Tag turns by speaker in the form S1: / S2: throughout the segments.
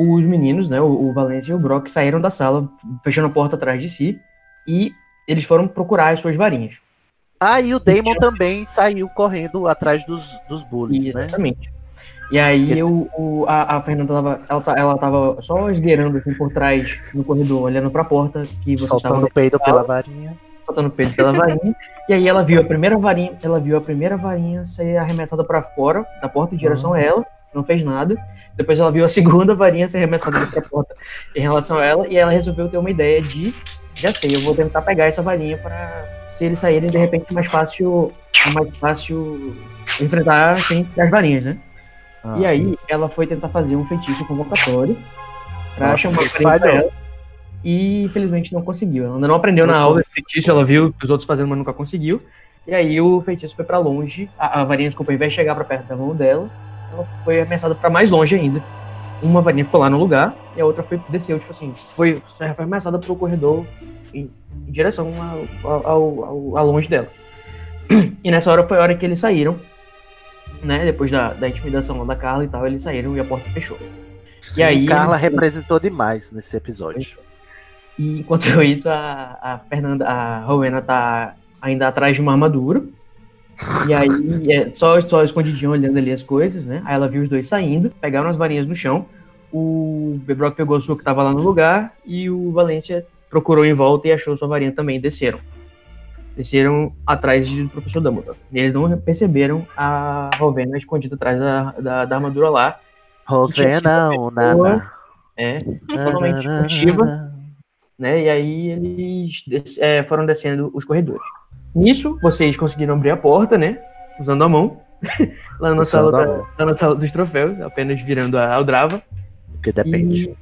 S1: os meninos, né, o, o Valência e o Brock, saíram da sala, fechando a porta atrás de si, e eles foram procurar as suas varinhas.
S2: Ah, e o Damon também saiu correndo atrás dos, dos bullies, né?
S1: Exatamente. E aí o, o, a, a Fernanda tava, ela, ela tava só esgueirando assim por trás no corredor, olhando pra porta que você
S2: Soltando o peido pela varinha.
S1: Soltando peido pela varinha. e aí ela viu a primeira varinha, ela viu a primeira varinha ser arremessada para fora da porta em direção uhum. a ela, não fez nada. Depois ela viu a segunda varinha ser arremessada para a porta em relação a ela e ela resolveu ter uma ideia de, já sei, eu vou tentar pegar essa varinha para se eles saírem de repente mais fácil, mais fácil enfrentar assim, as varinhas, né? Ah. E aí ela foi tentar fazer um feitiço convocatório pra Nossa, chamar a pra ela. E infelizmente não conseguiu. Ela ainda não aprendeu na aula esse feitiço, ela viu os outros fazendo, mas nunca conseguiu. E aí o feitiço foi para longe, a, a varinha, desculpa, ao invés de chegar para perto da mão dela, ela foi arremessada para mais longe ainda. Uma varinha ficou lá no lugar e a outra foi desceu, tipo assim, foi, foi arremessada pro corredor em, em direção ao, ao, ao, ao, longe dela. E nessa hora foi a hora que eles saíram né? Depois da, da intimidação lá da Carla e tal, eles saíram e a porta fechou.
S2: Sim, e aí. Carla representou demais nesse episódio.
S1: E enquanto isso, a, a Fernanda, a Rowena tá ainda atrás de uma armadura. E aí, é, só, só escondidinho olhando ali as coisas, né? Aí ela viu os dois saindo, pegaram as varinhas no chão. O Bebrock pegou a sua que tava lá no lugar e o Valência procurou em volta e achou sua varinha também e desceram desceram atrás do professor Dumbledore. Eles não perceberam a Rovena escondida atrás da, da, da armadura lá.
S2: Rovena ou nada.
S1: É, totalmente ativa. Né? E aí eles é, foram descendo os corredores. Nisso, vocês conseguiram abrir a porta, né? Usando a mão. lá, na sala da, lá na sala dos troféus, apenas virando a Aldrava.
S2: Porque depende.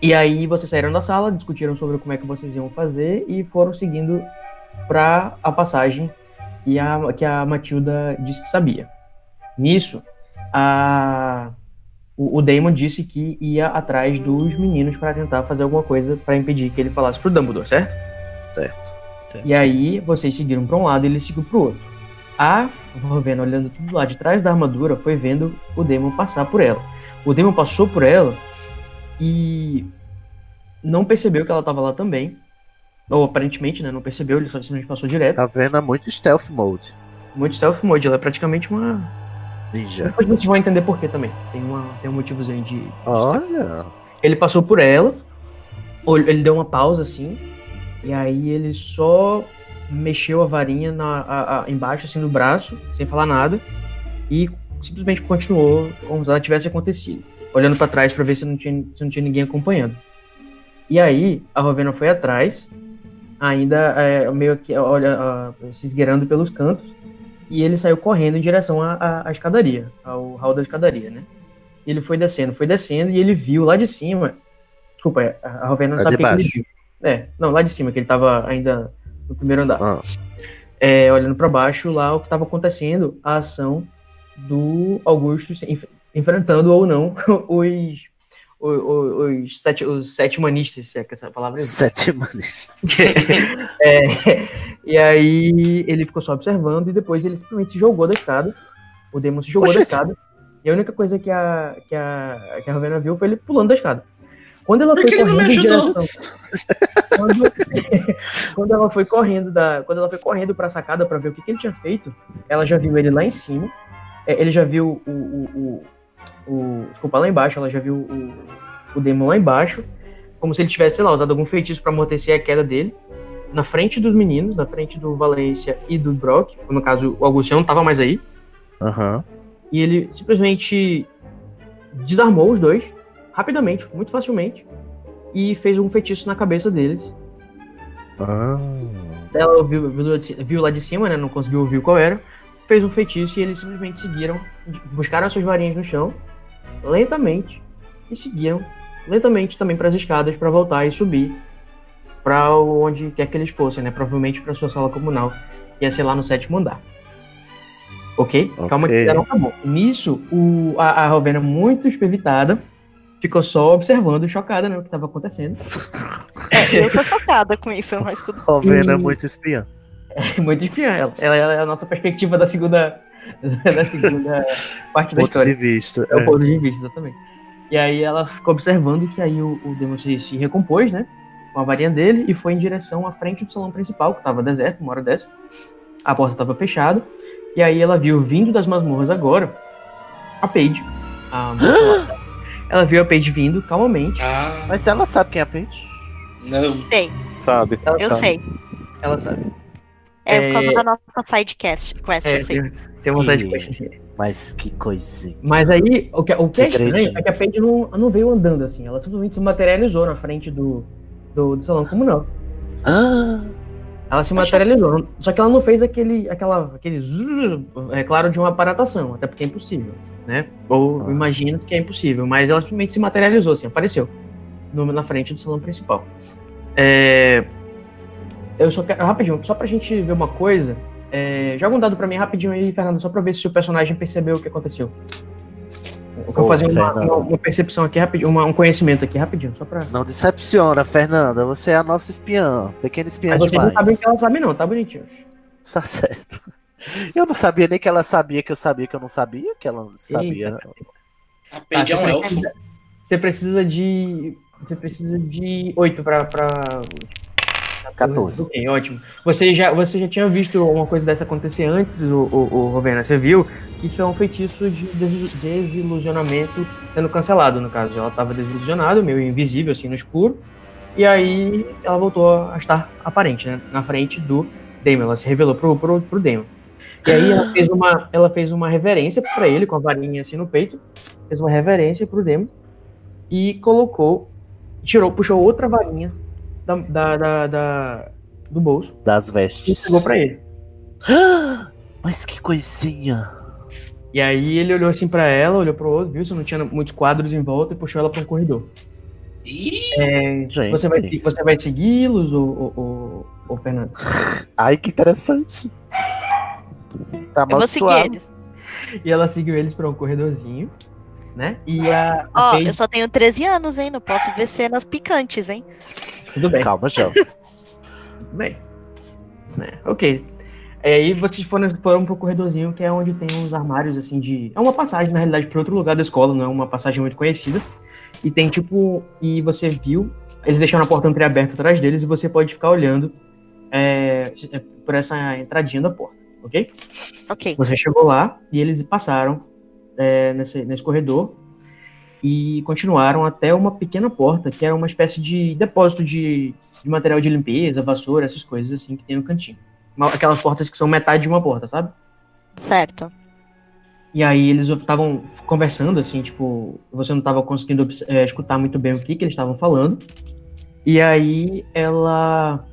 S1: E, e aí vocês saíram da sala, discutiram sobre como é que vocês iam fazer e foram seguindo para a passagem e a, que a Matilda disse que sabia. Nisso, a, o, o Damon disse que ia atrás dos meninos para tentar fazer alguma coisa para impedir que ele falasse pro Dumbledore, certo?
S2: Certo. Certo.
S1: E aí vocês seguiram para um lado e ele seguiu pro outro. A Rovena, olhando tudo lá de trás da armadura, foi vendo o Demon passar por ela. O Demon passou por ela e não percebeu que ela estava lá também. Ou aparentemente, né? Não percebeu, ele só simplesmente passou direto.
S2: Tá vendo? É muito stealth mode.
S1: Muito stealth mode, ela é praticamente uma.
S2: Ninja.
S1: Depois vocês vão entender por que também. Tem, uma, tem um motivozinho de.
S2: Olha!
S1: Ele passou por ela, ele deu uma pausa assim, e aí ele só mexeu a varinha na, a, a, embaixo, assim, no braço, sem falar nada, e simplesmente continuou como se nada tivesse acontecido, olhando para trás para ver se não, tinha, se não tinha ninguém acompanhando. E aí, a Rovena foi atrás, ainda é, meio que olha, se esgueirando pelos cantos, e ele saiu correndo em direção à, à, escadaria, ao hall da escadaria, né? E ele foi descendo, foi descendo, e ele viu lá de cima. Desculpa, é, a Rovena não sabe o que ele viu. É, não, lá de cima, que ele estava ainda no primeiro andar. Ah. É, olhando para baixo, lá o que estava acontecendo, a ação do Augusto enfrentando ou não os os, os, sete, os sete manistas, se é que essa palavra é.
S2: Sete manistas.
S1: é, e aí ele ficou só observando e depois ele simplesmente se jogou da escada. O Demon se jogou Oxente. da escada. E a única coisa que a, que a, que a Ravena viu foi ele pulando da escada. Quando ela foi correndo direção, quando, quando, ela foi correndo da, quando ela foi correndo para a sacada para ver o que, que, ele tinha feito, ela já viu ele lá em cima. É, ele já viu o, o, o. Desculpa, lá embaixo, ela já viu o, o demon lá embaixo, como se ele tivesse, sei lá, usado algum feitiço para amortecer a queda dele, na frente dos meninos, na frente do Valência e do Brock, no caso o Augustiano não tava mais aí.
S2: Uhum.
S1: E ele simplesmente desarmou os dois, rapidamente, muito facilmente, e fez um feitiço na cabeça deles.
S2: Ah.
S1: Ela viu, viu, viu lá de cima, né? Não conseguiu ouvir qual era fez um feitiço e eles simplesmente seguiram, buscaram as suas varinhas no chão, lentamente, e seguiram lentamente também para as escadas para voltar e subir para onde quer que eles fossem, né? Provavelmente para sua sala comunal, que ia ser lá no sétimo andar. Ok? okay. Calma que ainda não acabou. Nisso, o, a, a Rovena, muito espivitada, ficou só observando, chocada, né? O que estava acontecendo.
S3: É, eu tô chocada com isso, mas tudo
S2: Rovena, e... muito espiã.
S1: É muito espiã ela. Ela é a nossa perspectiva da segunda, da segunda parte da
S2: ponto
S1: história.
S2: De vista,
S1: é, é o ponto de vista, exatamente. E aí ela ficou observando que aí o, o Demon se, se recompôs, né? Com a varinha dele e foi em direção à frente do salão principal, que tava deserto, uma hora dessa. A porta tava fechada. E aí ela viu vindo das masmorras agora a Paige. A moça lá. ela viu a Paige vindo calmamente.
S4: Ah,
S2: Mas ela sabe quem é a Paige?
S4: não.
S3: Sei,
S5: Sabe?
S1: Ela
S3: eu
S1: sabe.
S3: sei.
S1: Ela sabe.
S3: É,
S1: É.
S3: por causa da nossa sidecast, quest,
S1: É,
S3: eu sei.
S1: tem, tem conhecer.
S2: Mas que coisinha.
S1: Mas aí, o que, o que é estranho é que a Paige não, não veio andando assim. Ela simplesmente se materializou na frente do, do, do salão como não.
S2: Ah,
S1: Ela se materializou. Só que ela não fez aquele, aquela, aquele zzz, é claro, de uma aparatação, até porque é impossível, né? Ou
S2: Ah.
S1: imagina que é impossível, mas ela simplesmente se materializou, assim, apareceu no- na frente do salão principal. É, eu só quero, rapidinho, só pra gente ver uma coisa, é, joga um dado pra mim rapidinho aí, Fernando, só pra ver se o personagem percebeu o que aconteceu. Eu vou fazer uma, uma- uma percepção aqui rapidinho, uma- um conhecimento aqui rapidinho, só pra.
S2: não decepciona, Fernanda. Você é a nossa espiã. Pequena espiã
S1: Mas vocês não o que ela sabe, não, tá bonitinho.
S2: Tá certo. Eu não sabia nem que ela sabia que eu sabia que eu não sabia, que ela sabia.
S4: A Paige é um
S1: você
S4: elfo.
S1: precisa- Você precisa de. Você precisa de 8 pra. pra...
S2: 14.
S1: Ok, ótimo. Você já, você já tinha visto uma coisa dessa acontecer antes, o, o, o Rovena? Você viu que isso é um feitiço de des- desilusionamento sendo cancelado, no caso. Ela estava desilusionada, meio invisível, assim, no escuro. E aí ela voltou a estar aparente, né? Na frente do Damon. Ela se revelou pro, pro, pro Damon. E aí ela fez uma, ela fez uma reverência pra ele, com a varinha assim no peito. Fez uma reverência pro Damon. E colocou, tirou, puxou outra varinha da, da, da- da- do bolso
S2: Das
S1: e
S2: vestes.
S1: entregou pra ele.
S2: Mas que coisinha.
S1: E aí ele olhou assim pra ela, olhou pro outro, viu se não tinha muitos quadros em volta e puxou ela pra um corredor.
S4: Ih,
S1: É,
S2: Gente.
S1: você vai, você vai segui-los, ou, ou, ou, Fernando?
S2: Ai, que interessante. Tá
S3: Eu vou seguir eles.
S1: E ela seguiu eles pra um corredorzinho, né? E a,
S3: Ó,
S1: Paige-
S3: eu só tenho 13 anos, hein? Não posso ver cenas picantes, hein?
S1: Tudo bem,
S2: Calma, João.
S1: tudo bem. Né, ok. E aí vocês foram, foram pro corredorzinho, que é onde tem uns armários, assim, de... É uma passagem, na realidade, pra outro lugar da escola, não é uma passagem muito conhecida. E tem, tipo... E você viu... Eles deixaram a porta entreaberta atrás deles e você pode ficar olhando é, por essa entradinha da porta, ok?
S3: Ok.
S1: Você chegou lá e eles passaram é, nesse, nesse corredor e continuaram até uma pequena porta, que era uma espécie de depósito de, de material de limpeza, vassoura, essas coisas assim que tem no cantinho. Aquelas portas que são metade de uma porta, sabe?
S3: Certo.
S1: E aí eles estavam conversando, assim, tipo, você não estava conseguindo é, escutar muito bem o que, que eles estavam falando. E aí ela.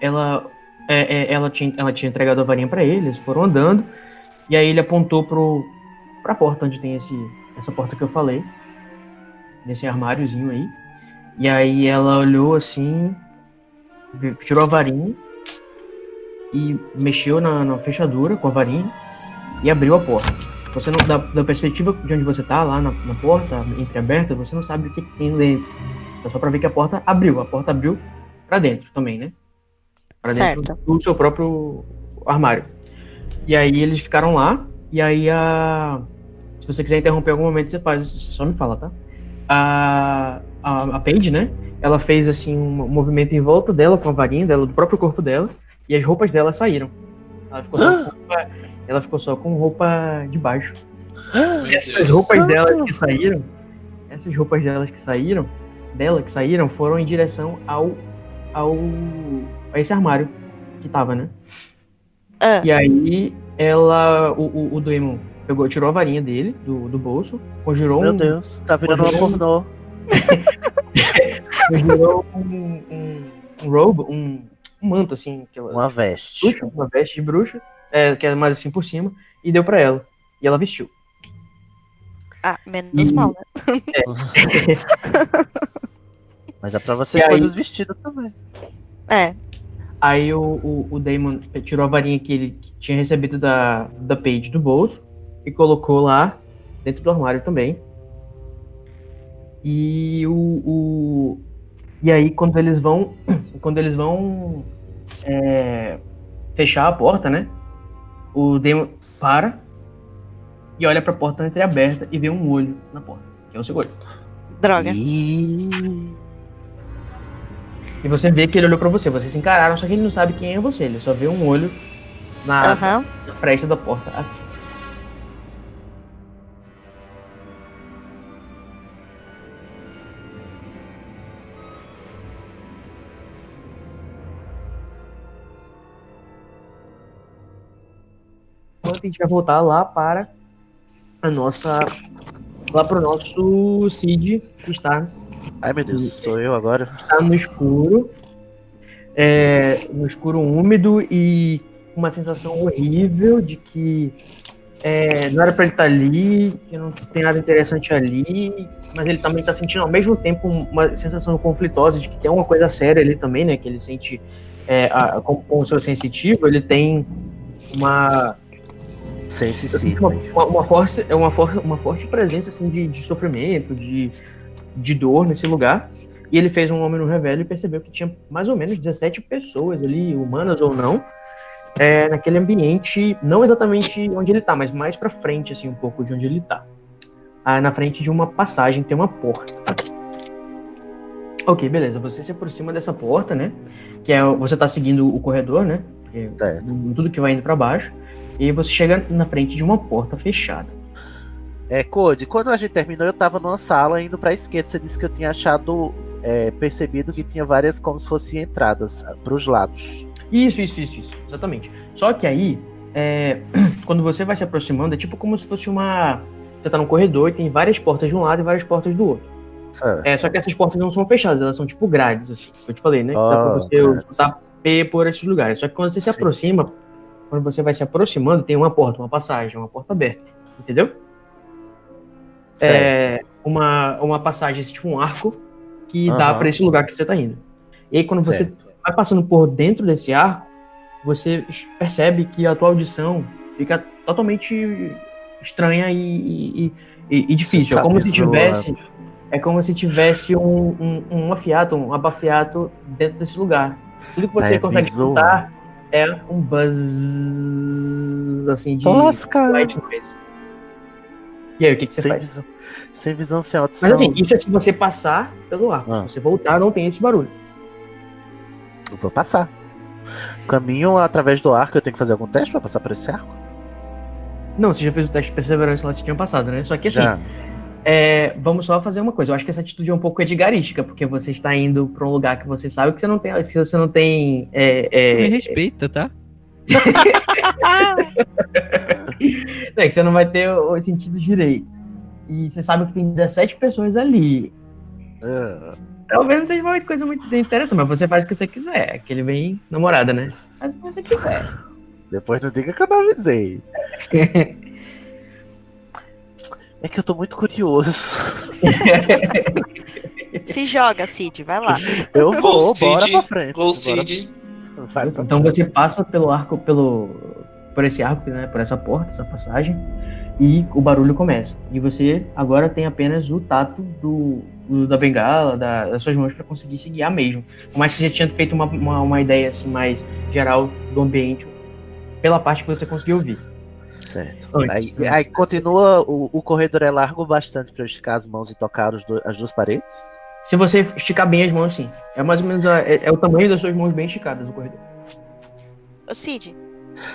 S1: Ela. é, é, ela, tinha, ela tinha entregado a varinha pra ele, eles foram andando. E aí ele apontou pro, pra porta onde tem esse, essa porta que eu falei. Nesse armáriozinho aí. E aí ela olhou assim, tirou a varinha e mexeu na, na fechadura com a varinha e abriu a porta. Você não, da, da perspectiva de onde você tá, lá na, na porta, entreaberta, você não sabe o que, que tem dentro. É só pra ver que a porta abriu. A porta abriu pra dentro também, né? Pra dentro
S3: Certo.
S1: do seu próprio armário. E aí eles ficaram lá, e aí a. Se você quiser interromper em algum momento, você faz, você só me fala, tá? A, a, a Paige, né? Ela fez assim um movimento em volta dela com a varinha dela, do próprio corpo dela, e as roupas dela saíram. Ela ficou só com roupa, ela ficou só com roupa de baixo.
S4: meu
S1: Essas roupas delas que saíram, essas roupas delas que saíram, dela que saíram, foram em direção ao ao a esse armário que tava, né?
S3: Ah.
S1: E aí ela o, o, o Daemon pegou, tirou a varinha dele do, do bolso, conjurou
S2: Meu
S1: um,
S2: Deus, tá virando uma
S1: Conjurou um-
S2: pornô.
S1: conjurou um, um, um robe, um, um manto assim, aquela
S2: Uma veste.
S1: bruxa, uma veste de bruxa, é, que é mais assim por cima, e deu pra ela. E ela vestiu.
S3: Ah, menos
S1: E-
S3: mal, né?
S2: Mas é pra você
S1: E aí-
S2: coisas vestidas também.
S3: É.
S1: Aí o, o, o Damon tirou a varinha que ele tinha recebido da, da Paige do bolso e colocou lá dentro do armário também. E o, o e aí quando eles vão quando eles vão é, fechar a porta, né? O Damon para e olha pra porta entreaberta e vê um olho na porta, que é o seu olho.
S3: Droga.
S2: Ih,
S1: E você vê que ele olhou pra você, vocês se encararam, só que ele não sabe quem é você, ele só vê um olho na,
S3: Aham.
S1: na fresta da porta, assim. Gente vai voltar lá para a nossa. Lá para o nosso Cid, que está
S2: Ai meu Deus, sou eu agora.
S1: tá no escuro, é, no escuro úmido e uma sensação horrível de que é, não era pra ele estar ali, que não tem nada interessante ali, mas ele também tá sentindo ao mesmo tempo uma sensação conflitosa de que tem uma coisa séria ali também, né? Que ele sente é, a- com, com o seu sensitivo, ele tem uma Eu sinto uma, uma, uma forte, é uma, for, uma forte presença assim, de, de sofrimento, de, de dor nesse lugar. E ele fez um homem no revelio e percebeu que tinha mais ou menos 17 pessoas ali, humanas ou não, é, naquele ambiente, não exatamente onde ele tá, mas mais pra frente, assim, um pouco de onde ele tá. Ah, na frente de uma passagem tem uma porta. Ok, beleza. Você se aproxima dessa porta, né? Que é você tá seguindo o corredor, né? Tudo que vai indo pra baixo. E aí você chega na frente de uma porta fechada.
S2: É, Code, quando a gente terminou, eu tava numa sala indo pra esquerda. Você disse que eu tinha achado, é, percebido que tinha várias como se fossem entradas ah, pros lados.
S1: Isso, isso, isso, isso. Exatamente. Só que aí, é, quando você vai se aproximando, é tipo como se fosse uma. Você tá num corredor e tem várias portas de um lado e várias portas do outro.
S2: Ah,
S1: É, só que essas portas não são fechadas, elas são tipo grades, assim. que Eu te falei, né? Que dá pra
S2: Ah,
S1: você
S2: grades.
S1: escutar P por esses lugares. Só que quando você se
S2: Sim.
S1: aproxima, quando você vai se aproximando, tem uma porta, uma passagem, uma porta aberta. Entendeu?
S2: certo.
S1: é, uma, uma passagem, tipo um arco, que dá
S2: Aham.
S1: pra esse lugar que você tá indo. E aí, quando você
S2: Certo.
S1: vai passando por dentro desse arco, você percebe que a tua audição fica totalmente estranha e, e, e- e difícil.
S2: Você
S1: É como
S2: tá
S1: se tivesse. É como se tivesse um, um, um afiato, um abafiato dentro desse lugar. Tudo que você
S2: É
S1: consegue escutar é um buzz assim de white noise. E aí, o que, que você
S2: Sem
S1: faz?
S2: visão, sem visão, sem audição.
S1: Mas assim, isso é se você passar pelo arco.
S2: Ah.
S1: Se você voltar, não tem esse barulho.
S2: Eu vou passar. Caminho através do arco, eu tenho que fazer algum teste pra passar por esse arco?
S1: Não, você já fez o teste de perseverança lá, você tinha passado, né? Só que assim,
S2: Já.
S1: É, vamos só fazer uma coisa. Eu acho que essa atitude é um pouco edgarística, porque você está indo pra um lugar que você sabe que você não tem. Que você não tem. É,
S5: Tu me
S1: é,
S5: respeita, tá?
S1: é, que você não vai ter o sentido direito. E você sabe que tem 17 pessoas ali.
S2: Ah,
S1: Talvez não seja uma coisa muito interessante, mas você faz o que você quiser. Aquele bem namorada, né? Faz o que você quiser.
S2: depois não diga que eu não avisei. É que eu tô muito curioso.
S3: Se joga, Cid, vai lá.
S2: Eu vou,
S4: Cid,
S2: bora pra frente. Bora-
S4: Cid.
S2: pra
S1: Então
S2: frente.
S1: você passa pelo arco, pelo por esse arco, né, por essa porta, essa passagem, e o barulho começa. E você agora tem apenas o tato do, do- da bengala, da- das suas mãos para conseguir se guiar mesmo. Por mais que você já tinha feito uma, uma, uma ideia assim mais geral do ambiente pela parte que você conseguiu ouvir.
S2: Certo.
S1: Antes,
S2: Aí,
S1: né?
S2: aí continua, o, o corredor é largo bastante pra eu esticar as mãos e tocar os do- as duas paredes?
S1: Se você esticar bem as mãos, sim. É mais ou menos a- é, é o tamanho das suas mãos bem esticadas o corredor.
S3: Ô, Cid,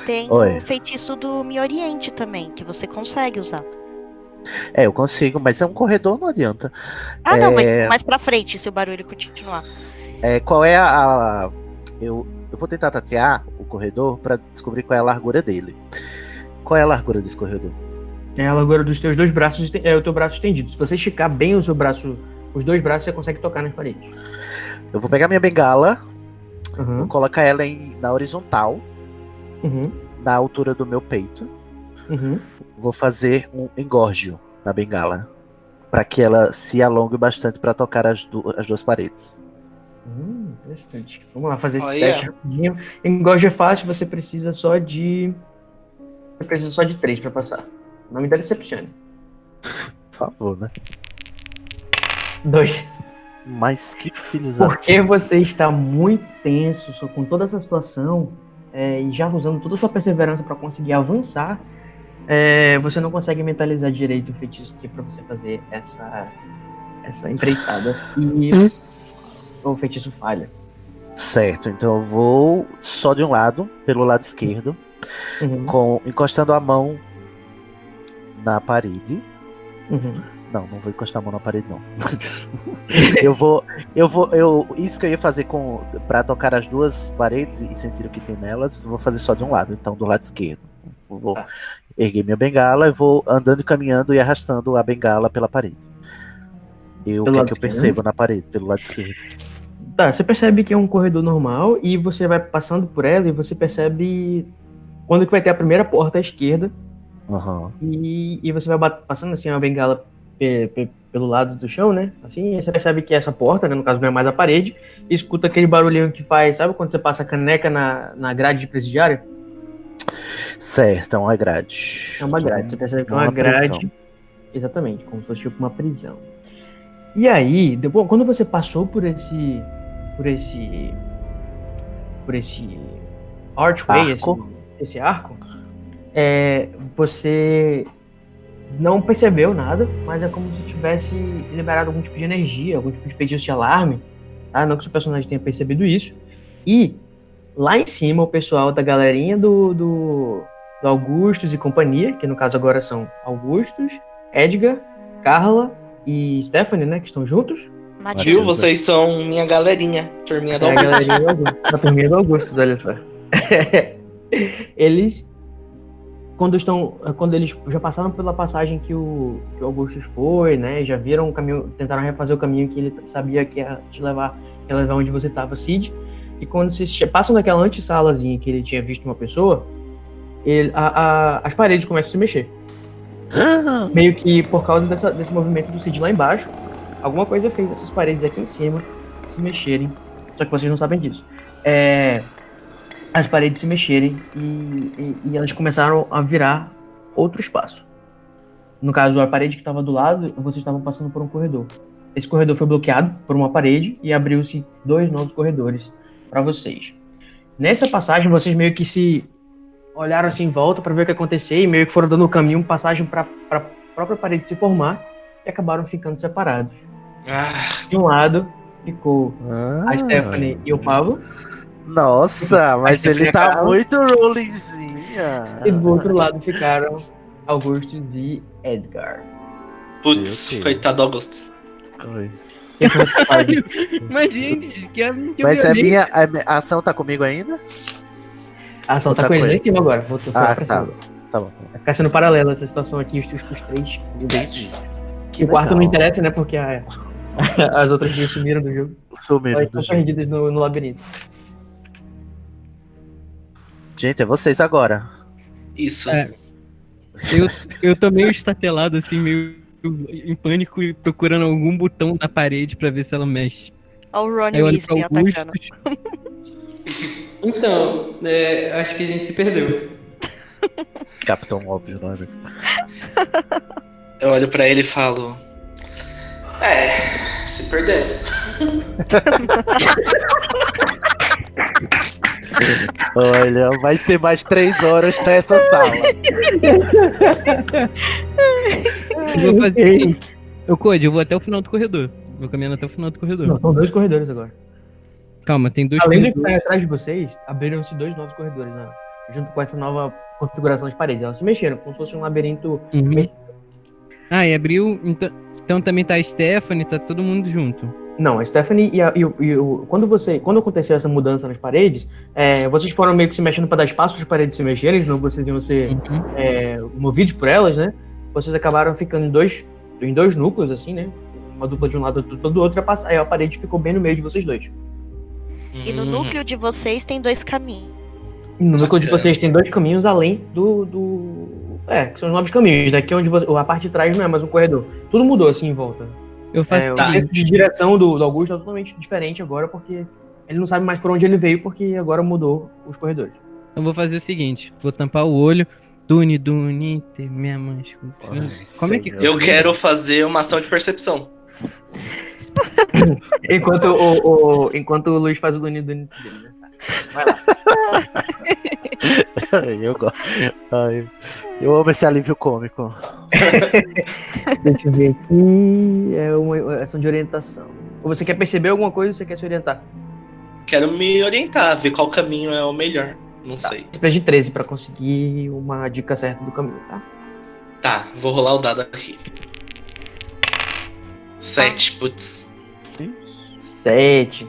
S3: tem o feitiço do Me Oriente também, que você consegue usar.
S2: É, eu consigo, mas é um corredor, não adianta.
S3: Ah, não, mas
S2: É.
S3: mais pra frente, se o barulho continuar.
S2: É, qual é a. a- eu, eu vou tentar tatear o corredor pra descobrir qual é a largura dele. Qual é a largura desse corredor?
S1: É a largura dos teus dois braços, é o teu braço estendido. Se você esticar bem o seu braço, os dois braços, você consegue tocar nas paredes.
S2: Eu vou pegar minha bengala, vou
S1: Uhum,
S2: colocar ela em, na horizontal,
S1: uhum,
S2: na altura do meu peito.
S1: uhum.
S2: Vou fazer um engorgio na bengala. Pra que ela se alongue bastante pra tocar as, du- as duas paredes.
S1: Hum, interessante. Vamos lá fazer esse
S4: Olha.
S1: teste rapidinho. Engorge é fácil, você precisa só de. Você precisa só de três pra passar. O nome dela é Decepcione.
S2: Por favor, né?
S1: Dois.
S2: Mas que filhos.
S1: Porque você está muito tenso com toda essa situação é, e já usando toda a sua perseverança para conseguir avançar, é, você não consegue mentalizar direito o feitiço que é pra você fazer essa, essa empreitada. E o feitiço falha.
S2: Certo, então eu vou só de um lado, pelo lado esquerdo,
S1: Uhum,
S2: com encostando a mão na parede.
S1: uhum.
S2: Não, não vou encostar a mão na parede, não. eu vou. Eu vou. Eu, isso que eu ia fazer com. Pra tocar as duas paredes e sentir o que tem nelas, vou fazer só de um lado, então do lado esquerdo. Eu vou
S1: Tá.
S2: erguer minha bengala e vou andando e caminhando e arrastando a bengala pela parede. E o que, é que eu percebo na parede, pelo lado esquerdo?
S1: Tá, você percebe que é um corredor normal e você vai passando por ela e você percebe quando que vai ter a primeira porta à esquerda
S2: Aham.
S1: e, e você vai passando assim a bengala pe- pe- pelo lado do chão, né? Assim, você percebe que essa porta, né, no caso não é mais a parede, e escuta aquele barulhinho que faz, sabe quando você passa a caneca na, na grade de presidiário?
S2: Certo, é uma grade.
S1: É uma grade, você percebe que é
S2: uma
S1: uma grade.
S2: prisão.
S1: Exatamente, como se fosse tipo uma prisão. E aí, depois, quando você passou por esse. por esse. por esse archway,
S2: Arco.
S1: Esse, esse arco, é, você não percebeu nada, mas é como se tivesse liberado algum tipo de energia, algum tipo de feitiço de alarme. Tá? Não que o seu personagem tenha percebido isso. E lá em cima, o pessoal da galerinha do, do, do Augustus e companhia, que no caso agora são Augustus, Edgar, Carla e Stephanie, né? Que estão juntos.
S4: Viu? Vocês são minha galerinha. Turminha do
S1: É a galerinha do Augustus, olha só. eles, quando estão, quando eles já passaram pela passagem que o, que o Augustus foi, né? Já viram o caminho, tentaram refazer o caminho que ele sabia que ia te levar, que ia levar onde você estava, Cid. E quando vocês passam daquela antessalazinha que ele tinha visto uma pessoa, ele- a- a- as paredes começam a se mexer. Meio que por causa dessa- desse movimento do Cid lá embaixo, alguma coisa fez essas paredes aqui em cima se mexerem. Só que vocês não sabem disso. É, as paredes se mexerem e, e- e elas começaram a virar outro espaço. No caso, a parede que estava do lado, vocês estavam passando por um corredor. Esse corredor foi bloqueado por uma parede e abriu-se dois novos corredores para vocês. Nessa passagem, vocês meio que se olharam assim em volta para ver o que ia acontecer e meio que foram dando o caminho, passagem para a própria parede se formar e acabaram ficando separados.
S4: Ah,
S1: De um lado ficou a
S2: Ah.
S1: Stephanie e o Pablo,
S2: Nossa, mas ele tá
S1: fica-
S2: muito rollingzinha.
S1: e do outro lado ficaram Augustus e Edgar.
S4: putz, coitado do Augusto.
S5: Mas, gente, que, que
S2: Mas a minha, a minha a ação tá comigo ainda?
S1: A ação tá com eles lá em cima agora. Voltou
S2: Ah,
S1: pra
S2: tá.
S1: cima.
S2: Tá bom.
S1: Vai ficar sendo paralelo essa situação aqui, os, os, os três.
S2: Entendi. Que
S1: o quarto não
S2: legal.
S1: interessa, né? Porque a- as outras duas sumiram do jogo.
S2: Sumiram
S1: Elas estão
S2: jogo.
S1: perdidas no, no labirinto.
S2: Gente, é vocês agora.
S4: Isso.
S5: É. Eu, eu tô meio estatelado, assim, meio em pânico e procurando algum botão na parede pra ver se ela mexe.
S3: Olha o Ronnie
S5: eu olho pra
S3: Weasley atacando.
S6: Então, é, acho que a gente se perdeu.
S2: Capitão óbvio, não é mesmo?
S4: Eu olho pra ele e falo. É, se perdemos.
S2: Olha, vai ter mais três horas nessa sala.
S5: Eu vou fazer. Eu, Code, eu vou até o final do corredor. Vou caminhando até o final do corredor.
S1: Não, são dois corredores agora.
S5: Calma, tem dois
S1: Além do que
S5: corredores.
S1: tá atrás de vocês, abriram-se dois novos corredores, né? Junto com essa nova configuração de parede. Elas se mexeram, como se fosse um labirinto.
S5: Uhum. Ah, e abriu. Então, então também tá a Stephanie, tá todo mundo junto.
S1: Não, a Stephanie e, a- e o- e o. Quando você. Quando aconteceu essa mudança nas paredes, é, vocês foram meio que se mexendo para dar espaço para as paredes se mexerem, senão vocês iam ser
S5: Uhum.
S1: é, movidos por elas, né? Vocês acabaram ficando em dois, em dois núcleos, assim, né? Uma dupla de um lado, outra do outro, aí a parede ficou bem no meio de vocês dois.
S3: E no núcleo de vocês tem dois caminhos.
S1: No núcleo de vocês tem dois caminhos além do. do é, que são os novos caminhos, né? Que é onde você, a parte de trás não é mais um corredor. Tudo mudou assim em volta.
S5: Eu faço
S1: É,
S5: o
S1: o de direção do, do Augusto é totalmente diferente agora, porque ele não sabe mais por onde ele veio, porque agora mudou os corredores.
S5: eu vou fazer o seguinte: vou tampar o olho. Dune, Dune, minha mãe. Como é que-.
S4: Eu quero fazer uma ação de percepção.
S1: Enquanto o, o- enquanto o Luiz faz o Duni Duni dele, né? Tá.
S2: eu gosto. Ai, eu amo esse alívio cômico.
S1: Deixa eu ver aqui. É uma ação de orientação. Ou você quer perceber alguma coisa ou você quer se orientar?
S4: Quero me orientar, ver qual caminho é o melhor. Não sei.
S1: Você precisa de 13 pra conseguir uma dica certa do caminho, tá?
S4: Tá, vou rolar o dado aqui. Sete, putz.
S1: 7.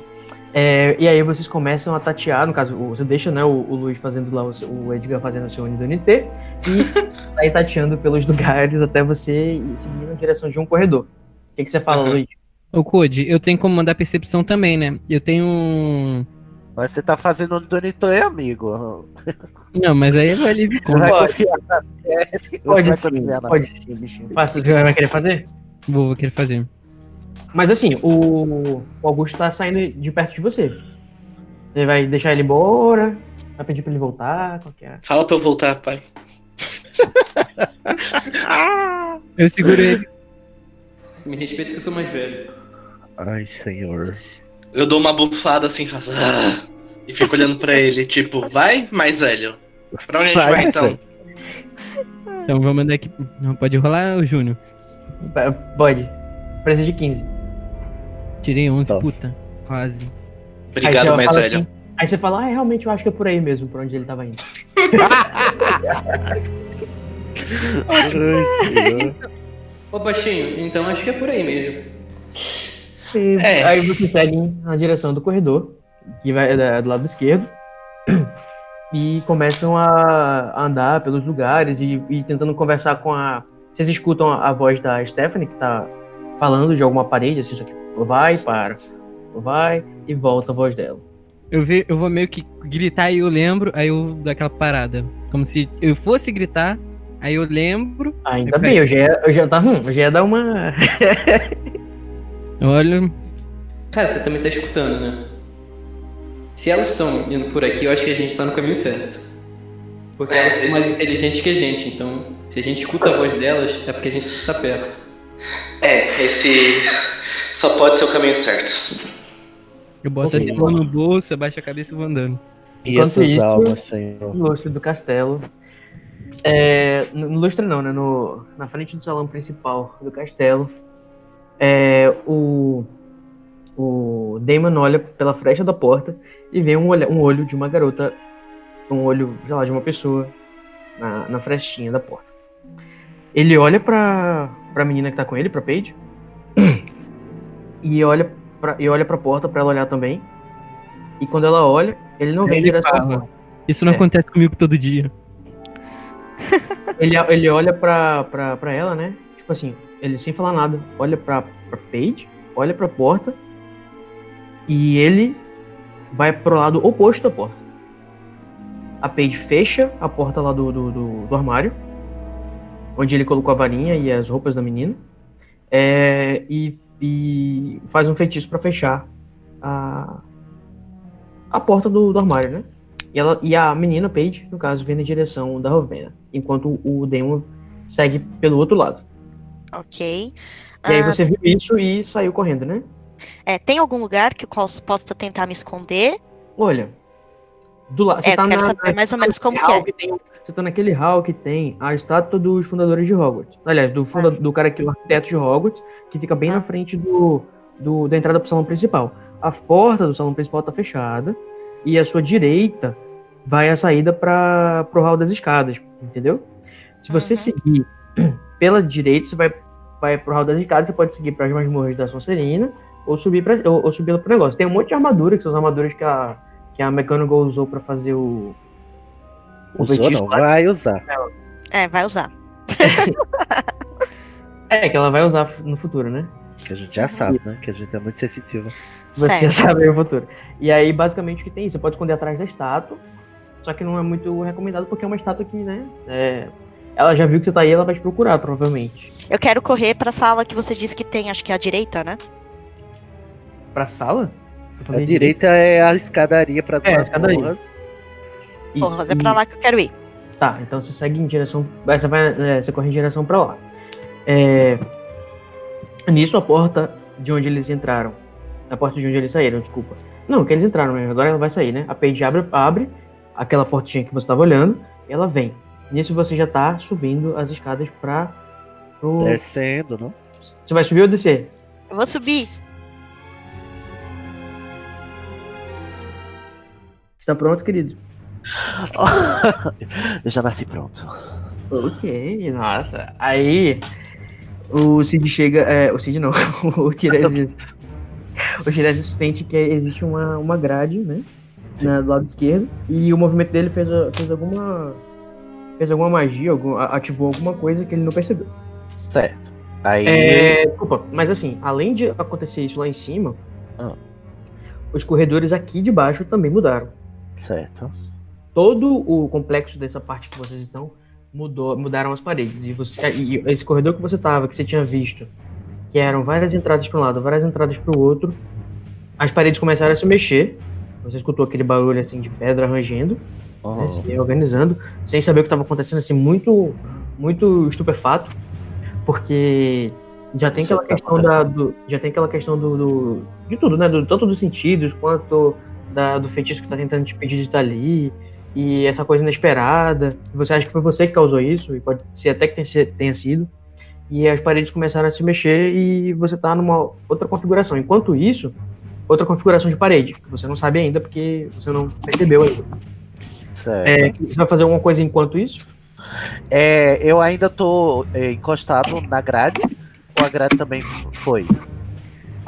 S1: É, e aí vocês começam a tatear, no caso, o- você deixa né, o, o Luiz fazendo lá, o, seu- o Edgar fazendo o seu NT e vai tateando pelos lugares até você ir seguindo na direção de um corredor. O que, que você fala. Luiz?
S5: Ô, Code, eu tenho como mandar percepção também, né? Eu tenho um.
S2: Mas você tá fazendo um Donitoy, amigo.
S5: Não, mas aí vai livre
S2: Você vai
S1: Pode.
S2: confiar na série.
S1: Pode sim, pode sim, bichinho. Faça, você vai querer fazer?
S5: Vou, vou querer fazer.
S1: Mas assim, o, o Augusto tá saindo de perto de você. Você vai deixar ele embora? Vai pedir pra ele voltar? Qual que é?
S4: Fala pra eu voltar, pai.
S5: Eu seguro ele.
S6: Me respeita que eu sou mais velho.
S2: Ai, senhor.
S4: Eu dou uma bufada assim, faço. "Ah", e fico olhando pra ele, tipo, vai, mais velho. Pra onde a gente
S2: Vai,
S4: vai, então?
S5: Então vou mandar aqui. Não pode rolar, Júnior.
S1: Pode. Precisa de 15.
S5: Tirei 11,
S2: Nossa.
S5: puta. Quase.
S4: Obrigado,
S1: você
S4: mais velho.
S1: assim- aí você fala, ah, realmente eu acho que é por aí mesmo, por onde ele tava indo.
S2: Ai.
S6: Ô, baixinho, então acho que é por aí mesmo.
S1: E
S4: É.
S1: Aí vocês seguem na direção do corredor, que vai da- do lado esquerdo, e começam a a andar pelos lugares e, e tentando conversar com a. Vocês escutam a, a voz da Stephanie, que tá falando de alguma parede, assim, só que vai, para, vai e volta a voz dela.
S5: Eu, ve, eu vou meio que gritar e eu lembro, aí eu dou aquela parada. Como se eu fosse gritar, aí eu lembro,
S1: Ainda
S5: Eu
S1: bem, eu já, ia- eu já tá, hum, eu já ia dar uma.
S5: eu olho.
S6: Cara, você também tá escutando, né? Se elas estão indo por aqui, eu acho que a gente tá no caminho certo. Porque
S4: É,
S6: elas são mais inteligentes que a gente, então se a gente escuta a voz delas, é porque a gente está perto.
S4: É, esse só pode ser o caminho certo.
S5: Eu boto assim a mão no bolso, abaixo a cabeça e vou andando.
S2: E
S1: Enquanto
S2: essas
S1: isso-
S2: almas, senhor.
S1: no lustre do castelo. É, no no lustre não, né? No, na frente do salão principal do castelo. É, o, o Damon olha pela fresta da porta e vê um, olha, um olho de uma garota, um olho, sei lá, de uma pessoa na, na frestinha da porta. Ele olha pra, pra menina que tá com ele, pra Paige, e olha pra, e olha pra porta pra ela olhar também. E quando ela olha, ele não vem à
S5: fala.
S1: porta.
S5: Isso não
S1: É.
S5: acontece comigo todo dia.
S1: Ele, ele olha pra, pra, pra ela, né? Tipo assim, ele sem falar nada, olha pra, pra Paige, olha pra porta e ele vai pro lado oposto da porta. A Paige fecha a porta lá do, do, do, do armário, onde ele colocou a varinha e as roupas da menina, é, e, e faz um feitiço pra fechar a, a porta do, do armário, né? E, ela, e a menina, Paige, no caso, vem na direção da Rovena, enquanto o Demon segue pelo outro lado.
S3: Ok.
S1: E aí
S3: Ah,
S1: você viu isso e saiu correndo, né?
S3: é, tem algum lugar que eu possa tentar me esconder?
S1: Olha, do lado.
S3: É,
S1: tá
S3: quero
S1: na,
S3: saber mais ou menos como
S1: naquele hall
S3: que
S1: tem- você tá naquele hall que tem a estátua dos fundadores de Hogwarts. Aliás, do, funda, do cara que é o arquiteto de Hogwarts, que fica bem na frente do, do- da entrada pro salão principal. A porta do salão principal tá fechada e a sua direita vai a saída para pro hall das escadas, entendeu? Se você
S3: Uhum.
S1: seguir pela direita, você vai, vai pro hall das escadas, você pode seguir para as masmorras da Sonserina ou subir pra, ou, ou subir pro negócio. Tem um monte de armadura, que são as armaduras que a, que a McGonagall usou para fazer o, o
S2: Usou
S1: feitiço
S2: não, vai usar.
S3: É, vai usar.
S1: É, que ela vai usar no futuro, né?
S2: Que a gente já sabe, né? Que a gente é muito sensitivo.
S1: Você já
S3: Certo.
S1: sabe o futuro. E aí, basicamente, o que tem isso? Você pode esconder atrás da estátua, só que não é muito recomendado porque é uma estátua que, né? é, Ela já viu que você tá aí, ela vai te procurar, provavelmente.
S3: Eu quero correr pra sala que você disse que tem, acho que é a direita, né?
S1: Pra sala?
S2: A direita é a escadaria para as
S1: É,
S2: masmorras.
S1: Isso,
S3: é pra lá que eu quero ir.
S1: Tá, então você segue em direção. Você, vai, é, você corre em direção pra lá. É, nisso, a porta de onde eles entraram. A porta de onde eles saíram, desculpa. Não, que eles entraram mesmo. Agora ela vai sair, né? A Paige abre, abre aquela portinha que você estava olhando, e ela vem. Nisso você já tá subindo as escadas pra. Pro...
S2: Descendo, não?
S1: Você vai subir ou descer?
S3: Eu vou subir.
S1: Está pronto, querido?
S2: eu já nasci pronto.
S1: Ok, nossa. Aí o Cid chega. É, o Cid não, o Tiresias. o Tiresias sente que existe uma, uma grade, né? Na, do lado esquerdo. E o movimento dele fez, fez alguma. Fez alguma magia, algum, ativou alguma coisa que ele não percebeu.
S2: Certo. Aí.
S1: É, desculpa, mas assim, além de acontecer isso lá em cima,
S2: Ah.
S1: os corredores aqui de baixo também mudaram.
S2: Certo.
S1: Todo o complexo dessa parte que vocês estão mudou, mudaram as paredes. E, você, e esse corredor que você estava, que você tinha visto, que eram várias entradas para um lado, várias entradas para o outro, as paredes começaram a se mexer. Você escutou aquele barulho assim de pedra rangendo, né,
S2: Oh,
S1: se organizando, sem saber o que estava acontecendo, assim, muito, muito estupefato, porque já tem aquela
S2: tá
S1: questão da, do, já tem aquela questão do, do- de tudo, né, do, tanto dos sentidos quanto da, do feitiço que está tentando te pedir de estar ali e essa coisa inesperada. Você acha que foi você que causou isso e pode ser até que tenha, sido. E as paredes começaram a se mexer e você tá numa outra configuração. Enquanto isso, outra configuração de parede, que você não sabe ainda porque você não percebeu ainda.
S2: certo.
S1: É, você vai fazer alguma coisa enquanto isso?
S2: É, eu ainda tô é, encostado na grade, ou a grade também foi?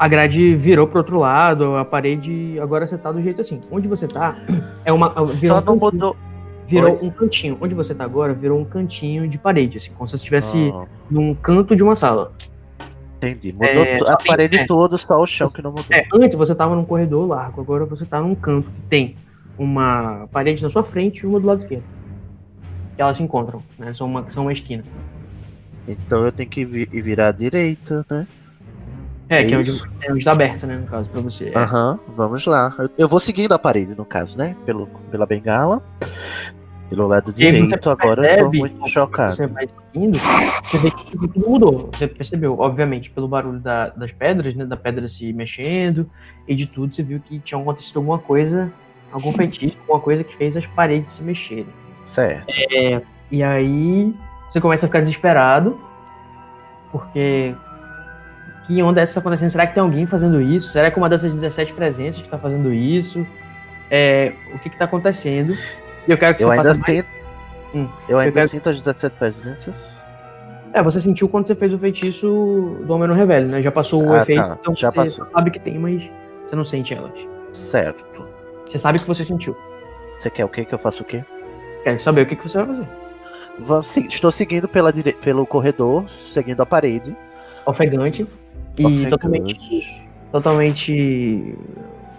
S1: A grade virou pro outro lado, a parede agora você tá do jeito assim. Onde você tá é uma virou
S2: Só
S1: um
S2: não
S1: cantinho,
S2: mudou.
S1: virou
S2: Oi?
S1: um cantinho. Onde você tá agora virou um cantinho de parede, assim, como se você estivesse
S2: Ah,
S1: num canto de uma sala.
S2: entendi. Mudou
S1: É,
S2: a
S1: tem-
S2: parede
S1: é.
S2: toda, só o chão que não mudou.
S1: É, antes você tava num corredor largo, agora você tá num canto que tem uma parede na sua frente e uma do lado esquerdo. Que elas se encontram, né? São uma, são uma esquina.
S2: Então eu tenho que vi- virar à direita, né?
S1: É, que é onde, é onde tá aberto, né, no caso, pra você. É.
S2: Aham, vamos lá. Eu, eu vou seguindo a parede, no caso, né? Pelo, pela bengala. Pelo lado direito, agora eu tô
S1: percebe,
S2: muito chocado.
S1: Você vai seguindo, você vê que tudo mudou. Você percebeu, obviamente, pelo barulho da- das pedras, né? Da pedra se mexendo e de tudo, você viu que tinha acontecido alguma coisa, algum feitiço, alguma coisa que fez as paredes se mexerem.
S2: Certo.
S1: E aí você começa a ficar desesperado, porque que onda é essa que tá acontecendo? Será que tem alguém fazendo isso? Será que uma dessas 17 presenças que tá fazendo isso? É, o que que tá acontecendo? E eu quero que
S2: Eu
S1: você
S2: ainda
S1: faça mais...
S2: sinto.
S1: Hum,
S2: Eu ainda
S1: quero-
S2: sinto as 17 presenças.
S1: É, você sentiu quando você fez o feitiço do Homem no Revelio, né? Já passou o
S2: Ah,
S1: efeito,
S2: tá.
S1: então
S2: Já
S1: você
S2: passou.
S1: sabe que tem, mas você não sente elas.
S2: Certo.
S1: Você sabe que você sentiu.
S2: Você quer o quê? Que eu faço o quê?
S1: Quero saber o que, que você vai fazer.
S2: Se- estou seguindo pela dire... pelo corredor, seguindo a parede.
S1: Ofegante e
S2: Ofegante,
S1: totalmente, totalmente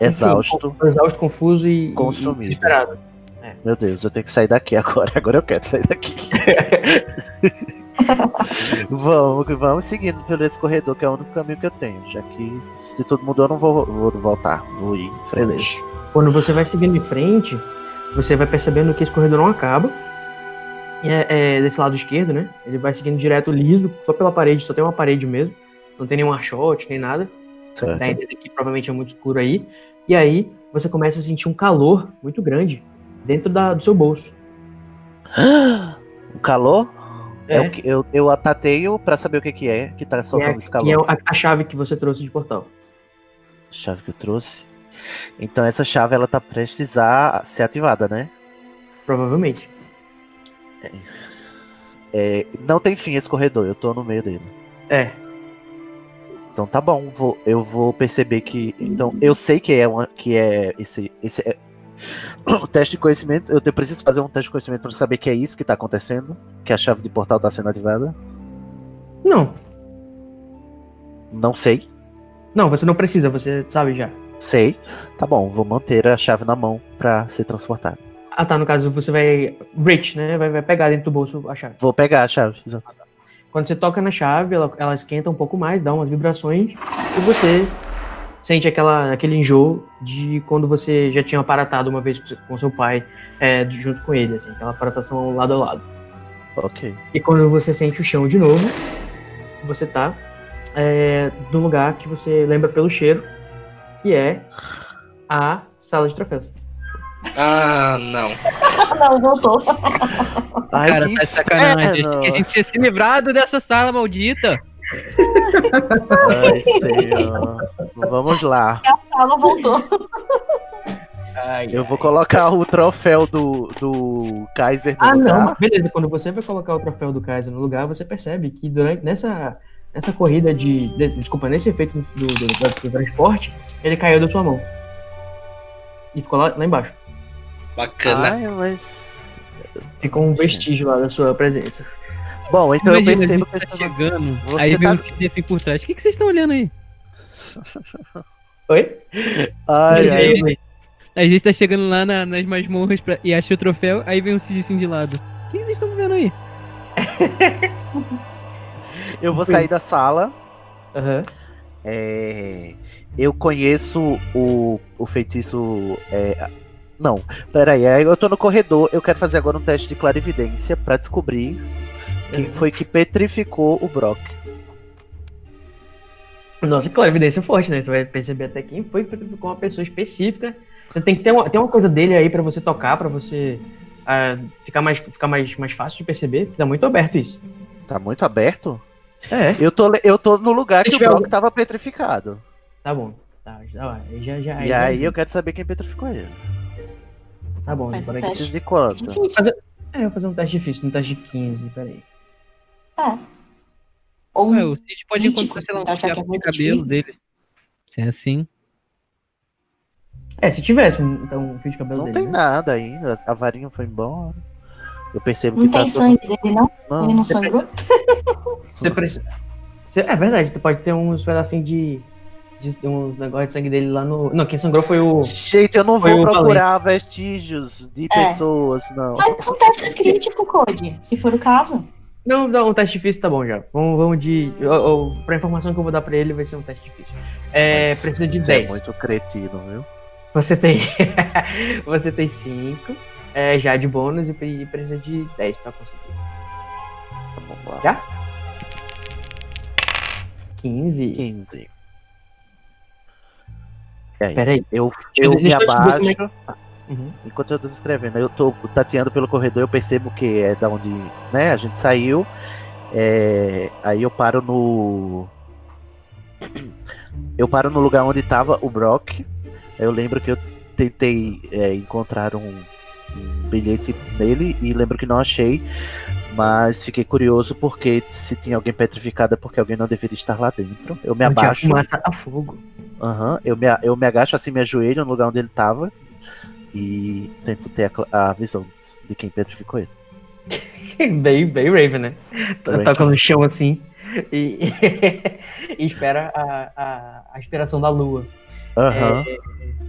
S2: Exausto.
S1: Enfim, exausto, confuso e, e
S2: Consumido.
S1: desesperado.
S2: Meu Deus, eu tenho que sair daqui agora. Agora eu quero sair daqui. vamos, vamos seguindo pelo esse corredor, que é o único caminho que eu tenho. Já que se tudo mudou, eu não vou, vou voltar. Vou ir em frente.
S1: Quando você vai seguindo em frente, você vai percebendo que esse corredor não acaba. É, é desse lado esquerdo, né? Ele vai seguindo direto liso, só pela parede, só tem uma parede mesmo. Não tem nenhum archote, nem nada.
S2: Certo.
S1: Dá a entender que provavelmente é muito escuro aí. E aí você começa a sentir um calor muito grande dentro da- do seu bolso.
S2: O calor? É,
S1: É.
S2: o que eu, eu atateio pra saber o que, que é que tá
S1: é,
S2: soltando esse calor.
S1: e é a, a chave que você trouxe de portal.
S2: Chave que eu trouxe. Então essa chave ela tá prestes a ser ativada, né?
S1: Provavelmente.
S2: É, não tem fim esse corredor, eu tô no meio dele.
S1: É.
S2: Então tá bom, vou, eu vou perceber que. Então, eu sei que é uma, que é esse. esse é, o teste de conhecimento. Eu te- preciso fazer um teste de conhecimento pra saber que é isso que tá acontecendo. Que a chave de portal tá sendo ativada.
S1: Não.
S2: Não sei.
S1: Não, você não precisa, você sabe já.
S2: Sei. Tá bom, vou manter a chave na mão pra ser transportada.
S1: Ah tá, no caso você vai. Reach, né? Vai, vai pegar dentro do bolso a chave.
S2: Vou pegar a chave. exato.
S1: Quando você toca na chave, ela, ela esquenta um pouco mais, dá umas vibrações, e você sente aquela, aquele enjoo de quando você já tinha aparatado uma vez com seu- pai, é, junto com ele, assim, aquela aparatação lado a lado.
S2: Ok.
S1: E quando você sente o chão de novo, você tá é, num lugar que você lembra pelo cheiro, que é à sala de troféus.
S4: Ah, não.
S7: Não, voltou.
S2: Ai,
S5: Cara,
S2: que
S5: tá de sacanagem. a gente tinha se livrado dessa sala maldita.
S2: Ai, senhor. Vamos lá.
S7: Ela voltou.
S2: Eu vou colocar o troféu do, do Kaiser no
S1: Ah,
S2: lugar.
S1: não, mas beleza. Quando você vai colocar o troféu do Kaiser no lugar, você percebe que durante nessa, nessa corrida de, de- Desculpa, nesse efeito do, do, do- do transporte, ele caiu da sua mão. E ficou lá, lá embaixo.
S4: Bacana.
S2: Ai, mas.
S1: Ficou um vestígio lá da sua presença.
S2: Bom, então eu
S5: Imagina,
S2: percebo
S5: gente
S2: que
S5: tá chegando,
S2: Você
S5: aí vem
S2: tá-
S5: um time assim por trás. O que, que vocês estão olhando aí?
S1: Oi?
S2: Ai, ai.
S5: A gente tá chegando lá na- nas masmorras pra, e acha o troféu, aí vem um Cid assim de lado. O que, que vocês estão vendo aí?
S2: eu vou sair da sala.
S1: Aham.
S2: É, eu conheço o, o feitiço. é, não, peraí, aí eu tô no corredor. Eu quero fazer agora um teste de clarividência pra descobrir quem foi que petrificou o Brock.
S1: Nossa, claro, evidência é forte, né? Você vai perceber até quem foi com uma pessoa específica. Você tem que ter uma, tem uma coisa dele aí pra você tocar, pra você ah, ficar, mais, ficar mais, mais fácil de perceber. Tá muito aberto isso.
S2: Tá muito aberto?
S1: É.
S2: Eu tô, eu tô no lugar
S1: Se
S2: que o Brock
S1: algum-
S2: tava petrificado.
S1: Tá bom. Tá, já, já, já,
S2: E
S1: já-
S2: aí eu quero saber quem petrificou ele.
S1: Tá bom,
S7: Faz
S1: peraí.
S7: um teste.
S2: Preciso de quanto?
S7: Difícil.
S1: É, eu vou fazer um teste difícil, um teste de 15, peraí.
S7: Ou
S5: Ué, o Cid pode encontrar, sei lá, um
S7: então é
S5: fiapo de cabelo
S7: difícil.
S5: dele. Se é assim.
S1: É, se tivesse um, então, um fio de cabelo
S2: Não
S1: dele.
S2: tem
S1: né?
S2: nada ainda. A varinha foi embora. Eu percebo
S7: não
S2: que tá
S7: tem
S2: todo-
S7: sangue dele, não?
S2: Não,
S7: Ele não sangrou?
S1: Você precisa. Você- é verdade, tu pode ter uns pedacinhos de. De uns negócios de sangue dele lá no. Não, quem sangrou foi o.
S2: Gente, eu não
S1: Foi
S2: vou procurar vestígios de
S7: É.
S2: pessoas, não.
S7: Faz um teste crítico, Code, se for o caso.
S1: Não, não, um teste difícil tá bom já. Vamos, vamos de. Eu, eu, pra informação que eu vou dar pra ele, vai ser um teste difícil. É,
S2: Mas
S1: precisa de
S2: você É
S1: 10.
S2: muito cretino, viu?
S1: Você tem. você tem 5 é, já de bônus e pre- precisa de 10 pra conseguir.
S2: Vamos lá.
S1: Já? 15.
S2: 15. Aí?
S1: Peraí.
S2: Eu,
S1: eu-
S2: me
S1: eu é
S2: abaixo.
S1: Uhum.
S2: Enquanto eu tô escrevendo, eu tô tateando pelo corredor, eu percebo que é da onde né, a gente saiu. É, aí eu paro no. Eu paro no lugar onde tava o Brock. Eu lembro que eu tentei é, encontrar um, um bilhete nele e lembro que não achei. Mas fiquei curioso porque se tinha alguém petrificado é porque alguém não deveria estar lá dentro. Eu me abaixo.
S1: fumaça a fogo.
S2: Aham, eu, me, eu me agacho assim, me ajoelho no lugar onde ele tava e tento ter a, a visão de quem petrificou ele.
S1: bem, bem Raven, né? Tá-
S2: Raven.
S1: Toca no chão assim e, e espera a, a, a inspiração da lua.
S2: Aham.
S1: É,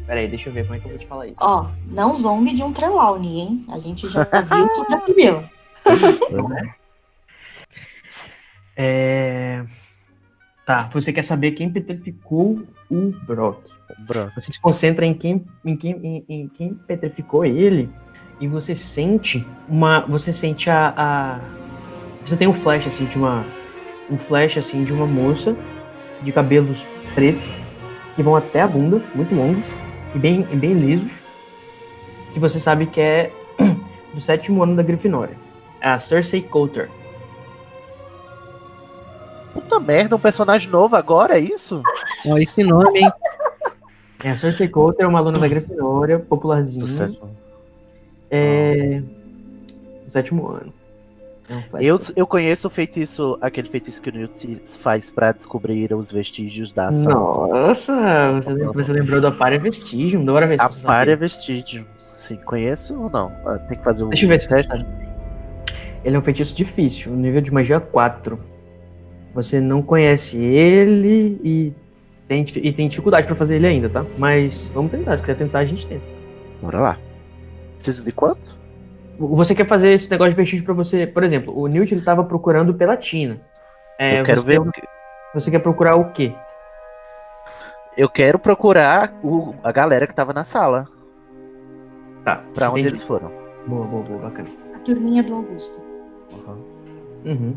S1: peraí, deixa eu ver como é que eu vou te falar isso.
S7: Ó, não zombe de um Trelawney, hein? A gente já viu tudo já se viu.
S1: É... Tá, você quer saber quem petrificou o Brock.
S2: Brock.
S1: Você se concentra em quem, em quem, em, em quem petrificou ele e você sente uma. Você sente a, a- Você tem um flash assim de uma. Um flash assim de uma moça de cabelos pretos que vão até a bunda, muito longos e bem, e bem lisos. Que você sabe que é do sétimo ano da Grifinória. É a Cersei Coulter.
S2: Puta merda, um personagem novo agora, é isso?
S5: Ó, esse nome, hein?
S1: É a Cersei Coulter, uma aluna da Grifinória, popularzinha.
S2: Do sétimo.
S1: É. Do sétimo ano. É um.
S2: Eu, eu conheço o feitiço, aquele feitiço que o Newt faz pra descobrir os vestígios da ação.
S1: Nossa, você, você lembrou do Aparia Vestigium? Bora ver se
S2: A
S1: você
S2: Pária
S1: sabe.
S2: Vestígio. Sim, conheço ou não? Ah, Tem que fazer o
S1: Deixa eu ver se você
S2: teste.
S1: sabe. Ele é um feitiço difícil, nível de magia 4. Você não conhece ele e tem, e tem dificuldade pra fazer ele ainda, tá? Mas vamos tentar, se quiser tentar, a gente tenta.
S2: Bora lá. Preciso de quanto?
S1: Você quer fazer esse negócio de vestígio pra você, por exemplo, o Newt ele tava procurando pela Tina. É,
S2: eu quero ver o que.
S1: Você quer procurar o quê?
S2: Eu quero procurar o, a galera que tava na sala.
S1: Tá.
S2: Pra onde
S1: entendi.
S2: eles foram.
S1: Boa, boa, boa, bacana.
S7: A turminha do Augusto.
S1: Uhum.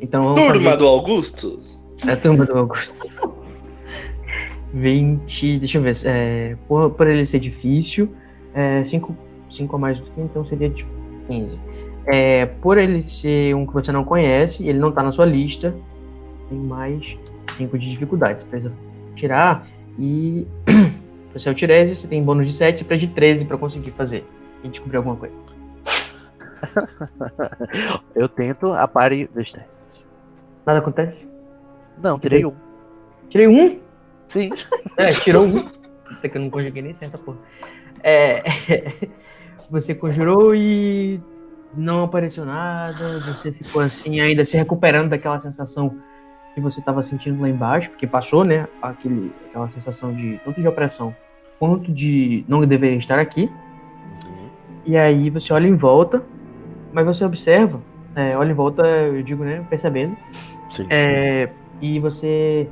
S1: Então vamos
S4: Turma
S1: fazer-
S4: do Augusto?
S1: É a turma do Augusto. 20. Deixa eu ver. É, por, por ele ser difícil, 5 cinco a mais do que, então seria de 15. É, por ele ser um que você não conhece, ele não tá na sua lista, tem mais 5 de dificuldade. Você precisa tirar e. Se você é o Tirese, você tem bônus de 7, você precisa de 13 pra conseguir fazer e descobrir alguma coisa.
S2: Eu tento a pare do estresse.
S1: Nada acontece?
S2: Não, tirei um.
S1: Tirei um?
S2: Sim.
S1: É, tirou um. Até que eu não conjuguei nem senta, porra. É, você conjurou e não apareceu nada, você ficou assim, ainda se recuperando daquela sensação que você estava sentindo lá embaixo, porque passou, né, aquele, aquela sensação de tanto de opressão quanto de não deveria estar aqui. E aí você olha em volta, mas você observa, é, olha em volta, eu digo, né, percebendo,
S2: Sim.
S1: é, e você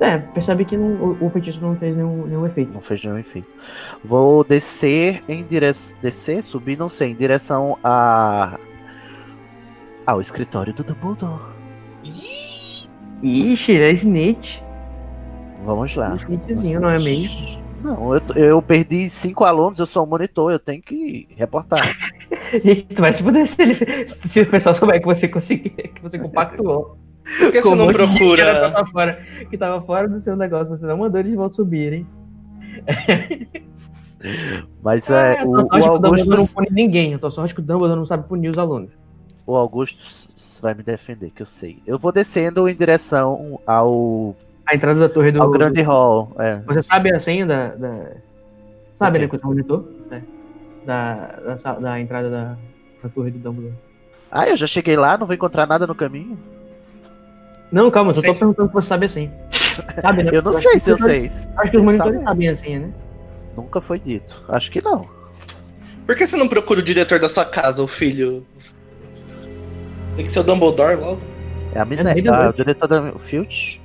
S1: é, percebe que não- o, o feitiço não fez nenhum, nenhum efeito.
S2: Não fez nenhum efeito. Vou descer em direção. Descer, subir, não sei, em direção a. ao escritório do Dumbledore.
S1: Ixi, é Snitch.
S2: Vamos lá.
S1: Um snitchzinho, não é mesmo?
S2: Não, eu, eu perdi cinco alunos, eu sou um monitor, eu tenho que reportar.
S1: Gente, tu vai se fuder se, ele, se o pessoal souber que você conseguiu, que você compactuou.
S4: Por que você não
S1: gente que
S4: procura.
S1: tá fora, que tava fora do seu negócio, você não mandou eles de volta subirem.
S2: Mas é,
S1: a
S2: o, o
S1: sorte que o Dumbledore não
S2: Augusto.
S1: pune ninguém. Tua sorte é que o Dumbledore não sabe punir os alunos.
S2: O Augusto vai me defender, que eu sei. Eu vou descendo em direção ao,
S1: A entrada da torre do.
S2: ao grande hall. É.
S1: Você sabe a senha da. da... Sabe,
S2: Ok.
S1: né, que você monitor? É. Da, da, da entrada da, da torre do Dumbledore.
S2: Ah, eu já cheguei lá, não vou encontrar nada no caminho.
S1: Não, calma, eu só tô perguntando se você sabe a senha. Sabe, né?
S2: Eu não sei se eu sei.
S1: Acho que os monitores
S2: sabe?
S1: sabem a senha, né?
S2: Nunca foi dito. Acho que não.
S4: Por que você não procura o diretor da sua casa, o filho? Tem que ser o Dumbledore logo.
S2: É a
S1: meio
S2: Minerva, ah, o diretor da Field.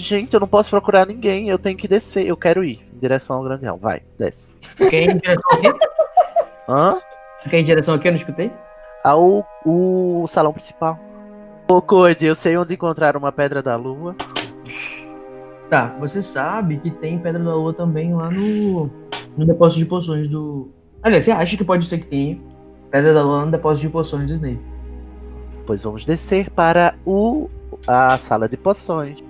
S2: Gente, eu não posso procurar ninguém, eu tenho que descer, eu quero ir em direção ao grande hall. Vai, desce.
S1: Quer ir em direção aqui?
S2: Hã?
S1: Quer ir em direção aqui? Eu não escutei?
S2: Ao o salão principal. Ô, Code, eu sei onde encontrar uma pedra da lua.
S1: Tá, você sabe que tem Pedra da Lua também lá no, no depósito de poções do. Aliás, você acha que pode ser que tenha Pedra da Lua no depósito de poções do Snape?
S2: Pois vamos descer para o a sala de poções.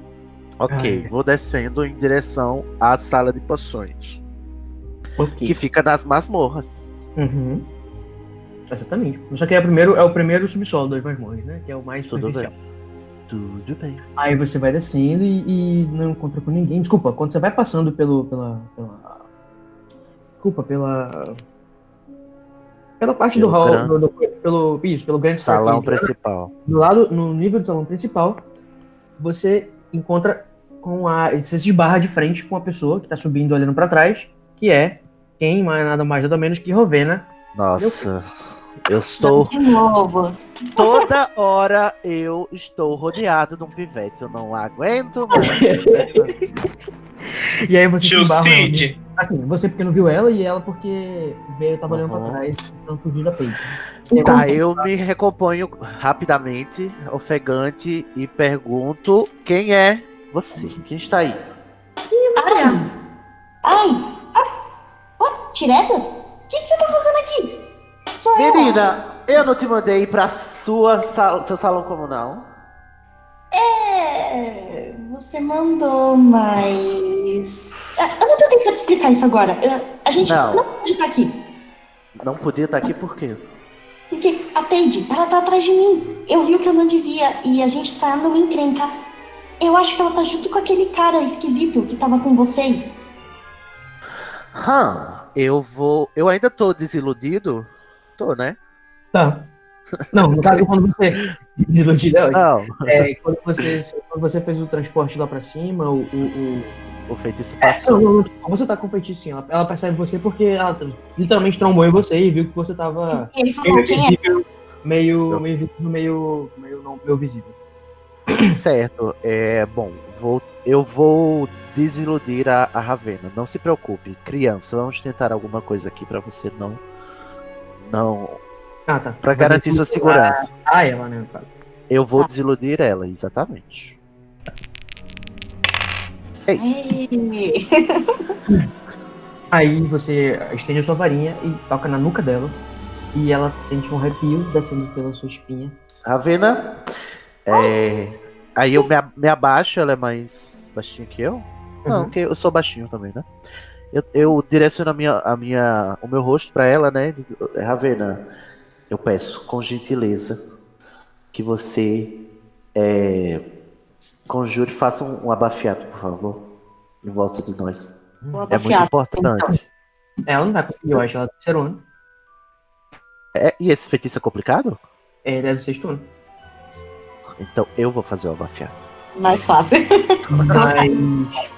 S2: Ok,
S1: Ai.
S2: vou descendo em direção à sala de poções.
S1: Ok.
S2: Que fica nas masmorras.
S1: Uhum. Exatamente. Só que é o primeiro, é o primeiro subsolo das masmorras, né? Que é o mais
S2: Tudo bem. Tudo bem.
S1: Aí você vai descendo e, e não encontra com ninguém. Desculpa, quando você vai passando pelo. pela. pela... Desculpa, pela. Pela parte
S2: Pelo
S1: do hall. Do, do- pelo. Isso, pelo grande
S2: Salão principal.
S1: do lado, no nível do salão principal, você encontra com a. Você se esbarra de frente com uma pessoa que tá subindo olhando pra trás, que é quem, mais nada mais nada menos que Rovena.
S2: Nossa, eu estou.
S7: De novo.
S2: Toda hora eu estou rodeado de um pivete. Eu não aguento mais.
S1: E aí você
S4: Tio
S1: se esbarra.
S4: Cid.
S1: Assim, você porque não viu ela e ela porque veio tava olhando
S2: Uhum.
S1: pra trás, tentando fugir da peita.
S2: Tá, eu me recomponho rapidamente, ofegante, e pergunto: quem é você? Quem está aí?
S7: Ai! Ai! Ai! Ó, Tiressas? O que, que você tá fazendo aqui? Sou eu.
S2: Menina, eu não te mandei pra sua sal- seu salão comunal.
S7: É, você mandou, mas. Ah, Eu não tô tentando te explicar isso agora. A gente
S2: Não.
S7: não pode estar aqui.
S2: Não podia estar aqui por quê?
S7: Porque a Paige, ela tá atrás de mim. Eu vi o que eu não devia e a gente tá numa encrenca. Eu acho que ela tá junto com aquele cara esquisito que tava com vocês.
S2: Hum, eu vou. Eu ainda tô desiludido? Tô, né?
S1: Tá. Não, no caso, quando você desiludiu, não,
S2: Não,
S1: é, quando, você, quando você fez o transporte lá pra cima, o. o, o...
S2: o feitiço
S1: É,
S2: passou.
S1: não, não, não, você tá com feitiço sim, ela, ela percebe você porque ela literalmente trombou em você e viu que você tava
S7: ele falou
S1: meio
S7: quem é.
S1: visível, meio, meio visível, meio, meio não, meio visível.
S2: Certo, é bom. Vou, eu vou desiludir a, a Ravena. Não se preocupe, criança. Vamos tentar alguma coisa aqui pra você não, não,
S1: Ah, tá.
S2: para garantir sua segurança.
S1: Ah, ela, né.
S2: Eu vou desiludir ela, exatamente. É.
S1: Aí você estende a sua varinha e toca na nuca dela. E ela sente um arrepio descendo pela sua espinha.
S2: Ravena, é, aí eu me, me abaixo, ela é mais baixinha que eu? Não,
S1: Uhum.
S2: porque eu sou baixinho também, né? Eu, eu direciono a minha, a minha, o meu rosto pra ela, né? Digo, Ravena, eu peço com gentileza que você é, conjure, faça um, um abafiato, por favor, em volta de nós.
S7: Vou
S2: É muito importante.
S1: Ela não vai conseguir, eu acho, ela é terceiro ano.
S2: É, e esse feitiço é complicado?
S1: É, deve ser sexto ano.
S2: Então eu vou fazer o abafiato.
S7: Mais fácil.
S1: Mas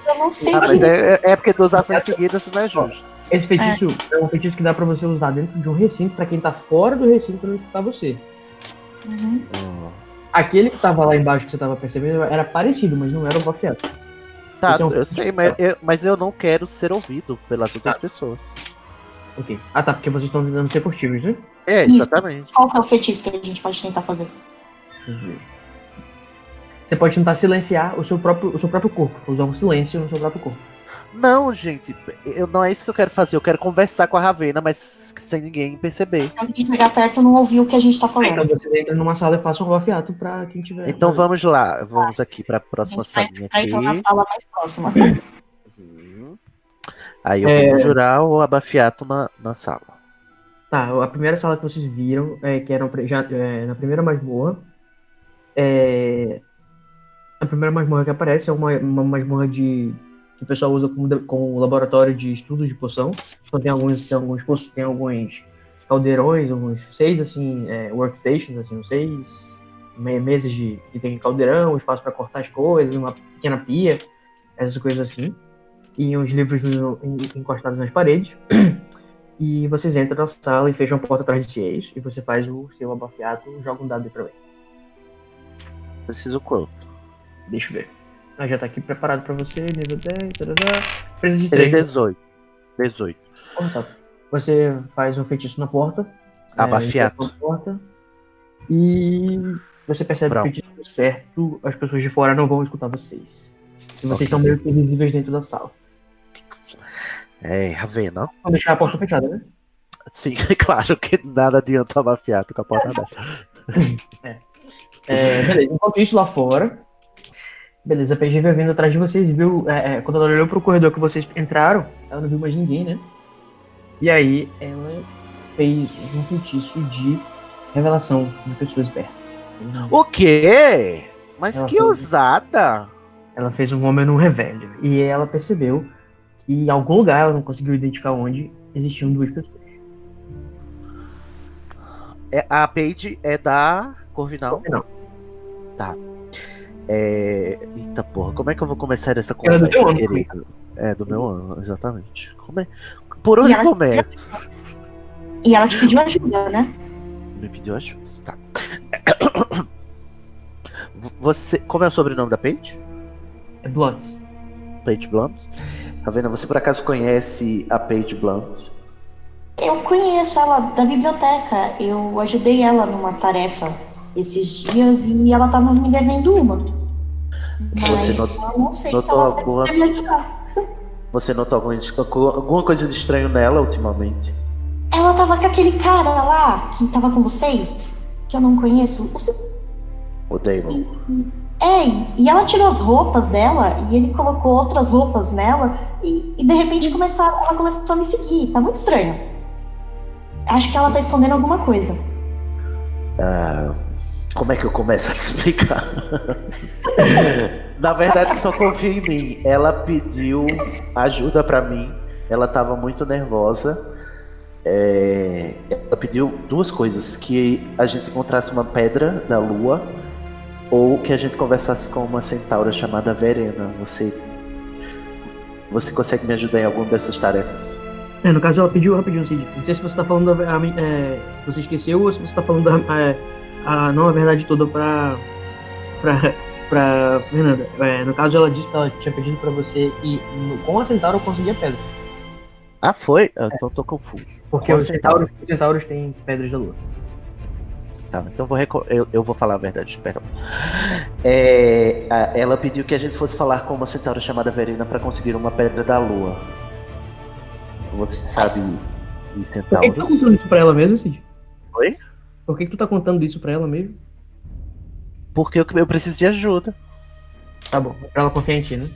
S7: Eu não sei.
S2: Ah, mas é, é porque duas ações seguidas não é justo.
S1: esse feitiço é. um feitiço que dá pra você usar dentro de um recinto pra quem tá fora do recinto não escutar você.
S7: Uhum.
S2: Hum.
S1: Aquele que tava lá embaixo que você tava percebendo era parecido, mas não era o Bafiato.
S2: Tá,
S1: é um
S2: eu sei, mas eu, mas eu não quero ser ouvido pelas outras
S1: Tá.
S2: pessoas.
S1: Ok. Ah tá, porque vocês estão tentando ser furtivos, né?
S2: É,
S7: Isso.
S2: exatamente.
S7: Qual que é o feitiço que a gente pode tentar fazer?
S1: Deixa eu ver. Você pode tentar silenciar o seu próprio, o seu próprio corpo, usar um silêncio no seu próprio corpo.
S2: Não, gente, eu, não é isso que eu quero fazer. Eu quero conversar com a Ravena, mas sem ninguém perceber.
S7: Se alguém chegar perto não ouvir o que a gente tá falando.
S1: então você entra numa sala e faça um bafiato pra quem tiver.
S2: Então vamos lá, vamos aqui pra
S7: A
S2: próxima
S7: gente vai
S2: salinha
S7: entrar então na
S2: aqui.
S7: sala mais próxima.
S2: Uhum. Aí eu
S1: É.
S2: vou conjurar o abafiato na, na sala.
S1: Tá, a primeira sala que vocês viram, é, que era já, é, na primeira masmorra, é, a primeira masmorra que aparece é uma, uma masmorra de que o pessoal usa como, como laboratório de estudos de poção. Então tem alguns, tem alguns, tem alguns caldeirões, alguns seis assim é, workstations, assim, uns seis me- mesas de que tem caldeirão, espaço para cortar as coisas, uma pequena pia, essas coisas assim, e uns livros no- en- encostados nas paredes. E vocês entram na sala e fecham a porta atrás de si, é? E você faz o seu abafiato, joga um dado aí pra mim.
S2: Preciso quanto?
S1: Deixa eu ver. Ah, já tá aqui preparado pra você, nível 10, tarará. Precisa de
S2: Tirei
S1: 3.
S2: 18. 18.
S1: Você faz um feitiço na porta. é,
S2: Abafiato.
S1: encosta na porta. E você percebe
S2: Pronto.
S1: que o feitiço certo, as pessoas de fora não vão escutar vocês. E vocês
S2: Ok.
S1: estão meio que invisíveis dentro da sala.
S2: É, Ravena.
S1: Vamos deixar a porta fechada, né?
S2: Sim, claro que nada adianta o abafiato com a porta aberta.
S1: É, beleza. Enquanto isso, lá fora. Beleza, a PG veio vindo atrás de vocês e viu. é, é, quando ela olhou pro corredor que vocês entraram, ela não viu mais ninguém, né? E aí ela fez um feitiço de revelação de pessoas perto.
S2: O quê? Mas
S1: Ela
S2: que
S1: foi-
S2: ousada!
S1: Ela fez um homem num revelio. E ela percebeu que em algum lugar, ela não conseguiu identificar onde, existiam duas pessoas.
S2: É, a Paige é da Corvinal?
S1: Não.
S2: Tá. É... Eita porra, como é que eu vou começar essa
S1: do
S2: conversa,
S1: ano,
S2: querido? É, do meu ano, exatamente. Como é- Por onde
S7: E ela-
S2: começa?
S7: E ela te pediu ajuda, né?
S2: Me pediu ajuda. Tá. Você. Como é o sobrenome da Paige?
S1: É Bloods.
S2: Paige Blunt? Ravena, você por acaso conhece a Paige Blunt?
S7: Eu conheço ela da biblioteca. Eu ajudei ela numa tarefa esses dias e ela tava me devendo uma. Mas
S2: Você not-
S7: eu não sei se
S2: notou alguma-
S7: vai me ajudar.
S2: Você notou algum- alguma coisa de estranho nela ultimamente?
S7: Ela tava com aquele cara lá que tava com vocês, que eu não conheço. Você...
S2: O Damon?
S7: É, e- e ela tirou as roupas dela e ele colocou outras roupas nela e, e de repente começar, ela começou a me seguir. Tá muito estranho. Acho que ela tá escondendo alguma coisa.
S2: Ah, como é que eu começo a te explicar? Na verdade, só confia em mim. Ela pediu ajuda pra mim. Ela tava muito nervosa. É, ela pediu duas coisas: que a gente encontrasse uma pedra da lua ou que a gente conversasse com uma centaura chamada Verena. Você, você consegue me ajudar em alguma dessas tarefas?
S1: É, no caso, ela pediu rapidinho, Cid. Não sei se você tá falando é, você esqueceu ou se você tá falando é, a, não a verdade toda pra. pra. pra Fernanda. É, no caso, ela disse que ela tinha pedido pra você ir no- com a Centauro conseguir a pedra.
S2: Ah, foi? Ah, Então tô confuso.
S1: Porque os
S2: Centauro.
S1: centauros, os centauros têm pedras da lua.
S2: Tá, então vou eu, eu vou falar a verdade, perdão. É, a- ela pediu que a gente fosse falar com uma centaura chamada Verena para conseguir uma pedra da lua. Você sabe de
S1: Por que, tá
S2: centauros?
S1: contando isso pra ela mesmo, Cid?
S2: Oi?
S1: Por que, que tu tá contando isso pra ela mesmo?
S2: Porque eu, eu preciso de ajuda.
S1: Tá bom, pra ela confiar em ti, né?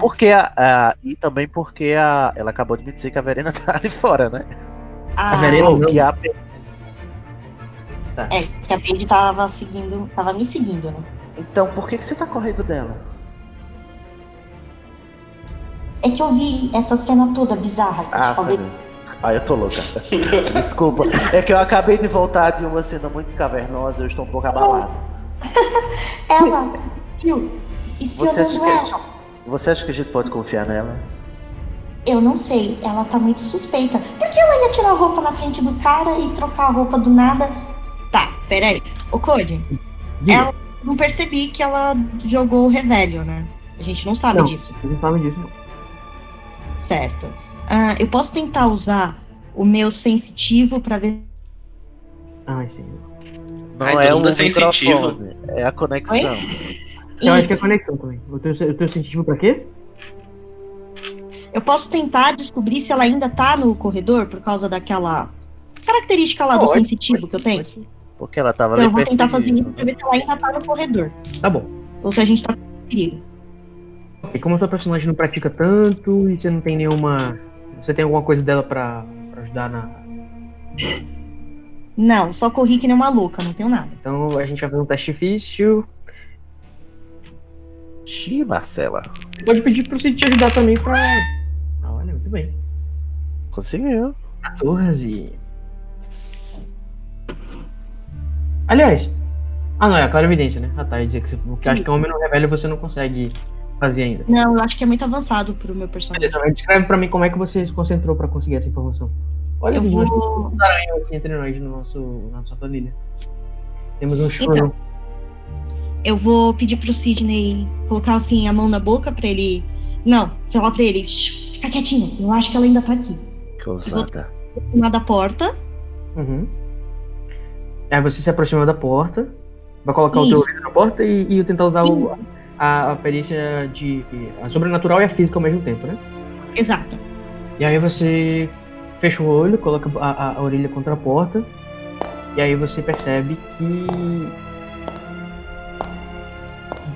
S2: Porque a, a- e também porque a, ela acabou de me dizer que a Verena tá ali fora, né?
S3: A,
S1: A Verena-
S2: Ou
S1: não.
S2: que a
S3: É, que a Paige tava seguindo, tava me seguindo, né?
S2: Então, por que, que você tá correndo dela?
S3: É que eu vi essa cena toda bizarra
S2: Ah,
S3: te falei.
S2: beleza. Ah, eu tô louca. Desculpa. É que eu acabei de voltar de uma cena muito cavernosa, eu estou um pouco abalado.
S3: Ela, viu?
S2: Você acha,
S3: Espionando
S2: que,
S3: ela.
S2: você acha que a gente pode confiar nela?
S3: Eu não sei, ela tá muito suspeita. Por que ela ia tirar a roupa na frente do cara e trocar a roupa do nada? Tá, peraí. Ô, Cody,
S1: Diga.
S3: ela não percebi que ela jogou o Revelio, né? A gente não sabe
S1: Não.
S3: disso.
S1: Vocês não sabem disso, não.
S3: Certo. Ah, eu posso tentar usar o meu sensitivo pra ver.
S1: Ai, sim.
S2: Não
S4: Ai,
S2: é
S4: é sensitivo.
S2: é a conexão.
S1: Eu acho que é
S3: Isso.
S1: conexão também. O teu, o teu sensitivo pra quê?
S3: Eu posso tentar descobrir se ela ainda tá no corredor por causa daquela característica lá do
S1: Pode,
S3: sensitivo que eu tenho.
S2: Porque ela tava
S3: Então eu vou tentar fazer isso pra ver se ela ainda tá no corredor.
S1: Tá bom.
S3: Ou se a gente tá com perigo.
S1: E como a tua personagem não pratica tanto e você não tem nenhuma. Você tem alguma coisa dela pra, pra ajudar na.
S3: Não, só corri que nem uma louca, não tenho nada.
S1: Então a gente vai fazer um teste difícil.
S2: Xiii, Marcela.
S1: Pode pedir pro Cid te ajudar também pra. Ah, olha, muito bem.
S2: Conseguiu.
S1: 14. Aliás. Ah, não, é a clara evidência, né? Ah, tá. Ia dizer que você. Porque acho que homem não revela você não consegue fazer ainda.
S3: Não, eu acho que é muito avançado pro meu personagem.
S1: Beleza, mas descreve pra mim como é que você se concentrou pra conseguir essa informação. Olha,
S3: Eu vou.
S1: um aranha aqui entre nós no nosso, na nossa planilha. Temos um churro.
S3: Então. Eu vou pedir pro Sidney colocar assim a mão na boca pra ele. Não, falar pra ele, "Shh, fica quietinho, eu acho que ela ainda tá aqui.
S2: Que ousada.
S3: Em cima da porta.
S1: Uhum. Aí você se aproxima da porta, vai colocar o teu
S3: Isso.
S1: olho na porta e, e tentar usar o-
S3: Isso.
S1: A, a perícia de. a sobrenatural e a física ao mesmo tempo, né?
S3: Exato.
S1: E aí você fecha o olho, coloca a, a- a orelha contra a porta, e aí você percebe que.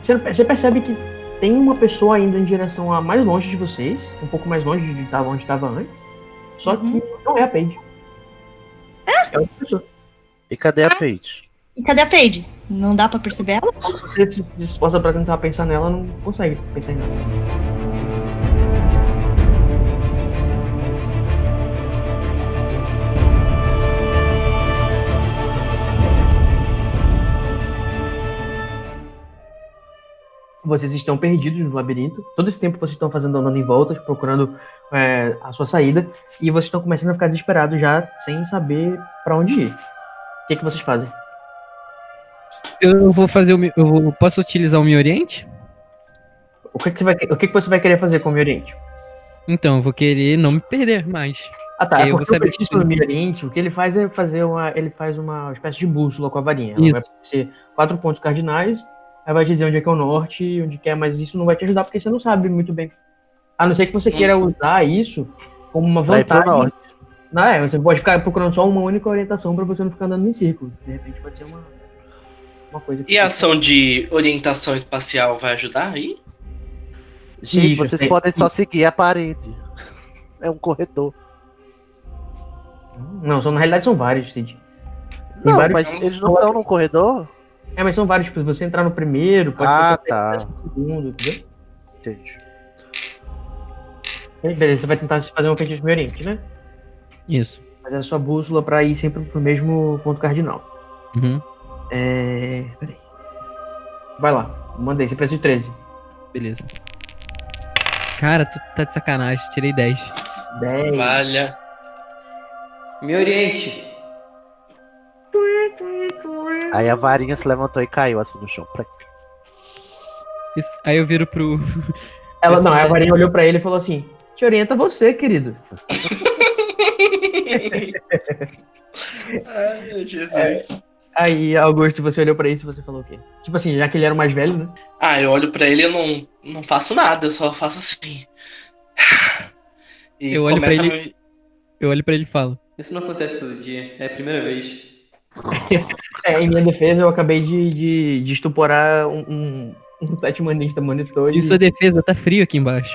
S1: Você, percebe que tem uma pessoa ainda em direção a mais longe de vocês, um pouco mais longe de tava onde estava antes, só
S3: Uhum.
S1: que não é a Paige. É outra pessoa.
S2: E cadê a Paige?
S3: E cadê a Paige? Não dá pra perceber ela?
S1: Quando você se se esforça pra tentar pensar nela, não consegue pensar em nada. Vocês estão perdidos no labirinto. Todo esse tempo vocês estão fazendo andando em voltas, procurando é, a sua saída, e vocês estão começando a ficar desesperados já, sem saber pra onde ir. O que, que vocês fazem?
S5: Eu vou fazer o. Eu vou- posso utilizar o Mi Oriente?
S1: O que, que, você, vai, o que, que você vai querer fazer com o Meio Oriente?
S5: Então, eu vou querer não me perder mais.
S1: Ah tá,
S5: Eu vou
S1: o
S5: saber
S1: feitiço
S5: tudo.
S1: do Meio Oriente, o que ele faz é fazer uma. Ele faz uma espécie de bússola com a varinha. Ela
S5: Isso.
S1: vai ser quatro pontos cardinais, aí vai te dizer onde é que é o norte e onde que é, mas isso não vai te ajudar porque você não sabe muito bem. A não ser que você queira usar isso como uma
S2: Vai pro
S1: vantagem.
S2: norte.
S1: Não, é, você pode ficar procurando só uma única orientação pra você não ficar andando em círculo. De repente pode ser uma, uma coisa que.
S4: E a ação de orientação espacial vai ajudar aí?
S2: Gente,
S1: Isso,
S2: vocês
S1: tem-
S2: podem só seguir a parede. É um corredor.
S1: Não, são, na realidade são vários, Cid. Tem
S2: Não,
S1: vários-
S2: mas eles não estão no corredor?
S1: É, mas são vários, tipo, se você entrar no primeiro, pode
S2: Ah,
S1: ser que
S2: tá.
S1: você no segundo, entendeu?
S2: Entendi.
S1: Beleza, você vai tentar fazer um feitiço meio oriente, né?
S5: Isso.
S1: Fazer a sua bússola pra ir sempre pro mesmo ponto cardinal.
S5: Uhum.
S1: É. Peraí. Vai lá, mandei, você precisa de 13.
S5: Beleza. Cara, tu tá de sacanagem. Tirei 10.
S1: 10.
S4: Valha.
S8: Me oriente.
S2: Aí a varinha se levantou e caiu assim no chão.
S5: Isso. Aí eu viro pro.
S1: Ela, não, a varinha olhou pra ele e falou assim: Te orienta você, querido.
S4: Ai, Jesus.
S1: Aí, Augusto, você olhou pra isso e você falou o quê? Tipo assim, já que ele era o mais velho, né?
S4: Ah, eu olho pra ele e eu não, não faço nada, eu só faço assim. E
S5: Eu olho pra
S4: começa
S5: ele-
S4: me-
S5: Eu olho pra ele e falo.
S6: Isso não acontece todo dia, é a primeira vez.
S1: É, em minha defesa, eu acabei de, de, de estuporar um, um, um setemanista monitor.
S5: Em
S1: e-
S5: sua defesa, tá frio aqui embaixo.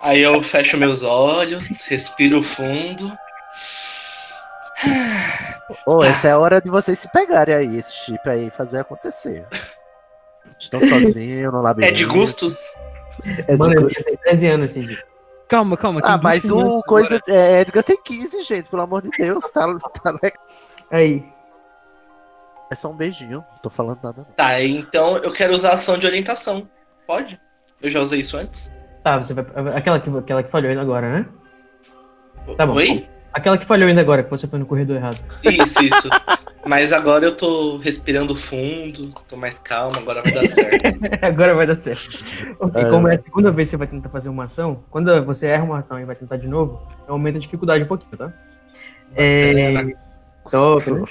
S4: Aí eu fecho meus olhos, respiro fundo.
S2: Ô, essa é a hora de vocês se pegarem aí, esse chip aí, fazer acontecer. Estão sozinhos no
S4: É
S2: labirinto.
S4: de gustos?
S2: É de
S1: Mano, eu tenho 13 anos, Cindy.
S5: Calma, calma.
S2: Ah, mas o coisa. É, Edgar tem 15, gente, pelo amor de Deus. Tá, tá legal.
S1: Aí.
S2: É só um beijinho, não tô falando nada. não.
S4: Tá, então eu quero usar ação de orientação. Pode? Eu já usei isso antes?
S1: Tá, você vai. Aquela que, aquela que falhou ainda agora, né? Tá bom.
S4: Oi?
S1: Aquela que falhou ainda agora, que você foi no corredor errado.
S4: Isso, isso. Mas agora eu tô respirando fundo, tô mais calmo, agora vai dar certo.
S1: agora vai dar certo. Ok,
S2: É.
S1: como é a segunda vez que você vai tentar fazer uma ação, quando você erra uma ação e vai tentar de novo, aumenta a dificuldade um pouquinho, tá? É. Top, né?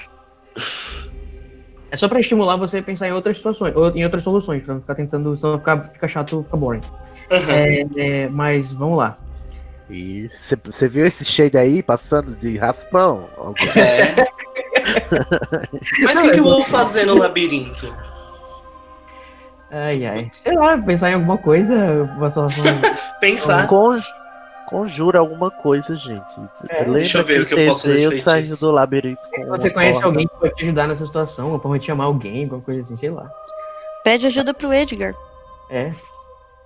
S1: É só pra estimular você a pensar em outras situações, ou em outras soluções, pra não ficar tentando, senão ficar, ficar chato, fica boring.
S4: Aham.
S1: É, é, mas vamos lá.
S2: E você viu esse shade aí passando de raspão?
S4: É. Mas o que, que eu vou fazer no labirinto?
S1: Ai, ai. Sei lá, pensar em alguma coisa, solução.
S4: Pensar.
S2: Con- conjura alguma coisa, gente.
S1: É,
S4: deixa eu ver o que eu posso fazer feitiço.
S2: saindo do labirinto com
S1: você conhece
S2: corda.
S1: alguém que pode te ajudar nessa situação, ou pode chamar alguém, alguma coisa assim, sei lá.
S3: Pede ajuda pro Edgar.
S1: É.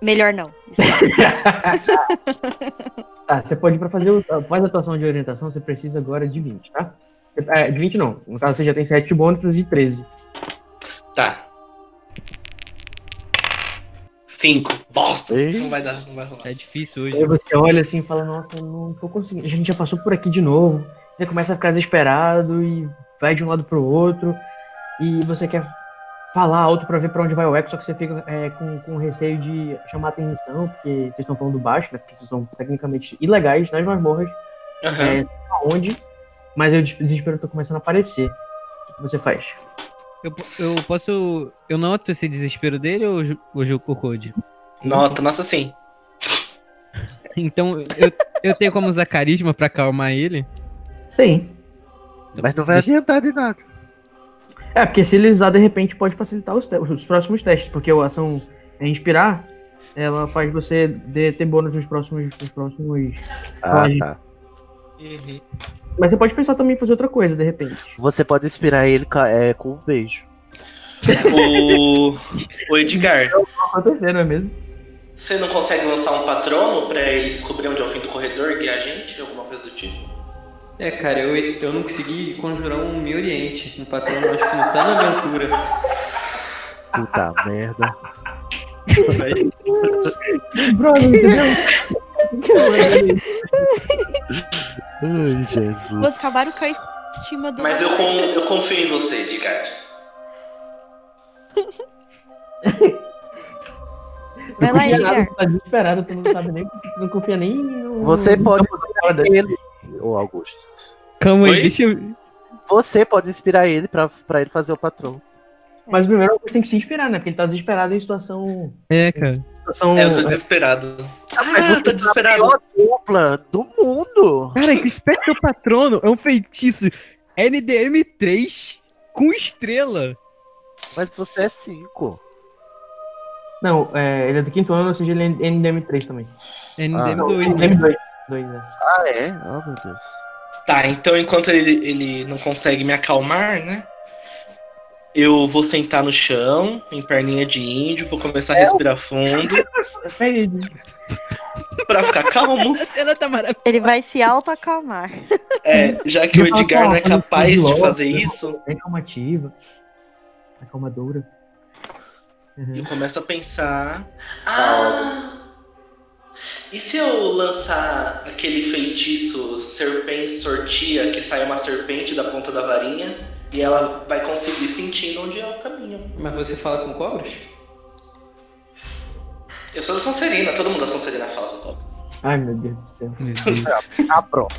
S3: Melhor não.
S1: Tá, você pode, pra fazer o, faz a atuação de orientação, você precisa agora de 20, tá? É, de 20 não. No caso, você já tem 7 bônus, de 13.
S4: Tá. Cinco. Bosta.
S2: Ei.
S4: Não vai dar, não vai rolar.
S5: Tá difícil
S1: Aí
S5: hoje.
S1: você olha assim e fala, nossa, eu não tô conseguindo. A gente já passou por aqui de novo. Você começa a ficar desesperado e vai de um lado pro outro. E você quer falar alto pra ver pra onde vai o eco, só que você fica é, com, com receio de chamar atenção, porque vocês estão falando baixo, né? Porque vocês são tecnicamente ilegais nas masmorras.
S4: Aham.
S1: É, aonde? Mas o des- desespero tá começando a aparecer. O que você faz?
S5: Eu, eu posso. Eu noto esse desespero dele ou ou jogo cocode?
S4: Nota, nossa, sim.
S5: Então eu, eu tenho como usar carisma pra acalmar ele?
S1: Tem.
S2: Mas não vai adiantar de nada.
S1: É, porque se ele usar de repente pode facilitar os, os próximos testes, porque a ação é inspirar, ela faz você de- ter bônus nos próximos, nos próximos.
S2: Ah, tá.
S1: Mas você pode pensar também em fazer outra coisa, de repente.
S2: Você pode inspirar ele é, com um beijo.
S4: O, o Edgar,
S1: Não acontecer, não é mesmo?
S4: você não consegue lançar um patrono pra ele descobrir onde é o fim do corredor, guiar a gente? Alguma coisa do tipo?
S6: É, cara, eu, eu não consegui conjurar um Me Oriente. Um patrão, acho que não tá na minha altura.
S2: Puta merda.
S1: Brother, entendeu?
S2: Ai, Jesus.
S3: Vocês acabaram com a estima do.
S4: Mas eu, con- eu confio em você, Edgar.
S3: Vai lá,
S1: Não confia nada,
S3: Edgar.
S1: Tá desesperado, tu não sabe nem, não confia nem no.
S2: Você pode. Ele, ô Augusto.
S5: Calma
S4: Oi?
S5: aí, deixa eu.
S2: Você pode inspirar ele pra, pra ele fazer o patrão.
S1: Mas primeiro você tem que se inspirar, né? Porque ele tá desesperado em situação.
S5: É, cara.
S1: situação
S4: É, eu tô desesperado.
S2: Mas
S4: Ah,
S2: você
S4: tá
S2: é a
S4: desesperado.
S2: pior dupla do mundo.
S5: Cara, que Spectro Patrono é um feitiço NDM3 com estrela.
S2: Mas você é 5.
S1: Não, é, ele é do quinto ano, ou seja, ele é NDM3 também.
S5: NDM2, né?
S1: NDM2. Dois?
S2: Ah, é? Oh, meu Deus.
S4: Tá, então enquanto ele, ele não consegue me acalmar, né? Eu vou sentar no chão, em perninha de índio, vou começar a respirar fundo
S1: Peraí,
S4: pra ficar calmo.
S5: A cena tá maravilhosa.
S3: Ele vai se auto-acalmar.
S4: É, já que o Edgar não é capaz de fazer isso,
S1: É calmativa. É calmadora. Uhum.
S4: eu começo a pensar. Ah! E se eu lançar aquele feitiço serpente sortia que sai uma serpente da ponta da varinha e ela vai conseguir sentir onde é o caminho?
S6: Mas você fala com cobras?
S4: Eu sou da Sonserina, todo mundo da Sonserina fala com cobras.
S1: Ai, meu Deus do céu.
S2: Ah, pronto.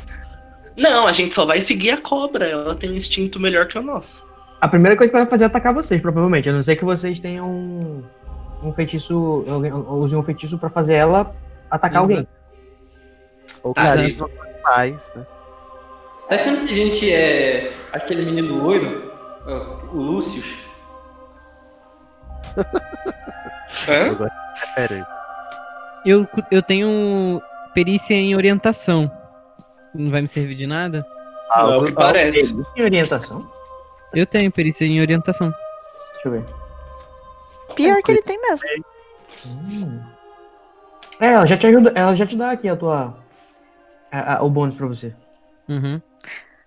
S4: Não, a gente só vai seguir a cobra. Ela tem um instinto melhor que o nosso.
S1: A primeira coisa que ela vai fazer é atacar vocês, provavelmente. A não ser que vocês tenham um, um feitiço. Usem um feitiço pra fazer ela atacar alguém.
S2: Ou
S6: Ah,
S2: carisma mais, né?
S6: Tá achando que a gente é aquele menino loiro? ó, O Lúcius?
S4: Hã?
S2: Eu referência.
S5: Eu, eu tenho perícia em orientação. Não vai me servir de nada?
S4: Não é o que parece.
S1: Tem orientação?
S5: Eu tenho perícia em orientação.
S1: Deixa eu ver.
S3: Pior que ele tem mesmo.
S1: Hum. É, ela já te ajuda, ela já te dá aqui a tua. a- a- o bônus pra você.
S5: Uhum.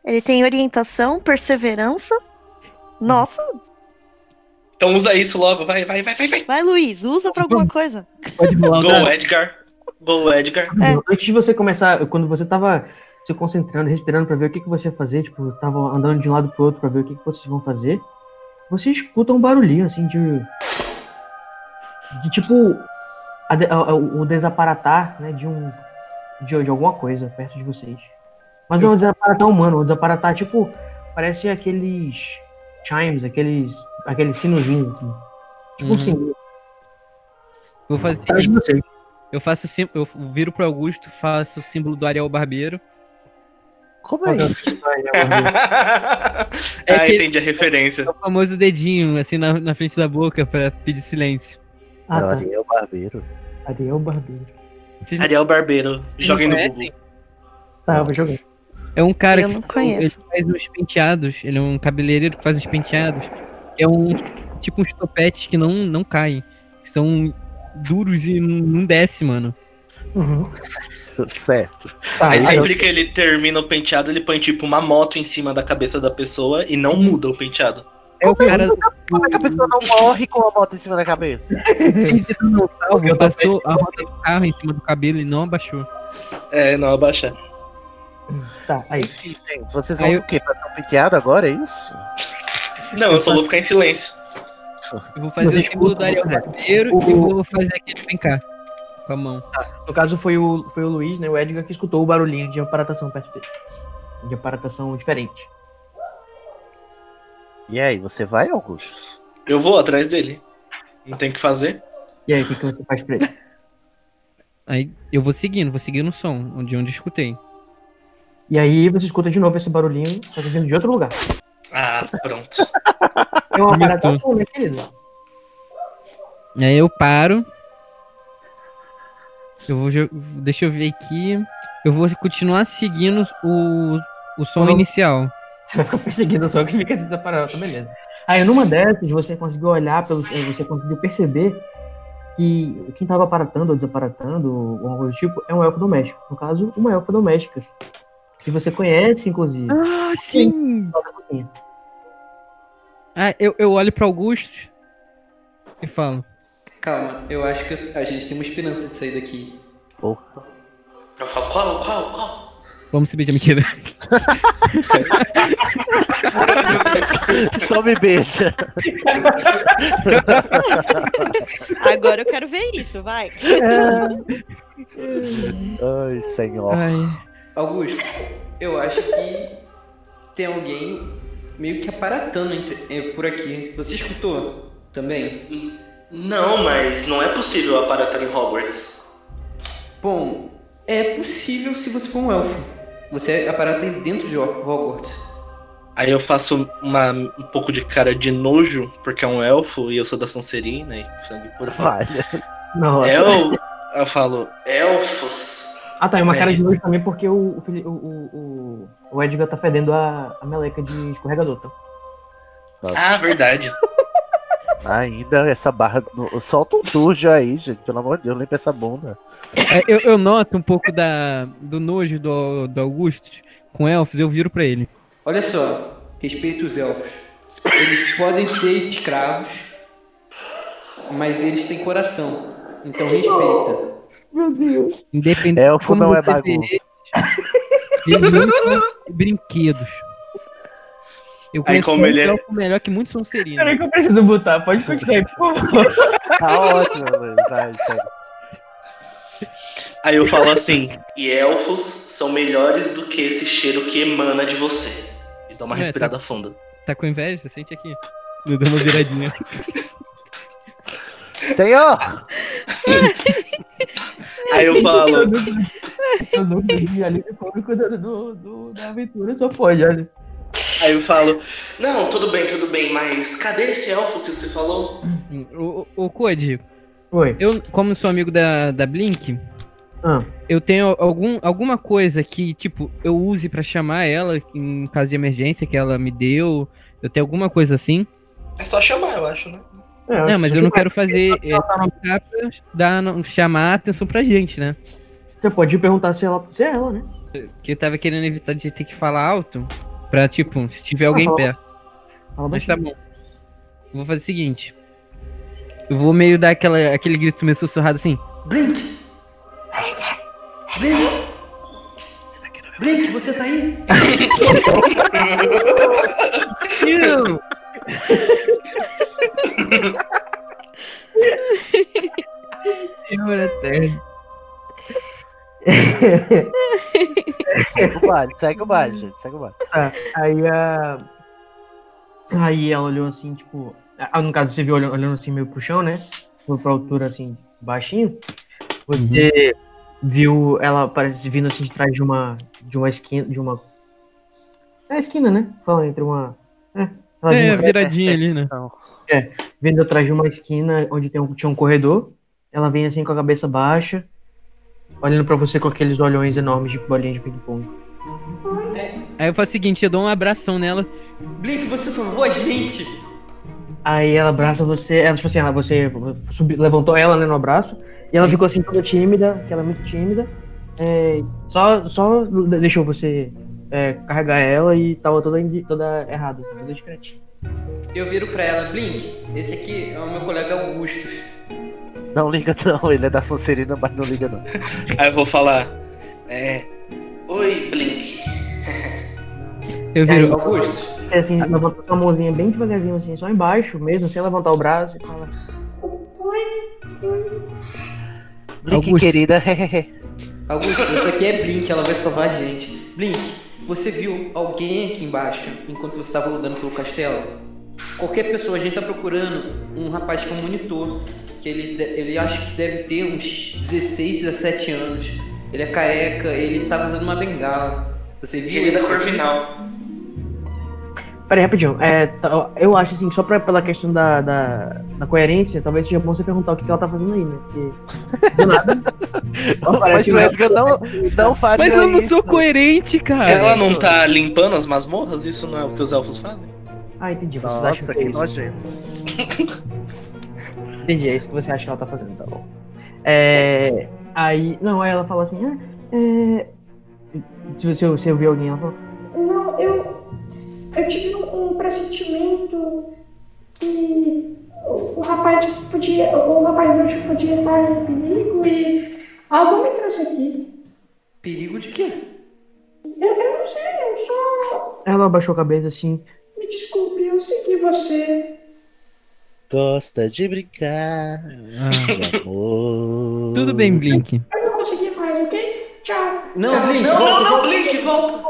S3: Ele tem orientação, perseverança. Nossa,
S4: Então usa isso logo. Vai, vai, vai, vai, vai.
S3: vai, Luiz, usa pra alguma coisa.
S5: Pode rolar o
S4: Go,
S5: dado.
S4: Edgar. Go, Edgar.
S3: É.
S1: Antes de você começar, quando você tava se concentrando, respirando pra ver o que, que você ia fazer, tipo, tava andando de um lado pro outro pra ver o que, que vocês vão fazer, você escuta um barulhinho assim de. de tipo. A a- o desaparatar, né, de um. De, de alguma coisa perto de vocês. Mas não é um desaparatar humano, um desaparatar, tipo, parece aqueles chimes, aqueles. aqueles sinozinhos, assim. Tipo um
S5: Uhum.
S1: sino.
S5: Vou fazer eu faço eu viro pro Augusto, faço o símbolo do Ariel Barbeiro.
S2: Como é isso?
S5: É
S4: ah,
S5: que-
S4: entendi a referência.
S5: O famoso dedinho, assim, na, na frente da boca pra pedir silêncio.
S1: Ah, tá.
S2: Ariel Barbeiro.
S1: Ariel Barbeiro.
S5: Vocês-
S4: Ariel Barbeiro.
S5: vocês
S4: Joguem
S5: não
S4: no
S5: conhecem?
S4: Google.
S1: Tá, eu vou jogar.
S5: É um cara
S3: Eu
S5: que
S3: não
S5: ele faz uns penteados, ele é um cabeleireiro que faz uns penteados, que é um tipo uns topetes que não, não caem, que são duros e não não desce, mano.
S1: Uhum.
S2: Certo.
S1: Tá,
S4: Aí
S1: aí-
S4: sempre que ele termina o penteado, ele põe tipo uma moto em cima da cabeça da pessoa e não muda o penteado.
S5: É o cara
S2: Como é que a pessoa não morre com a moto em cima da cabeça?
S5: ele não
S1: tô
S5: passou a roda do carro em cima do cabelo e não abaixou.
S4: É, não abaixa.
S1: Tá, aí.
S2: Vocês
S5: Aí
S2: vão
S5: eu-
S2: o quê? Fazer um penteado agora, é isso?
S4: Não, eu só vou ficar em silêncio.
S5: Eu vou fazer
S1: Você
S5: o símbolo do Ariel
S1: né?
S5: Barbeiro
S1: O-
S5: e vou fazer aquele vem cá, com a mão.
S1: No caso foi o, foi o Luiz, né? O Edgar que escutou o barulhinho de aparatação perto dele. De aparatação diferente.
S2: E aí, você vai, Augusto?
S4: Eu vou atrás dele. Não tem o que fazer.
S1: E aí, o que, que você faz pra ele?
S5: Aí eu vou seguindo, vou seguindo o som, onde onde eu escutei.
S1: E aí você escuta de novo esse barulhinho, só que vindo de outro lugar.
S4: Ah, pronto.
S1: É uma aparatação, né, querido?
S5: Aí eu paro. Eu vou. Deixa eu ver aqui. Eu vou continuar seguindo o, o som inicial.
S1: Você vai ficar perseguindo só que fica se separando, tá beleza. Aí numa dessas, você conseguiu olhar, pelo, eh, você conseguiu perceber que quem tava aparatando ou desaparatando, ou algo do tipo, é um elfo doméstico. No caso, uma elfa doméstica. Que você conhece, inclusive.
S5: Ah, sim! Ah, eu, eu olho pra Augusto e falo.
S6: Calma, eu acho que a gente tem uma esperança de sair daqui.
S2: Porra.
S4: Eu falo, qual, qual, qual?
S5: Vamos se beijar, mentira.
S2: Só me beija.
S3: Agora eu quero ver isso, vai.
S2: Ai, senhor.
S5: Ai.
S6: Augusto, eu acho que tem alguém meio que aparatando entre- eh, por aqui. Você escutou também?
S4: Não, mas não é possível aparatar em Hogwarts.
S6: Bom, é possível se você for um elfo. Você aparata dentro de Hogwarts.
S4: Aí eu faço uma, um pouco de cara de nojo, porque é um elfo e eu sou da Sonserina e sangue puro.
S2: Vai.
S1: Não,
S4: El... Eu falo, elfos.
S1: Ah, tá. E uma
S4: É.
S1: cara de nojo também porque o, o, o, o, o- Edgar tá fedendo a, a meleca de escorregador, tá?
S4: Ah, verdade.
S2: Ainda essa barra. no- Solta um tujo aí, gente. Pelo amor de Deus, limpa essa bunda.
S5: É, Eu, eu noto um pouco da, do nojo do, do Augusto com elfos, eu viro pra ele.
S6: Olha só, respeita os elfos. Eles podem ter escravos, mas eles têm coração. Então respeita.
S5: Independente
S2: Elfo não é bagunça.
S5: Eles não são brinquedos. Eu
S4: Aí,
S5: conheço
S4: como
S5: um
S4: ele é-
S5: elfo melhor que muitos são serinos.
S1: Peraí que eu preciso botar. Pode continuar aí, por favor.
S2: Tá ótimo, Luiz. Vai, segue.
S4: Aí eu falo assim, e elfos são melhores do que esse cheiro que emana de você. E dou uma
S5: É,
S4: respirada funda.
S5: Tá com inveja? Sente aqui. Eu dou uma viradinha.
S2: Senhor!
S4: Aí eu falo,
S1: Eu não vi ali do, do- da aventura, só pode, olha.
S4: Aí eu falo, não, tudo bem, tudo bem, mas cadê esse elfo que você falou?
S5: Ô, ô, ô, Code,
S1: Oi.
S5: eu, como sou amigo da, da Blink,
S1: Ah,
S5: eu tenho algum, alguma coisa que, tipo, eu use pra chamar ela em caso de emergência que ela me deu. Eu tenho alguma coisa assim.
S4: É só chamar, eu acho, né?
S1: é,
S5: Não, mas eu não
S1: que
S5: quero fazer. É,
S1: tá
S5: pra dar, não- chamar a atenção pra gente, né?
S1: Você pode perguntar se ela, se é ela, né?
S5: Que eu tava querendo evitar de ter que falar alto. Pra, tipo, se tiver alguém
S1: Aham.
S5: perto. Mas tá bom. Eu vou fazer o seguinte. Eu vou meio dar aquela, aquele grito meio sussurrado assim.
S6: Blink! Blink! Blink, você tá aí?
S5: Eu! Senhor eterno.
S2: Segue o baile, segue o baile, gente, segue o baile.
S1: Tá, aí a. Aí ela olhou assim, tipo. ah, No caso, você viu olhando, olhando assim meio pro chão, né? Foi pra altura assim, baixinho. Você viu ela parece vindo assim de trás de uma. De uma esquina. De uma. É a esquina, né? Fala entre uma. É, ela
S5: É, viradinha ali, né?
S2: Percepção.
S1: vindo atrás de uma esquina onde tem um, tinha um corredor. Ela vem assim com a cabeça baixa, olhando pra você com aqueles olhões enormes de bolinha de ping-pong.
S5: Aí eu faço o seguinte, eu dou um abração nela.
S6: Blink, você salvou a gente!
S1: Aí ela abraça você, ela, tipo assim, ela, você subi- levantou ela né, no abraço, e ela ficou assim toda tímida, que ela é muito tímida. é, só, só deixou você é, carregar ela e tava toda, toda errada, assim, toda discretinha.
S6: Eu viro pra ela, Blink, esse aqui é o meu colega Augustus.
S2: Não liga não, ele é da Sonserina, mas não liga não.
S4: Aí eu vou falar, é. Oi, Blink.
S5: Eu viro.
S6: Augustus,
S1: Você assim, levanta sua mãozinha bem devagarzinho, assim, só embaixo mesmo, sem levantar o braço e fala.
S2: Blink,
S5: Augusto.
S2: querida.
S6: Augusto, esse aqui é Blink, ela vai salvar a gente. Blink, você viu alguém aqui embaixo enquanto você estava andando pelo castelo? Qualquer pessoa, a gente tá procurando um rapaz que é um monitor, que ele, ele acha que deve ter uns 16, 17 anos. Ele é careca, ele tá usando uma bengala. Você viu?
S4: Ele é da Corvinal.
S1: Peraí, rapidinho. É, tá, eu acho assim, só pra, pela questão da, da, da coerência, talvez seja bom você perguntar o que, que ela tá fazendo aí, né? Porque. Do nada.
S2: Mas Edgar não, não faria
S5: Mas eu não sou coerente, cara.
S4: Ela não tá limpando as masmorras? Isso não é o que os elfos fazem?
S1: Ah, entendi. Vocês acham
S2: Nossa,
S1: que é
S2: que
S1: isso.
S2: nojento.
S1: Entendi, é isso que você acha que ela tá fazendo, tá bom. É, aí, não, aí ela fala assim, ah, é, se você, você ouviu alguém, ela fala,
S9: Não, eu. Eu tive um, um pressentimento que o, rapaz podia. O rapaz bruxo podia estar em perigo e. A avó me trouxe aqui.
S6: Perigo de quê?
S9: Eu, eu não sei, eu só.
S1: ela abaixou a cabeça assim,
S9: Me desculpe, você.
S2: Gosta de brincar de amor.
S5: Ah, Tudo bem, Blink.
S9: Eu não consegui mais, ok? Tchau.
S6: Não, Blink,
S4: Não,
S6: volta,
S4: não, não. Blink, volta!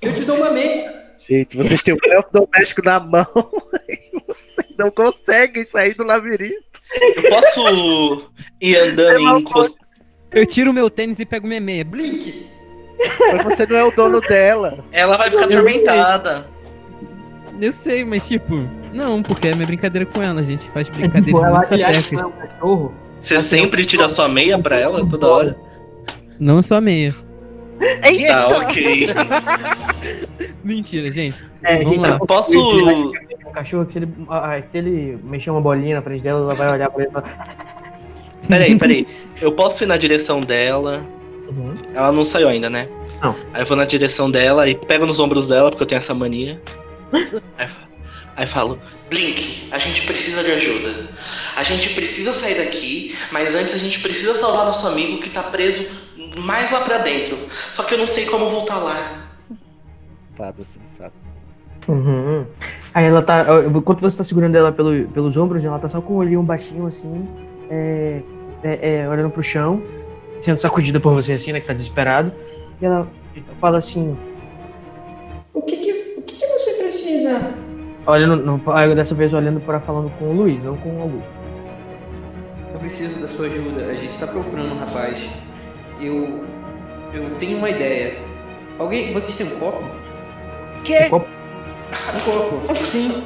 S6: Eu te dou uma meia.
S2: Gente, vocês têm o elfo doméstico na mão e vocês não conseguem sair do labirinto.
S4: Eu posso ir andando e encostar.
S5: Eu tiro meu tênis e pego minha meia. Blink!
S2: Mas você não é o dono dela.
S4: Ela vai ficar atormentada.
S5: Eu sei, mas tipo, não, porque é minha brincadeira com ela, a gente faz
S1: é,
S5: brincadeira
S1: tipo, ela que é um cachorro,
S4: Você sempre tira sua meia pra ela toda hora?
S5: Não só meia.
S4: Tá, ok.
S5: Mentira, gente.
S1: é,
S5: Vamos
S1: gente,
S5: lá.
S1: ela
S4: Posso.
S1: um cachorro, que se ele, ah, se ele mexer uma bolinha na frente dela, ela vai olhar pra ele e falar,
S4: Peraí, peraí. Eu posso ir na direção dela.
S1: uhum.
S4: Ela não saiu ainda, né?
S1: Não.
S4: Aí eu vou na direção dela e pego nos ombros dela, porque eu tenho essa mania. Aí, fa- aí falo, Blink, a gente precisa de ajuda. A gente precisa sair daqui, mas antes a gente precisa salvar nosso amigo que tá preso mais lá pra dentro. Só que eu não sei como voltar lá.
S2: Fada sensata.
S1: Uhum. Aí ela tá. Enquanto você tá segurando ela pelo, pelos ombros, ela tá só com o olhinho baixinho assim, é, é, é, olhando pro chão. sendo sacudida por você assim, né? Que tá desesperado. E ela fala assim,
S9: O que que, o que, que precisa?
S1: olhando, no, aí dessa vez olhando para falando com o Luiz, não com o Augusto.
S5: Eu preciso da sua ajuda. A gente tá procurando um rapaz. Eu. Eu tenho uma ideia. Alguém. Vocês têm um copo?
S3: Que?
S1: Copo?
S5: Um copo. Sim.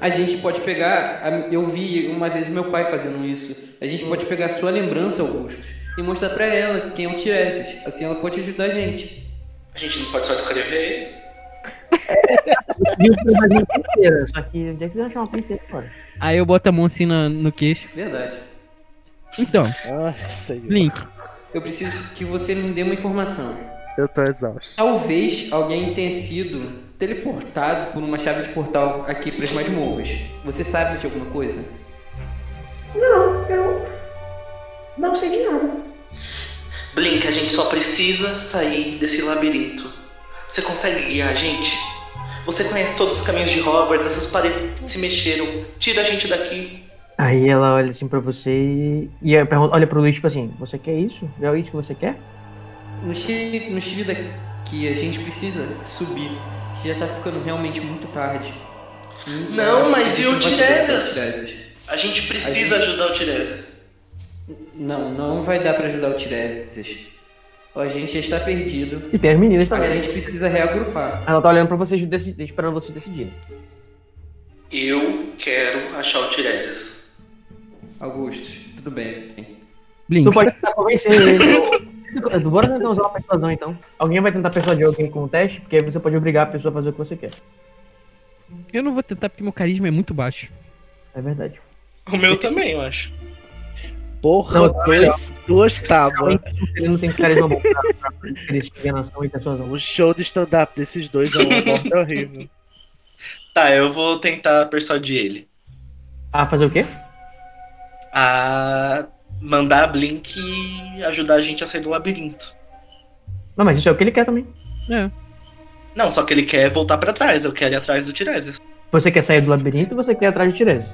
S5: A gente pode pegar. Eu vi uma vez meu pai fazendo isso. A gente pode pegar a sua lembrança, Augusto, e mostrar pra ela quem é o Tireses. Assim ela pode ajudar a gente.
S4: A gente não pode só descrever ele.
S1: Viu princesa, só que onde é que você vai achar uma princesa agora?
S10: Aí eu boto a mão assim na- no queixo.
S5: Verdade.
S10: Então,
S2: senhor.
S10: Blink,
S5: Eu preciso que você me dê uma informação.
S2: Eu tô exausto.
S5: Talvez alguém tenha sido teleportado por uma chave de portal aqui para as masmorras. Você sabe de alguma coisa?
S9: Não, eu não sei de nada.
S4: Blink, a gente só precisa sair desse labirinto. Você consegue guiar a gente? Você conhece todos os caminhos de Hogwarts, essas paredes se mexeram. Tira a gente daqui.
S1: Aí ela olha assim pra você e, e olha pro Luiz, tipo assim, você quer isso? É isso que você quer?
S5: No Chile, no Chile daqui, a gente precisa subir. que Já tá ficando realmente muito tarde.
S4: Não, mas e
S5: a
S4: o Tiresias? A gente precisa
S5: A gente-
S4: ajudar o Tiresias.
S5: Não, não vai dar pra ajudar o Tiresias. A gente já está perdido.
S1: E tem as meninas
S5: A
S1: também.
S5: gente precisa reagrupar.
S1: Ela tá olhando pra vocês, esperando vocês decidirem.
S4: Eu quero achar o Tiresias.
S5: Augusto, tudo bem.
S10: Blink.
S1: Tu pode tentar convencer ele. Bora tentar usar uma persuasão então. Alguém vai tentar persuadir alguém com o teste, porque aí você pode obrigar a pessoa a fazer o que você quer.
S10: Eu não vou tentar porque meu carisma é muito baixo.
S1: É verdade.
S4: O meu também, eu acho.
S2: Porra,
S1: Não,
S2: dois, duas tábuas.
S1: Ele não tem carisma bom pra, pra, pra enganação e persuasão.
S2: O show de stand-up desses dois é uma morte horrível.
S4: Tá, eu vou tentar persuadir ele.
S1: Ah, fazer o quê?
S4: A mandar a Blink ajudar a gente a sair do labirinto.
S1: Não, mas isso é o que ele quer também.
S10: É.
S4: Não, só que ele quer voltar pra trás. Eu quero ir atrás do Tiresias.
S1: Você quer sair do labirinto ou você quer ir atrás de Tirese?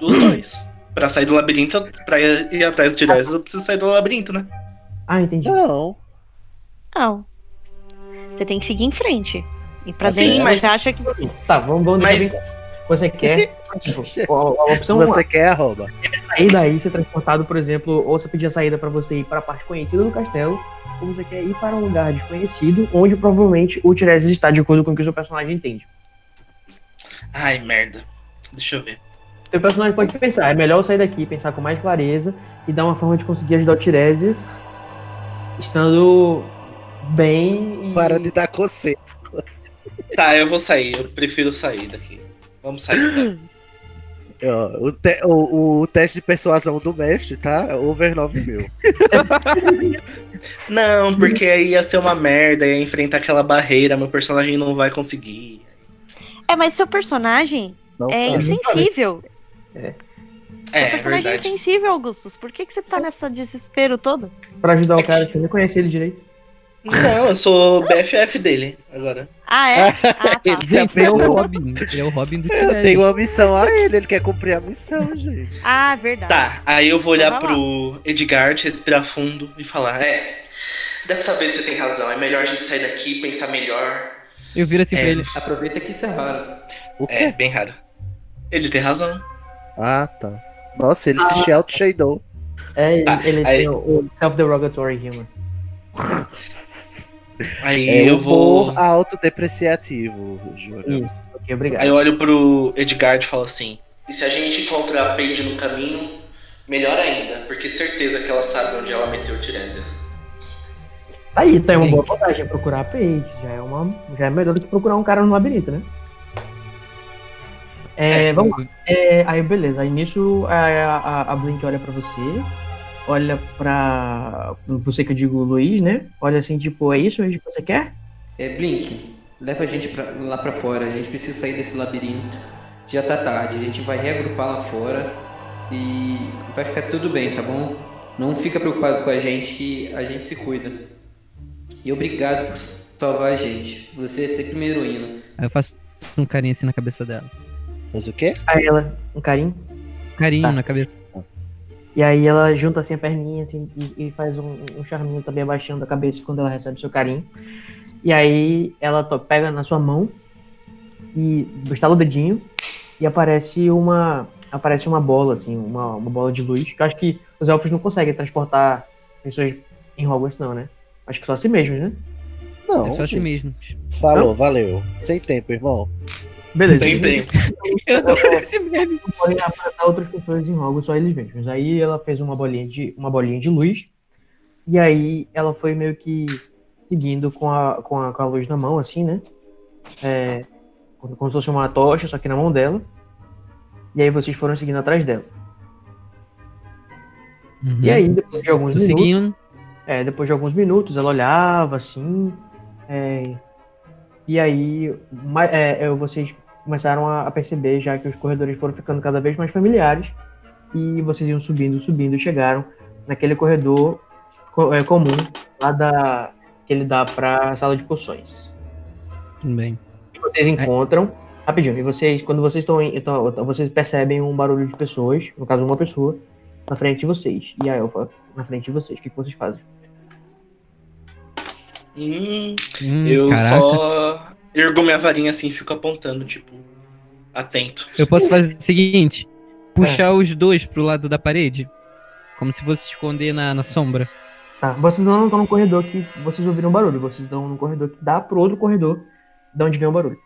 S4: Dos dois. Pra sair do labirinto, pra ir atrás do Tiresias, eu preciso sair do labirinto, né?
S1: Ah, entendi.
S2: Não.
S3: Não. Você tem que seguir em frente. E pra
S4: Sim,
S3: dentro,
S4: mas-
S3: você acha que.
S1: Tá, vamos, vamos
S4: Mas.
S1: Você quer. tipo, a, a opção
S2: Você quer arroba.
S1: sair daí, ser transportado, por exemplo, ou você pedir a saída pra você ir para a parte conhecida do castelo, ou você quer ir para um lugar desconhecido, onde provavelmente o Tiresias está de acordo com o que o seu personagem entende.
S4: Ai, merda. Deixa eu ver.
S1: Seu personagem pode pensar, é melhor eu sair daqui, pensar com mais clareza e dar uma forma de conseguir ajudar o Tiresias estando bem e...
S2: Para de dar coceira.
S4: Tá, eu vou sair. Eu prefiro sair daqui. Vamos sair.
S2: Ó, O, te- o- o teste de persuasão do mestre, tá? Over 9 mil.
S4: Não, porque aí ia ser uma merda, ia enfrentar aquela barreira, meu personagem não vai conseguir.
S3: É, mas seu personagem
S2: Não
S3: é
S2: sabe.
S3: insensível.
S4: É, é
S3: personagem é
S4: verdade.
S3: insensível, Augustus. Por que, que você tá nesse desespero todo?
S1: Pra ajudar o cara, você nem conhece ele direito.
S4: Não, eu sou BFF dele agora.
S3: Ah, é? Ah, tá.
S2: Ele
S10: é o. Robin. Ele é o Robin do
S2: Tem
S10: Tiresias.
S2: uma missão a ele, ele quer cumprir a missão, gente.
S3: Ah, verdade.
S4: Tá, aí eu vou olhar
S3: Então
S4: pro Edgard, respirar fundo e falar: É, dessa vez você tem razão, é melhor a gente sair daqui, pensar melhor.
S10: Eu viro assim
S4: É.
S10: pra ele.
S5: Aproveita que isso é raro.
S2: O quê?
S4: É, bem raro. Ele tem razão.
S2: Ah, tá. Nossa, ele se auto-shadou.
S1: É, ele,
S4: Tá,
S1: ele
S4: aí-
S1: tem o, o self-derogatory humor.
S4: Aí
S2: É
S4: eu vou.
S2: autodepreciativo, Júlio.
S1: Isso, ok, obrigado.
S4: Aí eu olho pro Edgard e falo assim: E se a gente encontrar a Paige no caminho, melhor ainda, porque certeza que ela sabe onde ela meteu o Tiresias.
S1: Aí tem uma boa vantagem, é procurar a Paige. Já é, uma, já é melhor do que procurar um cara no labirinto, né? É, vamos lá. É, aí beleza, aí nisso a, a, a Blink olha pra você, olha pra você que eu digo Luiz, né? Olha assim, tipo, é isso mesmo que você quer?
S5: É, Blink, leva a gente pra- lá pra fora. A gente precisa sair desse labirinto. Já tá tarde. A gente vai reagrupar lá fora e vai ficar tudo bem, tá bom? Não fica preocupado com a gente que a gente se cuida. E obrigado por salvar a gente. Você é sempre uma heroína.
S10: Aí eu faço um carinho assim na cabeça dela.
S2: Mas o quê?
S1: Aí ela, um carinho.
S10: Carinho
S1: Tá.
S10: na cabeça.
S1: E aí ela junta assim a perninha assim, e, e faz um, um charminho também abaixando a cabeça quando ela recebe seu carinho. E aí ela pega na sua mão e estala o dedinho e aparece uma aparece uma bola assim, uma, uma bola de luz. Que eu acho que os elfos não conseguem transportar pessoas em Hogwarts não, né? Acho que só assim mesmo, né?
S2: Não,
S5: é só assim
S2: gente.
S5: mesmo.
S2: Falou, valeu. Sem tempo, irmão.
S1: Beleza.
S4: Tem tempo.
S5: Eu adoro esse meme.
S1: não podem outras pessoas em Hogwarts, só eles mesmos. Aí ela fez uma bolinha de, uma bolinha de luz, e aí ela foi meio que seguindo com a, com a, com a luz na mão, assim, né? É, como, como se fosse uma tocha, só que na mão dela. E aí vocês foram seguindo atrás dela. E aí, depois de alguns
S5: Tô
S1: minutos,
S5: seguindo.
S1: é, depois de alguns minutos, ela olhava assim. é, e aí, é, é, vocês começaram a, a perceber já que os corredores foram ficando cada vez mais familiares. E vocês iam subindo, subindo chegaram naquele corredor co- é, comum lá da, que ele dá pra sala de poções.
S5: Tudo bem.
S1: E vocês encontram. Rapidinho, e vocês, quando vocês estão em. Então, vocês percebem um barulho de pessoas, no caso, uma pessoa, na frente de vocês. E a elfa na frente de vocês. O que, que vocês fazem?
S4: Hum,
S5: Hum,
S4: eu
S5: caraca.
S4: só ergo minha varinha assim e fico apontando, tipo, atento.
S5: Eu posso fazer o seguinte:
S1: É.
S5: puxar os dois pro lado da parede. Como se fosse esconder na, na sombra.
S1: Tá, vocês não estão no corredor que vocês ouviram barulho, vocês estão no corredor que dá pro outro corredor de onde vem o barulho.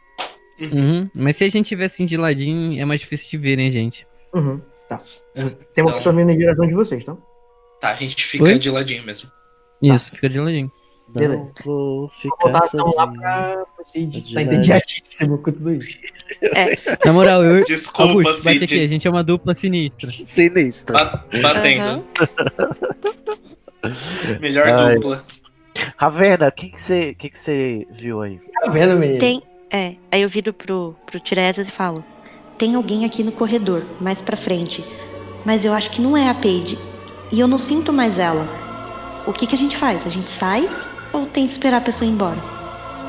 S5: Uhum. Mas se a gente tiver assim de ladinho, é mais difícil de ver, né, gente?
S1: Uhum, tá.
S4: É,
S1: Tem uma
S4: então-
S1: pessoa vindo em direção de vocês, tá?
S4: Tá, a gente fica
S5: Oi?
S4: de ladinho mesmo.
S5: Isso, fica de ladinho.
S1: Beleza.
S2: Não vou
S1: Vou
S2: ficar
S1: botar a ação lá
S2: sozinho.
S1: pra Cid tá entediadíssimo com tudo isso.
S5: Na moral, eu.
S4: Desculpa,
S5: Augusto, bate
S4: Cid.
S5: aqui, a gente é uma dupla sinistra.
S2: Sinistro.
S4: Ba- Batendo. Melhor
S2: Ai.
S4: dupla.
S2: Ravena, o que que você que que você viu aí?
S1: Tá vendo, menino?
S3: Tem. É, aí eu viro pro, pro Tiresias e falo: Tem alguém aqui no corredor, mais pra frente. Mas eu acho que não é a Paige. E eu não sinto mais ela. O que, que a gente faz? A gente sai ou tem que esperar a pessoa ir embora?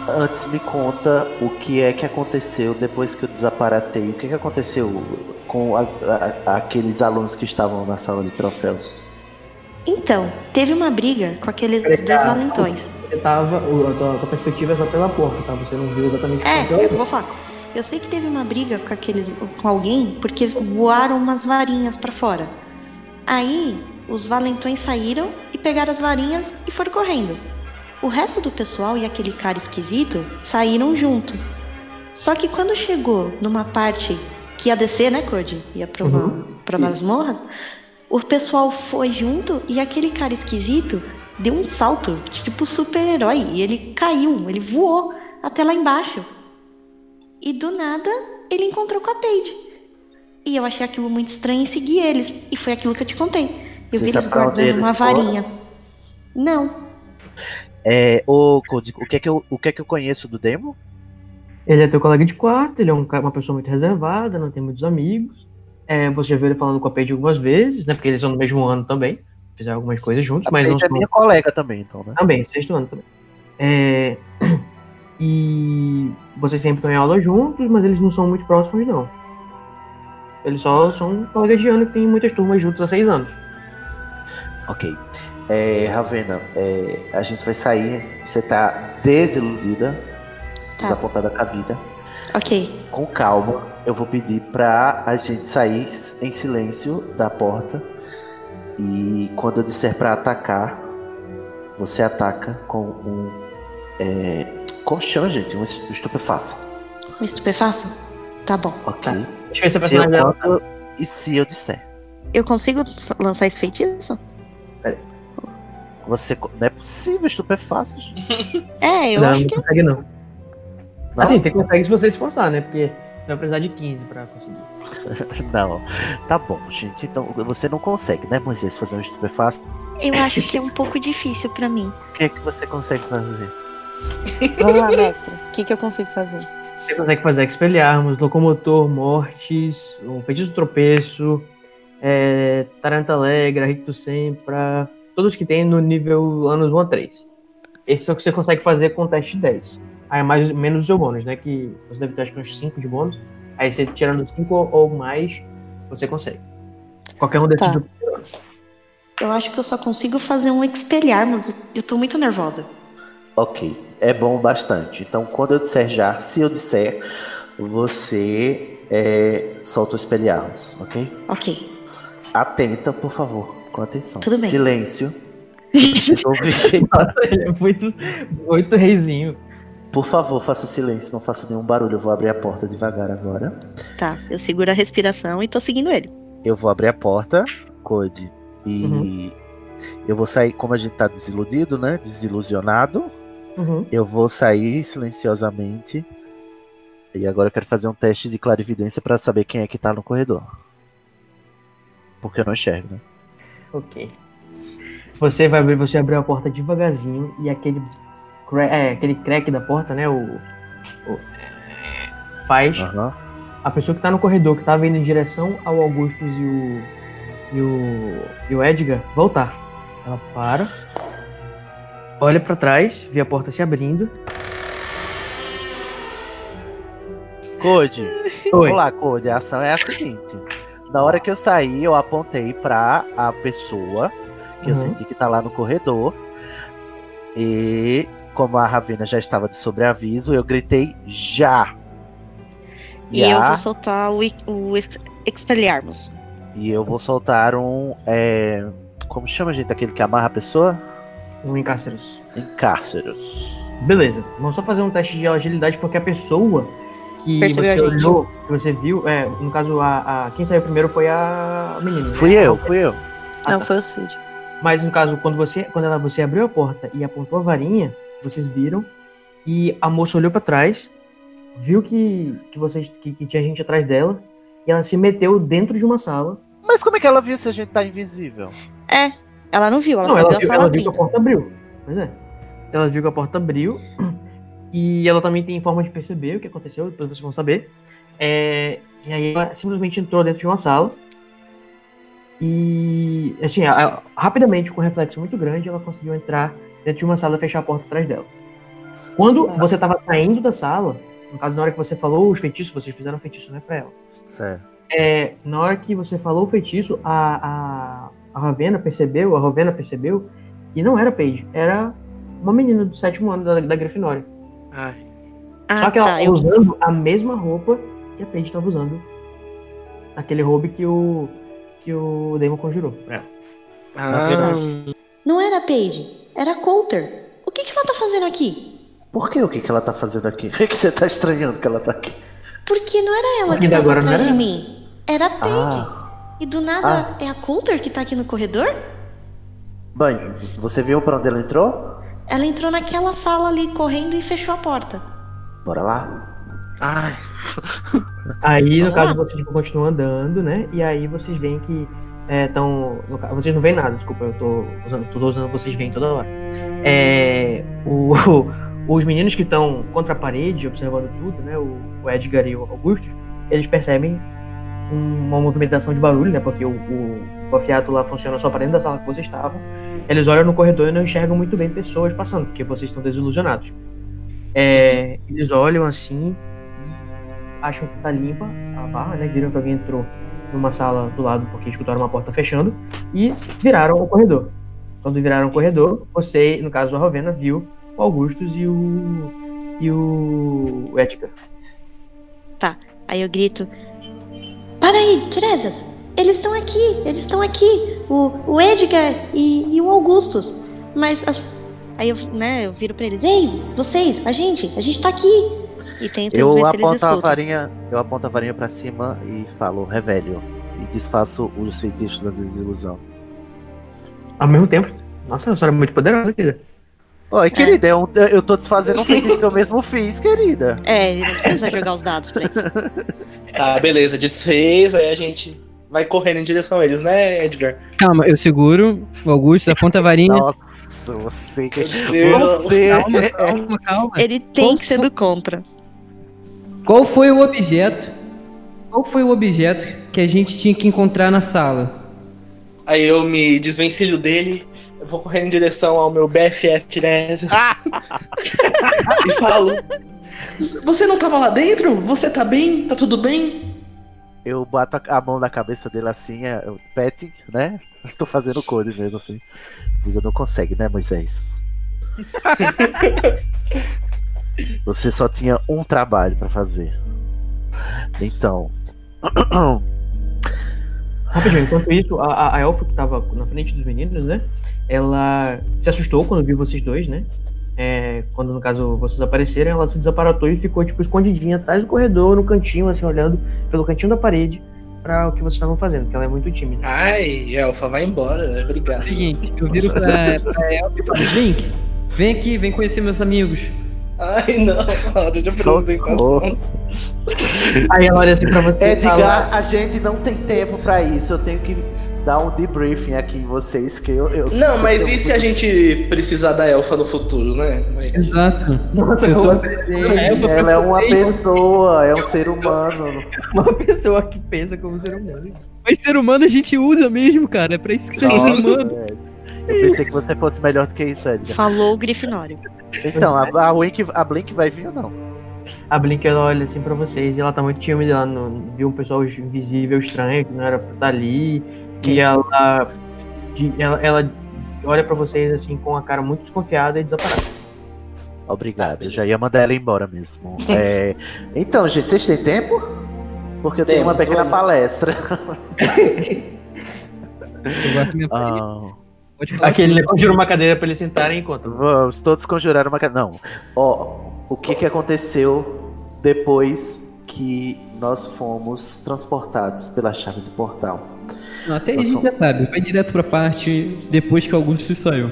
S2: Antes me conta o que é que aconteceu depois que eu desaparatei. O que, que aconteceu com a- a- aqueles alunos que estavam na sala de troféus?
S3: Então, teve uma briga com aqueles dois valentões.
S1: Você tava. o- A tua, a tua perspectiva é só pela porta, tá? Você não viu exatamente o que
S3: É, eu vou falar. Eu sei que teve uma briga com aqueles com alguém porque voaram umas varinhas pra fora. Aí, os valentões saíram e pegaram as varinhas e foram correndo. O resto do pessoal e aquele cara esquisito saíram junto. Só que quando chegou numa parte que ia descer, né, Cody? Ia pra, uma,
S1: Uhum.
S3: pra masmorras, o pessoal foi junto e aquele cara esquisito deu um salto, tipo super-herói, e ele caiu, ele voou até lá embaixo. E do nada, ele encontrou com a Paige. E eu achei aquilo muito estranho e segui eles. E foi aquilo que eu te contei. Eu
S2: Você
S3: vi eles guardando uma varinha. Não.
S2: É, ô, Cody, o que é que eu, o que é que eu conheço do Demo?
S1: Ele é teu colega de quarto, ele é um, uma pessoa muito reservada, não tem muitos amigos. É, você já viu ele falando com a Paige algumas vezes, né? Porque eles são no mesmo ano também. Fizeram algumas coisas juntos,
S2: A
S1: mas não
S2: Paige é
S1: são.
S2: minha colega também, então, né?
S1: Também, sexto ano também. É, e vocês sempre estão em aula juntos, mas eles não são muito próximos, não. Eles só são colegas de ano que tem muitas turmas juntos há seis anos.
S2: Ok. É, Ravena, é, a gente vai sair. Você tá desiludida,
S3: Tá.
S2: desapontada com a vida.
S3: Ok.
S2: Com calma, eu vou pedir pra a gente sair em silêncio da porta. E quando eu disser pra atacar, você ataca com um. É, colchão, gente, um es- estupefato.
S3: Um estupefaço? Tá bom.
S2: Ok?
S1: Deixa eu ver se
S2: eu
S1: dela.
S2: conto e se eu disser.
S3: Eu consigo lançar esse feitiço?
S2: Você. Não é possível, estupefatos.
S3: É, eu
S1: não,
S3: acho
S1: não
S3: que.
S1: consegue, não.
S2: Não?
S1: Assim, você consegue se você esforçar, né? Porque você vai precisar de 15 pra conseguir.
S2: Não. Tá bom, gente. Então você não consegue, né, Moisés, fazer um estupefato?
S3: Eu acho que é um pouco difícil pra mim.
S2: O que é que você consegue fazer?
S3: Vamos lá, mestre. O que, que eu consigo fazer?
S1: Você consegue fazer expelharmos, locomotor, mortes, um feitiço tropeço, é, Taranta Alegra, Rictus Sempra, todos que tem no nível anos 1 a 3. Esse é o que você consegue fazer com o teste 10. Aí é mais, menos o seu bônus, né? Que você deve ter acho que uns 5 de bônus. Aí você tirando 5 ou mais, você consegue. Qualquer um desses
S3: Tá.
S1: do
S3: Eu acho que eu só consigo fazer um expelharmos. Eu tô muito nervosa.
S2: Ok, é bom bastante. Então, quando eu disser já, se eu disser, você é, solta o espelharmos, ok?
S3: Ok.
S2: Atenta, por favor, com atenção.
S3: Tudo bem.
S2: Silêncio.
S1: Nossa, ele é muito, muito reizinho.
S2: Por favor, faça silêncio, não faça nenhum barulho. Eu vou abrir a porta devagar agora.
S3: Tá, eu seguro a respiração e tô seguindo ele.
S2: Eu vou abrir a porta, Code, e
S1: Uhum.
S2: eu vou sair, como a gente tá desiludido, né? Desilusionado.
S1: Uhum.
S2: Eu vou sair silenciosamente. E agora eu quero fazer um teste de clarividência pra saber quem é que tá no corredor. Porque eu não enxergo, né?
S1: Ok. Você vai abrir, você abriu a porta devagarzinho e aquele, cra- é, aquele crack da porta, né? O, o- faz
S2: Aham.
S1: a pessoa que tá no corredor, que tava indo em direção ao Augustus e o, e o, e o Edgar, voltar. Ela para, olha pra trás, vê a porta se abrindo.
S2: Code, vamos lá, Code. A ação é a seguinte. Na hora que eu saí, eu apontei pra a pessoa que eu
S1: Uhum.
S2: senti que tá lá no corredor. E como a Ravena já estava de sobreaviso, eu gritei já.
S3: E eu
S2: a-
S3: vou soltar o, o ex- expelharmos.
S2: E eu vou soltar um. é, Como chama, gente? Aquele que amarra a pessoa?
S1: Um encárceros.
S2: Encárceros.
S1: Beleza, vamos só fazer um teste de agilidade, porque a pessoa que
S3: Percebeu
S1: você
S3: a gente.
S1: olhou, que você viu, é, no caso, a, a- quem saiu primeiro foi a menina. né?
S2: Fui eu, fui eu.
S1: Ah,
S3: Não,
S1: tá.
S3: foi o Cid.
S1: Mas no caso, quando você, quando ela, você abriu a porta e apontou a varinha, vocês viram e a moça olhou pra trás, viu que, que, vocês, que, que tinha gente atrás dela e ela se meteu dentro de uma sala.
S2: Mas como é que ela viu se a gente tá invisível?
S3: É, ela não viu, ela
S1: Não,
S3: só
S1: ela
S3: viu a
S1: viu,
S3: sala
S1: ela viu que a porta abriu. Pois é. Ela viu que a porta abriu e ela também tem forma de perceber o que aconteceu, depois vocês vão saber. É, e aí ela simplesmente entrou dentro de uma sala e, assim, ela- rapidamente, com um reflexo muito grande, ela conseguiu entrar dentro de uma sala e fechar a porta atrás dela. Quando
S3: Tá.
S1: você estava saindo da sala, no caso, na hora que você falou os feitiços, vocês fizeram feitiço, né, pra ela.
S2: Certo.
S1: É, na hora que você falou o feitiço, a, a, a Ravena percebeu, a Rovena percebeu que não era Paige, era uma menina do sétimo ano da, da Grifinória.
S4: Ai.
S3: Ah,
S1: Só que ela
S3: tá.
S1: tá
S3: Eu,
S1: usando a mesma roupa que a Paige estava usando. Aquele roubo que o que o Damon conjurou pra ela.
S4: Ah,
S3: Não era a Paige, era a Coulter. O que, que ela tá fazendo aqui?
S2: Por que o que, que ela tá fazendo aqui? O que, você tá estranhando que ela tá aqui?
S3: Porque não era ela
S1: Porque
S3: que tava
S1: agora não
S3: atrás
S1: era
S3: de mim. Era a Paige.
S2: Ah,
S3: E do nada é a Coulter que tá aqui no corredor?
S2: bem, você viu pra onde ela entrou?
S3: Ela entrou naquela sala ali correndo e fechou a porta.
S2: Bora lá.
S4: ai.
S1: Aí, no
S3: Vamos
S1: caso,
S3: lá.
S1: vocês tipo, continuam andando, né? E aí vocês veem que estão. vocês não veem nada, desculpa, eu tô usando, tô usando vocês veem toda hora. É, o, os meninos que estão contra a parede, observando tudo, né? O, o Edgar e o Augusto, eles percebem uma movimentação de barulho, né? Porque o, o, o afiato lá funciona só para dentro da sala que vocês estavam. Eles olham no corredor e não enxergam muito bem pessoas passando, porque vocês estão desilusionados. É, eles olham assim, acham que tá limpa a barra, né? Viram que alguém entrou numa sala do lado porque escutaram uma porta fechando e viraram o corredor. Quando viraram o corredor, você, no caso a Rovena, viu o Augustus e o e o Edgar.
S3: Aí eu grito: Para aí, Tiresias! Eles estão aqui, eles estão aqui! O, o Edgar e, e o Augustus. Mas as- aí eu, né, eu viro pra eles: Ei, vocês, a gente, a gente tá aqui! E tento
S2: Eu
S3: ver se eles
S2: aponto a
S3: escutam.
S2: varinha, eu aponto a varinha pra cima e falo, revelio. E desfaço os feitiços da desilusão.
S1: Ao mesmo tempo, nossa, é uma história muito poderosa, querida.
S2: Oi, querida, eu, eu tô desfazendo um feitiço que eu mesmo fiz, querida.
S3: É, ele não precisa jogar os dados pra isso.
S4: Ah, beleza, desfez, aí a gente vai correndo em direção a eles, né, Edgar?
S5: Calma, eu seguro o Augusto, aponta a varinha.
S2: Nossa, você que.
S4: Deus.
S2: Você.
S5: Calma, calma, calma.
S3: Ele tem
S5: Qual
S3: que ser do contra.
S6: Qual foi o objeto? Qual foi o objeto que a gente tinha que encontrar na sala?
S4: Aí eu me desvencilho dele, eu vou correndo em direção ao meu BFF Tiresias e falo: Você não tava lá dentro? Você tá bem? Tá tudo bem?
S2: Eu bato a, mão na cabeça dele assim, é, petting, né? Tô fazendo cores mesmo assim. Digo, não consegue, né, Moisés? Você só tinha um trabalho pra fazer. Então.
S1: Rapidinho, enquanto isso, a, a, a elfa que tava na frente dos meninos, né? Ela se assustou quando viu vocês dois, né? É, quando, no caso, vocês apareceram, ela se desaparatou e ficou, tipo, escondidinha atrás do corredor, no cantinho, assim, olhando pelo cantinho da parede pra o que vocês estavam fazendo, porque ela é muito tímida.
S4: Ai, Elfa, vai embora, né? Obrigado.
S5: Seguinte, eu viro pra, pra Elf e falo, Link, vem aqui, vem conhecer meus amigos.
S4: Ai, não, hora de apresentação.
S1: Aí ela olha assim pra você e fala,
S2: Edgar, a gente não tem tempo pra isso. Eu tenho que dar um debriefing aqui em vocês que eu. eu
S4: Não, mas
S2: eu-
S4: e se a gente precisar da Elfa no futuro, né?
S5: Exato.
S1: Nossa,
S5: Eu tô-
S1: assim?
S2: Sim, ela é uma pessoa, é um ser humano.
S1: uma pessoa que pensa como ser humano.
S5: Mas ser humano a gente usa mesmo, cara. É pra isso que você é ser
S2: Nossa,
S5: humano.
S2: Eu pensei que você fosse melhor do que isso, Edgar.
S3: Falou o Grifinório.
S2: Então, a, a, Wink, a Blink vai vir ou não?
S1: A Blink ela olha assim pra vocês e ela tá muito tímida, ela não viu um pessoal invisível estranho que não era pra estar ali. E ela, ela, ela olha pra vocês assim com a cara muito desconfiada e desaparece.
S2: Obrigado, eu já ia mandar ela embora mesmo. É, Então, gente, vocês têm tempo? Porque eu tenho uma pequena
S4: vamos.
S2: palestra.
S5: Falar
S1: Aquele
S5: que-
S1: negócio de uma cadeira pra eles sentarem enquanto.
S2: vamos todos conjurar uma. ca- Não. Ó, o que, que aconteceu depois que nós fomos transportados pela chave de portal?
S5: Não, até aí a gente já sabe. Vai direto pra parte depois que Augusto se saiu.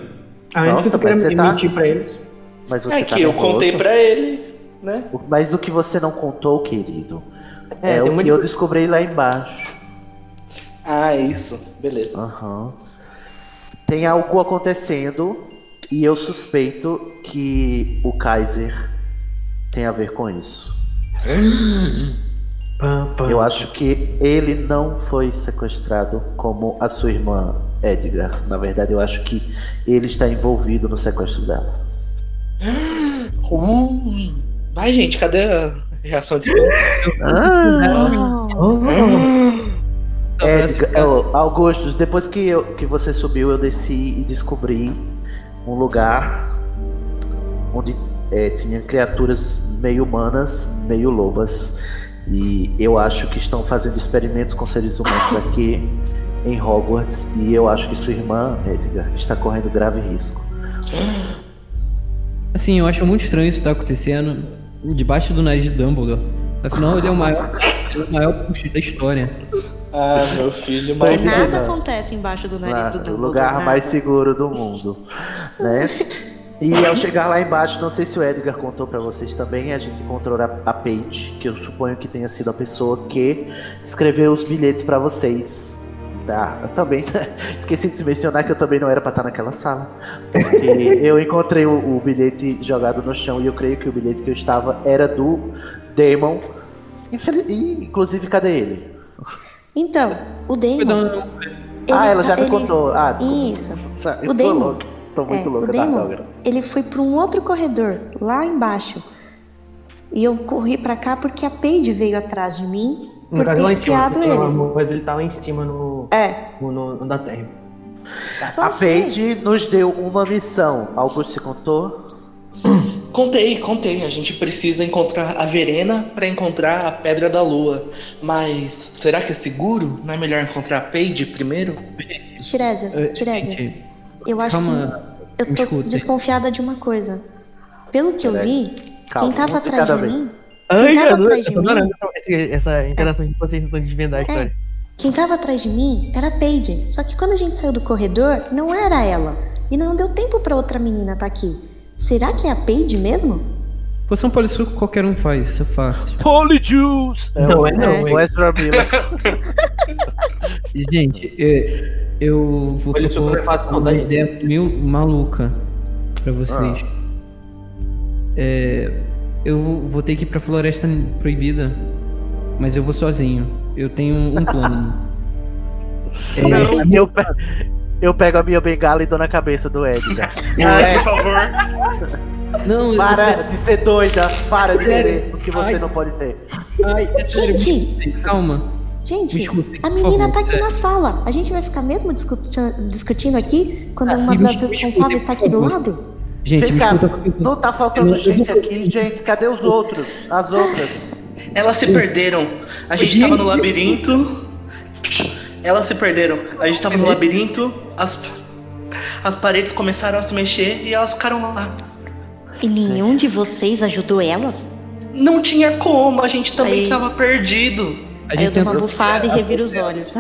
S1: A menos
S2: Nossa,
S1: queira
S2: mas você tá-
S1: mentir pra eles.
S2: Mas você
S4: É
S2: tá
S4: que eu
S2: nervoso?
S4: contei pra ele, né?
S2: O- Mas o que você não contou, querido,
S1: É,
S2: é, o que eu
S1: de-
S2: descobri lá embaixo.
S4: Ah, isso. Beleza.
S2: Aham. Tem algo acontecendo e eu suspeito que o Kaiser tem a ver com isso. Eu acho que ele não foi sequestrado como a sua irmã Edgar. Na verdade, eu acho que ele está envolvido no sequestro dela.
S4: Uh, vai, gente, cadê a reação de?
S2: Ah,
S1: Oh,
S2: Edgar, oh, Augustus, depois que, eu, que você subiu, eu desci e descobri um lugar onde é, tinha criaturas meio humanas, meio lobas. E eu acho que estão fazendo experimentos com seres humanos aqui em Hogwarts. E eu acho que sua irmã, Edgar, está correndo grave risco.
S5: Assim, eu acho muito estranho isso tá acontecendo debaixo do nariz de Dumbledore. Afinal, ele é o maior, o maior puxa da história.
S4: Ah, meu filho, mas.
S2: é.
S3: Nada acontece embaixo do nariz
S2: Lá,
S3: do
S2: o
S3: Dumbledore.
S2: lugar
S3: nada.
S2: mais seguro do mundo, né? E ao chegar lá embaixo, não sei se o Edgar contou pra vocês também, a gente encontrou a, a Paige, que eu suponho que tenha sido a pessoa que escreveu os bilhetes pra vocês. Tá, eu também esqueci de mencionar que eu também não era pra estar naquela sala, porque eu encontrei o, o bilhete jogado no chão e eu creio que o bilhete que eu estava era do Damon. Infeli- e, inclusive, cadê ele?
S3: Então, o Damon.
S5: Não,
S2: ah, ela já me
S3: ele-
S2: contou. Ah, desculpa.
S3: Isso. O Damon.
S2: Tô muito
S3: É,
S2: louco
S3: o
S2: da
S3: Damon, ele foi para um outro corredor, lá embaixo. E eu corri pra cá porque a Paige veio atrás de mim por ter espiado
S1: porque
S3: eles.
S1: Mas ele tá lá em cima no,
S3: É,
S1: no, no, no da terra.
S3: só
S2: A
S3: que-
S2: Paige nos deu uma missão. Augusto se contou?
S4: Contei, contei. A gente precisa encontrar a Verena pra encontrar a Pedra da Lua. Mas será que é seguro? Não é melhor encontrar a Paige primeiro?
S3: Tiresias,
S5: Eh,
S3: Tiresias,
S5: gente,
S3: eu acho
S5: calma.
S3: Eu tô desconfiada de uma coisa. Pelo que eu vi,
S2: Calma,
S3: quem tava
S2: de
S3: atrás de
S2: vez.
S3: mim,
S1: Ai,
S3: Quem tava atrás de mim-
S1: essa, essa interação de vocês tentando desvendar a história.
S3: quem tava atrás de mim era a Paige. Só que quando a gente saiu do corredor, não era ela. E não deu tempo pra outra menina estar aqui. Será que é a Paige mesmo?
S5: Poção polissuco qualquer um faz, isso é fácil.
S2: Polyjuice!
S1: Não,
S2: o,
S1: é não,
S2: o
S1: é.
S2: Ezra Miller.
S5: Gente, é, eu vou
S1: Polissuco
S5: propor
S1: é não,
S5: uma
S1: daí.
S5: ideia meio maluca pra vocês. É, eu vou, ter que ir pra Floresta Proibida, mas eu vou sozinho. Eu tenho um plano. É,
S2: Não, eu, pe- eu pego a minha bengala e dou na cabeça do Edgar.
S4: Ai, por favor.
S5: Não,
S2: Para de ser doida! Para de querer o que você
S5: Ai.
S2: não pode ter.
S5: Ai, é
S3: Gente,
S5: calma.
S3: Gente, a menina
S5: favor.
S3: tá aqui na sala. A gente vai ficar mesmo discuti- discutindo aqui quando
S5: Ah,
S3: uma das responsáveis tá aqui do lado?
S5: Gente,
S2: Vem
S5: me
S2: cá,
S5: escuta,
S2: não tá faltando
S5: Eu- eu
S2: gente
S5: vou-
S2: aqui, gente. Cadê os outros? As outras?
S4: Elas se perderam. A gente
S5: Gente.
S4: tava no labirinto. Elas se perderam. A gente tava no labirinto, as, as paredes começaram a se mexer e elas ficaram lá.
S3: E nenhum de vocês ajudou elas?
S4: Não tinha como, a gente também
S3: Aí.
S4: tava perdido.
S5: A
S3: Aí eu
S5: gente
S3: dou uma bufada e reviro os olhos.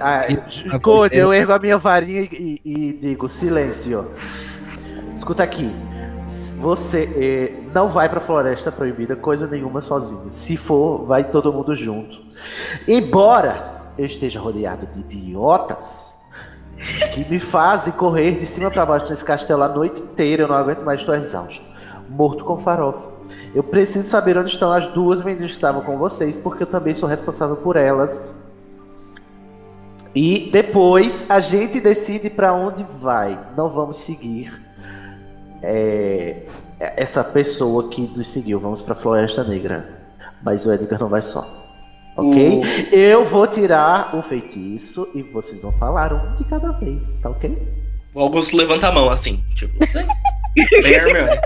S3: Ah,
S5: gente-
S2: Ah, eu ergo a minha varinha e, e digo, silêncio. Escuta aqui. Você eh, não vai pra Floresta Proibida coisa nenhuma sozinho. Se for, vai todo mundo junto. Embora eu esteja rodeado de idiotas que me fazem correr de cima pra baixo nesse castelo a noite inteira, eu não aguento mais, estou exausto. Morto com farofa. Eu preciso saber onde estão as duas meninas que estavam com vocês, porque eu também sou responsável por elas. E depois a gente decide pra onde vai. Não vamos seguir é, essa pessoa que nos seguiu. Vamos pra Floresta Negra. Mas o Edgar não vai só. Ok? Eu vou tirar o feitiço e vocês vão falar um de cada vez, tá ok?
S4: O Augusto levanta a mão assim, tipo. Bem Hermione.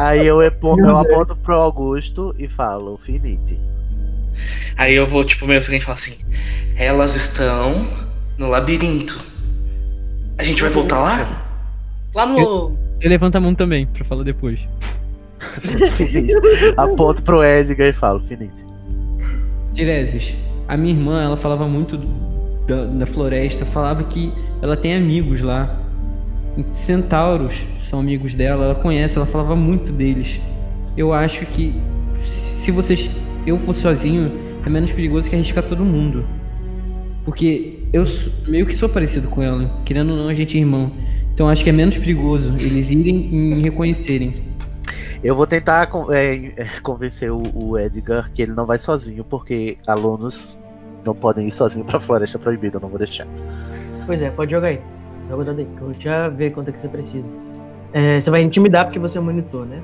S2: Aí eu, epo- eu aponto pro Augusto e falo, finite.
S4: Aí eu vou, tipo, meio frente e falo assim: Elas estão no labirinto. A gente vai voltar lá? Lá no.
S5: Eu levanto a mão também, pra falar depois.
S2: Aponto pro Edgar e falo, finite.
S5: Tiresias, a minha irmã, ela falava muito da, da floresta, falava que ela tem amigos lá. Centauros são amigos dela, ela conhece, ela falava muito deles. Eu acho que se vocês. Eu for sozinho, é menos perigoso que arriscar todo mundo. Porque eu meio que sou parecido com ela, querendo ou não, a gente é irmão. Então acho que é menos perigoso eles irem e reconhecerem.
S2: Eu vou tentar é, convencer o, o Edgar que ele não vai sozinho, porque alunos não podem ir sozinho pra Floresta Proibida, eu não vou deixar.
S1: Pois é, pode jogar aí. Joga aí, que eu já ver quanto é que você precisa. É, você vai intimidar porque você é monitor, né?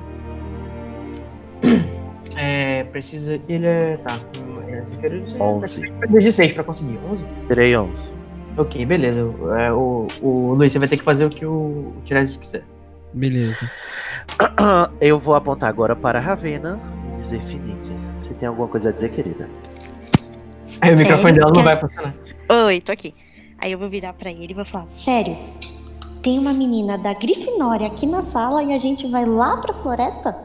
S1: É, precisa. Ele é. Tá. É, de seis,
S2: Onze.
S1: precisa de 6 pra conseguir. 11?
S2: Tirei 11.
S1: Ok, beleza. É, o, o Luiz, você vai ter que fazer o que o, o Tiresias quiser.
S5: Beleza.
S2: Eu vou apontar agora para a Ravena e dizer finite. Você tem alguma coisa a dizer, querida?
S1: Aí o microfone dela não vai funcionar.
S3: Oi, tô aqui. Aí eu vou virar pra ele e vou falar: Sério, tem uma menina da Grifinória aqui na sala e a gente vai lá pra floresta?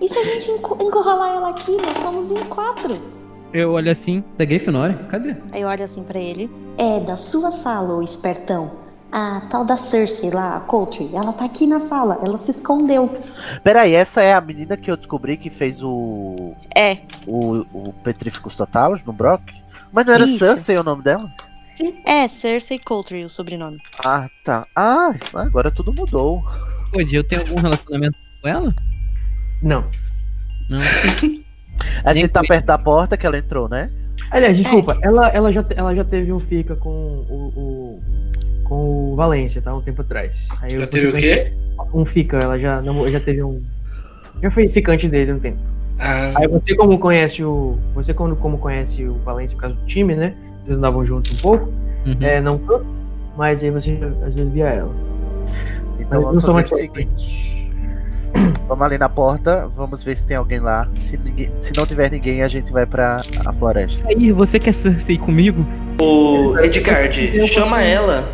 S3: E se a gente encurralar ela aqui? Nós somos em quatro.
S5: Eu olho assim, da Grifinória, cadê?
S3: Aí eu olho assim pra ele: É da sua sala, ô espertão. A tal da Cersei lá, a Coultry, ela tá aqui na sala, ela se escondeu.
S2: Peraí, essa é a menina que eu descobri que fez o.
S3: É.
S2: O, o Petríficos Totalos no Brock? Mas não era
S3: Isso.
S2: Cersei o nome dela?
S3: É, Cersei Coultry, o sobrenome.
S2: Ah, tá. Ah, agora tudo mudou.
S5: Pô, eu tenho algum relacionamento com ela?
S1: Não.
S5: Não.
S2: A
S5: Nem
S2: gente tá perto da porta que ela entrou, né?
S1: Aliás, desculpa, ela, ela, já, ela já teve um fica com o, o- com o Valência, tá? Um tempo atrás. Aí
S4: Já teve o quê?
S1: Um fica, ela já, namor- já teve um. Já foi ficante dele um tempo.
S4: Ah,
S1: Aí você como conhece o. Você como, como conhece o Valência por causa do time, né? Vocês andavam juntos um pouco.
S5: Uhum.
S1: É, não tanto. Mas aí você às vezes via ela.
S2: Então
S1: Mas
S2: vamos
S1: não sou
S2: fazer o seguinte. Vamos ali na porta, vamos ver se tem alguém lá. Se, ninguém- se não tiver ninguém, a gente vai pra a floresta.
S5: Aí, você quer Cersei comigo?
S4: o Edgard, chama ela.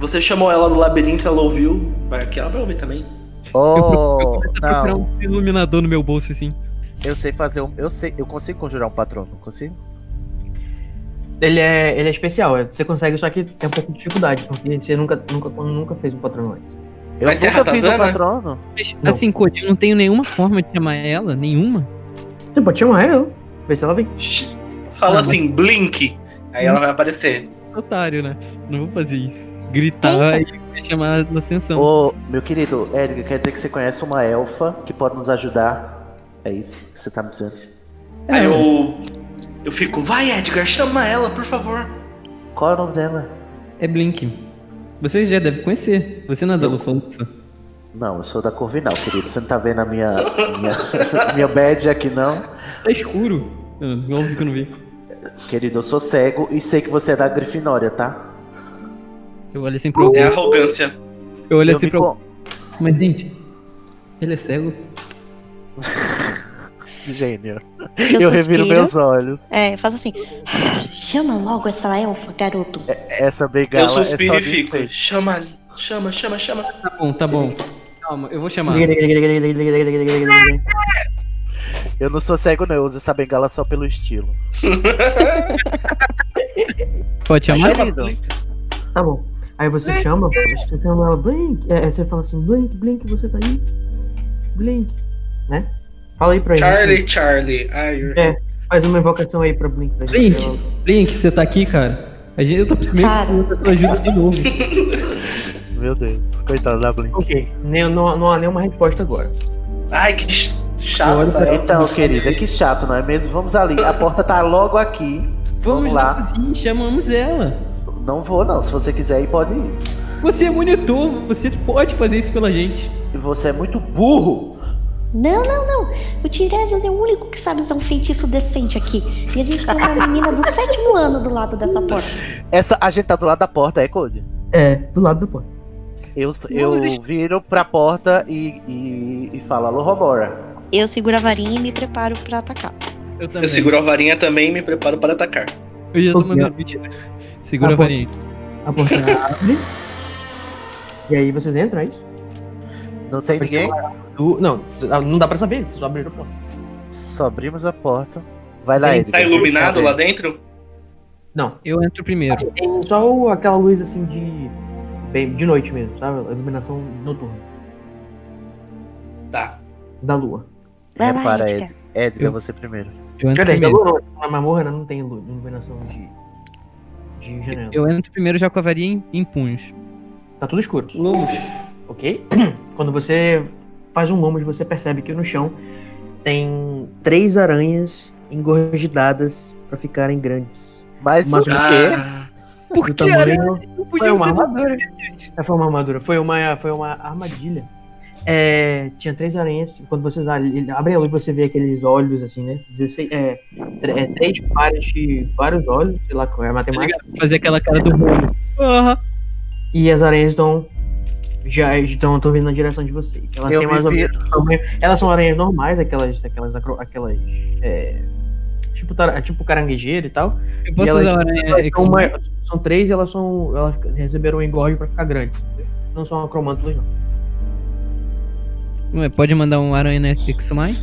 S4: Você chamou ela do labirinto, ela ouviu. Vai aqui, ela vai ouvir também.
S2: Oh,
S5: procurar
S2: não.
S5: um iluminador no meu bolso, assim.
S2: Eu sei fazer um. Eu sei, eu consigo conjurar um patrono, não consigo?
S1: Ele é, ele é especial, é- você consegue, só que tem um pouco de dificuldade, porque você nunca, nunca, nunca fez um patrono antes.
S2: Eu
S4: Vai
S2: nunca fiz
S4: ratazana?
S2: patrono.
S5: Mas, assim, Cody, eu não tenho nenhuma forma de chamar ela, nenhuma.
S1: Você pode chamar ela, ver se ela vem.
S4: Fala
S1: Ah,
S4: assim, blink. Aí ela vai aparecer.
S5: Otário, né? Não vou fazer isso. Gritar e chamar a atenção.
S2: Ô, meu querido Edgar, quer dizer que você conhece uma elfa que pode nos ajudar? É isso que você tá me dizendo?
S4: Aí eu. Eu fico, vai Edgar, chama ela, por favor.
S2: Qual é o nome dela?
S5: É Blink. Você já deve conhecer. Você não é da Lufa-Lufa?
S2: Não, eu sou da Corvinal, querido. Você não tá vendo a minha, minha, minha badge aqui, não?
S5: Tá escuro. Ah, Óbvio que eu não vi.
S2: Querido, eu sou cego e sei que você é da Grifinória, tá?
S5: Eu olho assim pro.
S4: É arrogância.
S5: Eu olho
S2: Eu
S5: assim pro. Mas, gente, ele é cego?
S2: Gênio.
S3: Eu,
S2: Eu, reviro meus olhos.
S3: É, faz assim. Chama logo essa elfa, garoto.
S2: Essa bengala
S4: Eu suspiro
S2: é
S4: e fico. Chama, chama, chama, chama.
S5: Tá bom, tá bom. Calma, eu vou chamar.
S2: Eu não sou cego, não. Eu uso essa bengala só pelo estilo.
S5: Pode chamar?
S2: Querido,
S1: Tá bom. Aí você chama, você chama ela, Blink. É, aí você fala assim, Blink, Blink, você tá aí? Blink, né? Fala aí pra gente.
S4: Charlie, Charlie.
S1: É, faz uma invocação aí pra Blink. Pra
S5: Blink.
S1: gente.
S5: Blink, você tá aqui, cara? A gente, eu tô meio
S3: Cara.
S5: precisando da sua ajuda de novo.
S2: meu Deus. Coitado da Blink.
S1: Ok, nem, não, não há nenhuma resposta agora.
S4: Ai, que chato.
S1: Pra
S4: essa-
S2: Então, querida, que chato, não é mesmo? Vamos ali. A porta tá logo aqui.
S5: Vamos
S2: Vamos
S5: lá, cozinha, chamamos ela.
S2: Não vou, não. Se você quiser ir, pode ir.
S5: Você é monitor, você pode fazer isso pela gente.
S2: E você é muito burro.
S3: Não, não, não. O Tiresias é o único que sabe usar um feitiço decente aqui. E a gente tem uma menina do sétimo ano do lado dessa porta.
S2: Essa, a gente tá do lado da porta, é, Code?
S1: É, do lado do porta.
S2: Eu, eu viro pra porta e, e, e falo, alô, Romora.
S3: Eu seguro a varinha e me preparo pra atacar.
S5: Eu também.
S4: Eu seguro a varinha também e me preparo para atacar.
S5: Eu já tô mandando mentira. Segura
S1: Ah,
S5: a
S1: bom.
S5: varinha.
S1: A porta abre. E aí vocês entram, é isso?
S2: Não tem ninguém?
S1: Do- Não, não dá pra saber, só abriram a porta.
S2: Só abrimos a porta. Vai lá,
S1: Tem-
S2: Edgar.
S4: Tá iluminado lá dentro?
S1: Não,
S5: Eu entro primeiro.
S1: tem só aquela luz assim de. bem- de noite mesmo, sabe? A iluminação noturna
S4: Tá.
S1: da lua.
S3: Vai lá,
S2: Repara,
S3: Edgar.
S2: Ed. Edgar,
S5: Eu-
S2: você primeiro.
S5: Eu entro
S1: Aliás, da
S5: primeiro.
S1: lua não, na mamorra não tem lu- iluminação de. de janela.
S5: Eu entro primeiro já com a varinha em, em punhos.
S1: Tá tudo escuro.
S6: Lumos.
S1: ok? Quando você faz um lumos, você percebe que no chão tem três aranhas engorgidadas pra ficarem grandes.
S2: Mas,
S1: Mas
S2: o quê?
S4: Ah,
S5: Por que
S1: tamanho-
S5: aranha? Não
S1: Foi
S5: podia
S1: uma
S5: ser
S1: armadura. É, foi uma armadura. Foi uma, foi uma armadilha. É, tinha três aranhas. e Quando vocês abrem a luz, você vê aqueles olhos, assim, né? 16, é, é, três pares de vários olhos, sei lá qual é a matemática.
S5: fazer aquela cara do rolo. Aham.
S1: E as aranhas estão já estão, estão vindo na direção de vocês. Elas
S2: Eu
S1: têm mais ou menos Elas são aranhas normais, aquelas, aquelas, aquelas é, tipo, tipo caranguejeiro e tal.
S5: Eu
S1: E
S5: posso
S1: elas- são, uma- são três e elas são. Elas receberam um engorge pra ficar grandes. Não são acromântulas, não.
S5: Ué, Pode mandar um aranha na Exumai?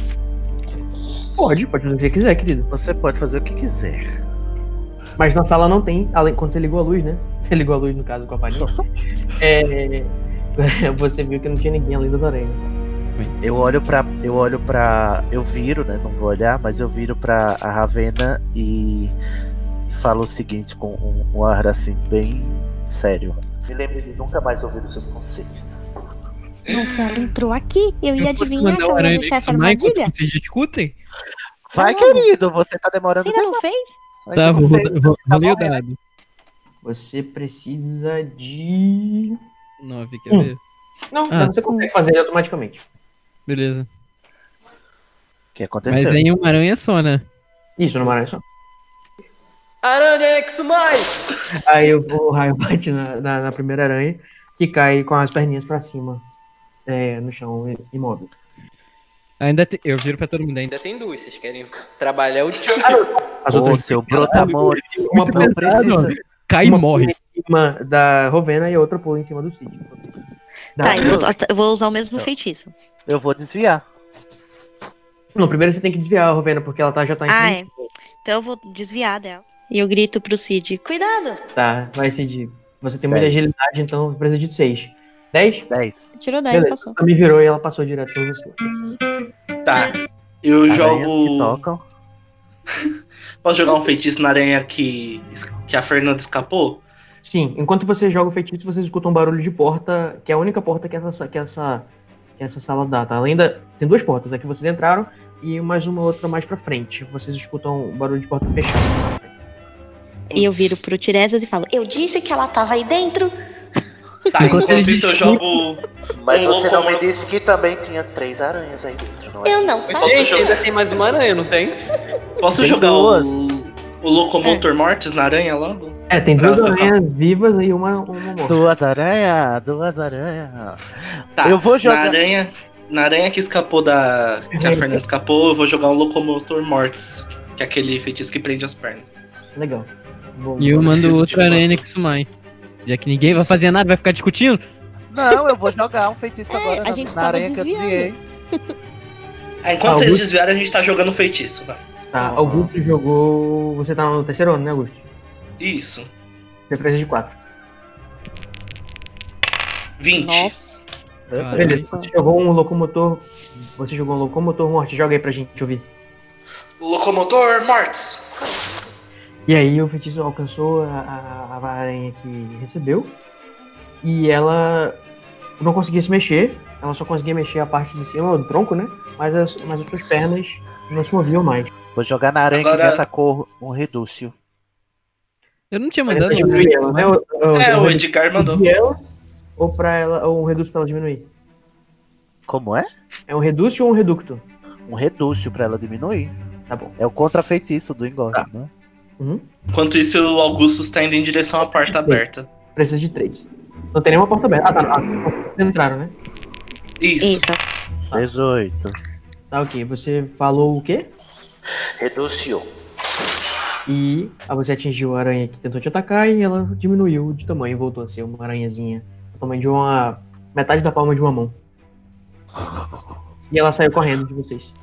S1: Pode, pode fazer o que você quiser, querido.
S2: Você pode fazer o que quiser.
S1: Mas na sala não tem, além, quando você ligou a luz, né? Você ligou a luz, no caso, com a palhinha. é, você viu que não tinha ninguém além das aranhas.
S2: Eu olho pra. Eu olho pra. Eu viro, né? Não vou olhar, mas eu viro pra a Ravena e falo o seguinte com um, um ar assim, bem sério. Me lembre de nunca mais ouvir os seus conselhos.
S3: Mas ela entrou aqui. Eu ia
S5: posso
S3: adivinhar que ela ia deixar essa armadilha.
S5: vocês discutem?
S2: Vai,
S3: Não.
S2: querido, você tá demorando
S3: Você ainda não fez?
S2: Ainda
S5: Tá,
S2: não
S5: vou,
S2: fez.
S5: vou, vou
S2: Tá
S5: ler o
S2: morrendo.
S5: dado.
S1: Você precisa de.
S5: 9, quer
S1: Hum.
S5: ver?
S1: Não,
S5: Ah.
S1: você consegue fazer ele automaticamente.
S5: Beleza.
S2: O que
S5: Mas
S2: aconteceu?
S5: é em uma aranha só, né?
S1: Isso, numa aranha só.
S6: Aranha Exumai!
S1: Aí o, o raio bate na, na, na primeira aranha, que cai com as perninhas pra cima, é, no chão, imóvel.
S5: Ainda te- Eu viro pra todo mundo, ainda
S6: Ainda tem duas, vocês querem trabalhar o tio.
S1: As outras
S2: seu brutamontes.
S1: uma
S2: Não
S1: pesada,
S2: precisa.
S5: cai e
S1: uma
S5: morre.
S1: Cima da Rovena e a outra pula em cima do Cid.
S3: Tá, eu, eu vou usar o mesmo feitiço.
S2: Eu vou desviar.
S1: Não, primeiro você tem que desviar a Rovena, porque ela tá, já tá em
S3: Ah,
S1: cima.
S3: é. Então eu vou desviar dela. E eu grito pro Cid: Cuidado!
S1: Tá, vai Cid. Você tem muita
S2: Dez.
S1: agilidade, então precisa de 6. 10?
S2: 10.
S3: Tirou 10,
S1: Beleza.
S3: passou.
S1: Ela me virou e ela passou direto por você.
S4: Tá. Eu
S2: Aranhas que
S4: jogo.
S2: tocam.
S4: Posso jogar um feitiço na aranha que, que a Fernanda escapou?
S1: Sim, enquanto você joga o feitiço, você escuta um barulho de porta, que é a única porta que essa, que essa, que essa sala dá, tá? Além da. Tem duas portas, a que vocês entraram e mais uma outra mais pra frente. Vocês escutam um barulho de porta fechada.
S3: E eu viro pro Tiresias e falo: Eu disse que ela tava aí dentro!
S4: Tá,
S5: Enquanto
S4: isso eu jogo.
S2: Mas
S4: Um
S2: você não me disse que também tinha três aranhas aí dentro, não é?
S3: Eu não sabia.
S6: Gente,
S4: jogar?
S6: ainda tem mais uma aranha, não tem?
S4: Posso
S2: Tem
S4: jogar
S2: duas.
S4: o, o O Locomotor Mortis na aranha logo?
S1: É, tem duas
S4: tá, tá.
S1: aranhas vivas e uma, uma morta.
S2: Duas aranhas, duas aranhas.
S4: Tá,
S2: Eu vou jogar-
S4: Na aranha, na aranha que escapou da. que a. Fernanda escapou, eu vou jogar um Locomotor Mortis. Que é aquele feitiço que prende as pernas.
S1: Legal. Vou-
S5: E eu mando outra aranha. Nexumai. Já que ninguém vai fazer nada, vai ficar discutindo.
S2: Não, eu vou jogar um feitiço
S3: É,
S2: agora
S3: a
S2: na,
S3: gente
S2: na
S3: tava
S2: aranha que eu
S3: desviando.
S2: desviei.
S4: Ah, enquanto
S1: Ah,
S4: vocês
S1: Augusto-
S4: desviarem, a gente tá jogando feitiço. Vai.
S1: Tá, Augusto jogou. Você tá no terceiro ano, né, Augusto?
S4: Isso.
S1: Você precisa de quatro.
S4: 20.
S3: Nossa.
S1: Beleza. Você jogou um locomotor. Você jogou um locomotor morte. Joga aí pra gente ouvir.
S4: Locomotor Mortis.
S1: E aí o feitiço alcançou a, a, a aranha que recebeu. E ela não conseguia se mexer. Ela só conseguia mexer a parte de cima do tronco, né? Mas as, mas as suas pernas não se moviam mais.
S2: Vou jogar na aranha que
S4: Agora-
S2: me atacou um redúcio.
S5: Eu não tinha mandado
S1: ela, né? O, o,
S4: É,
S1: o
S4: Edgar mandou.
S1: ela, ou pra ela, ou um reduz pra ela diminuir?
S2: Como é?
S1: É um redúcio ou um reducto?
S2: Um redúcio pra ela diminuir.
S1: Tá bom.
S2: É o contrafeitiço do engorde,
S1: Tá.
S2: né?
S1: Uhum.
S4: Enquanto isso, o Augusto está indo em direção à porta aberta.
S1: Precisa de três. Não tem nenhuma porta aberta. Ah, tá. Ah, vocês entraram, né?
S4: Isso.
S3: Isso.
S2: 18.
S1: Tá, ok. Você falou o quê?
S2: Redúcio.
S1: E você atingiu a aranha que tentou te atacar e ela diminuiu de tamanho, voltou a ser uma aranhazinha do tamanho de uma. metade da palma de uma mão. E ela saiu correndo de vocês.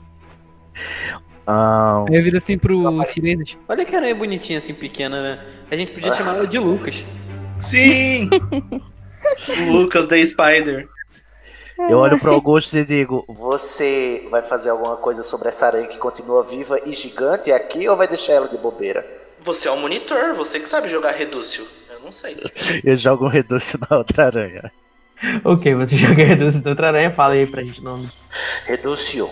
S2: Ah,
S5: Aí eu viro assim pro Tiresias.
S6: Olha que aranha bonitinha assim, pequena, né? A gente podia chamar ela de Lucas.
S4: Sim! o Lucas da Spider.
S2: Eu olho pro Augusto e digo: Você vai fazer alguma coisa sobre essa aranha que continua viva e gigante aqui ou vai deixar ela de bobeira?
S4: Você é o monitor, você que sabe jogar Redúcio. Eu não sei.
S2: Eu jogo um redúcio na outra aranha.
S1: Ok, você joga reduz da outra aranha, fala aí pra gente o nome.
S2: Redúcio.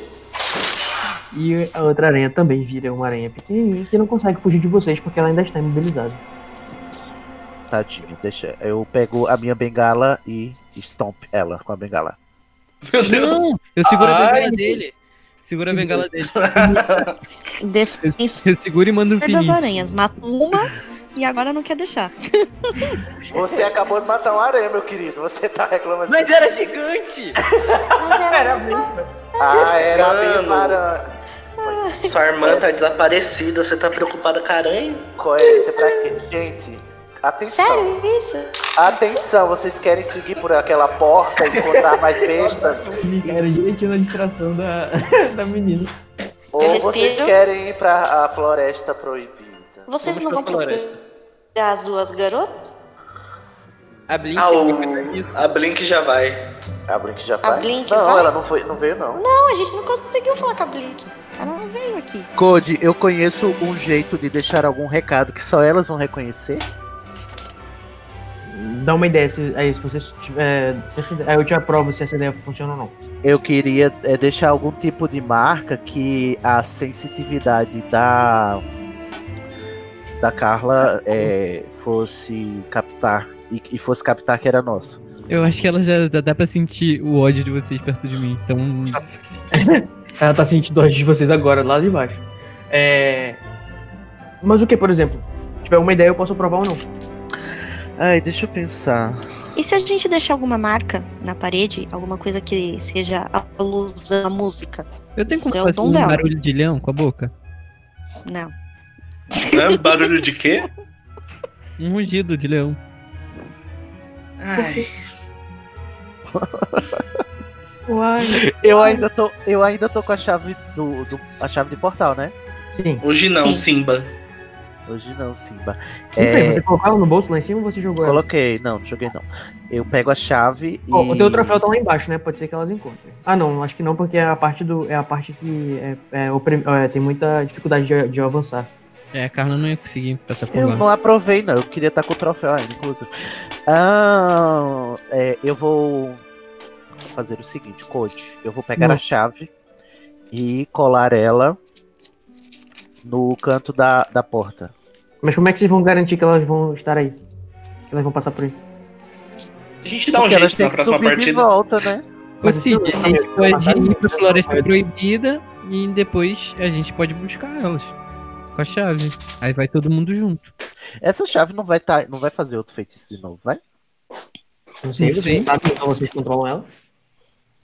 S1: E a outra aranha também vira uma aranha pequenininha que não consegue fugir de vocês porque ela ainda está imobilizada.
S2: Tadinha, deixa. Eu pego a minha bengala e stomp ela com a bengala.
S4: Meu Deus.
S5: Não! Eu seguro a
S1: Ai.
S5: bengala dele. Segura a bengala dele.
S3: Defensor
S5: Eu seguro e mando um
S3: das
S5: fininho.
S3: aranhas. Matou uma e agora não quer deixar.
S2: Você acabou de matar uma aranha, meu querido. Você tá reclamando.
S6: Mas era gigante!
S3: Mas era a mesma-
S2: Ah, era a mesma aranha.
S4: Sua irmã tá desaparecida, você tá preocupada com a aranha?
S2: Coerência pra quê? Gente, atenção.
S3: Sério isso?
S2: Atenção, vocês querem seguir por aquela porta e encontrar mais bestas?
S1: Era direitinho na distração da, da menina.
S2: Ou vocês querem ir pra a floresta proibida?
S3: Vocês
S6: Vamos
S3: não vão
S6: floresta.
S3: procurar as duas garotas?
S6: A Blink
S4: Ah, o... a Blink já vai.
S2: A Blink já vai?
S3: Blink
S2: não,
S3: vai?
S2: ela não, foi, não veio, não.
S3: Não, a gente não conseguiu falar com a Blink. Ela não veio aqui.
S2: Code, eu conheço um jeito de deixar algum recado que só elas vão reconhecer.
S1: Dá uma ideia se, aí, se você tiver. Se essa ideia- aí eu te aprovo se essa ideia funciona ou não.
S2: Eu queria é, deixar algum tipo de marca que a sensitividade da da Carla é, fosse captar e, e fosse captar que era nosso.
S5: Eu acho que ela já, já dá pra sentir o ódio de vocês perto de mim. Então.
S1: Ela tá sentindo ódio de vocês agora, lá de baixo. É. Mas o que, por exemplo? Se tiver uma ideia, eu posso aprovar ou não.
S2: Ai, deixa eu pensar.
S3: E se a gente deixar alguma marca na parede, alguma coisa que seja alusão à música?
S5: Eu tenho como
S3: é
S5: fazer
S3: dom
S5: um
S3: dela.
S5: barulho de leão com a boca?
S3: Não.
S4: Hã? Barulho de quê?
S5: Um rugido de leão.
S4: Ai.
S1: Uai.
S2: Eu ainda tô, eu ainda tô com a chave do, do- a chave de portal, né?
S1: Sim.
S4: Hoje não,
S3: Sim.
S4: Simba.
S2: Hoje não, Simba. É,
S1: Você colocou ela no bolso lá em cima ou você jogou ela?
S2: coloquei, não, não joguei não. Eu pego a chave e
S1: Ó, O teu troféu tá lá embaixo, né? Pode ser que elas encontrem. Ah, não, acho que não, porque é a parte do. É a parte que é, é, oprim- é, tem muita dificuldade de, de avançar.
S5: É, a Carla não ia conseguir passar por
S2: Eu
S5: lá.
S2: não aprovei, não. Eu queria estar com o troféu ainda, inclusive. Ah, é, eu vou fazer o seguinte, Code. Eu vou pegar
S1: Não.
S2: a chave e colar ela no canto da, da porta.
S1: Mas como é que vocês vão garantir que elas vão estar aí? Que elas vão passar por aí?
S4: A gente dá um
S2: Porque elas
S4: jeito na próxima
S2: subir de
S4: partida.
S2: volta, né?
S5: Cid,
S1: isso-
S5: a gente pode ir pra Floresta Proibida e depois a gente pode buscar elas. com a chave. Aí vai todo mundo junto.
S2: Essa chave não vai, tá, não vai fazer outro feitiço de novo, vai?
S1: Não sei,
S5: Não
S1: vocês
S5: sei.
S1: sabem, então vocês controlam ela.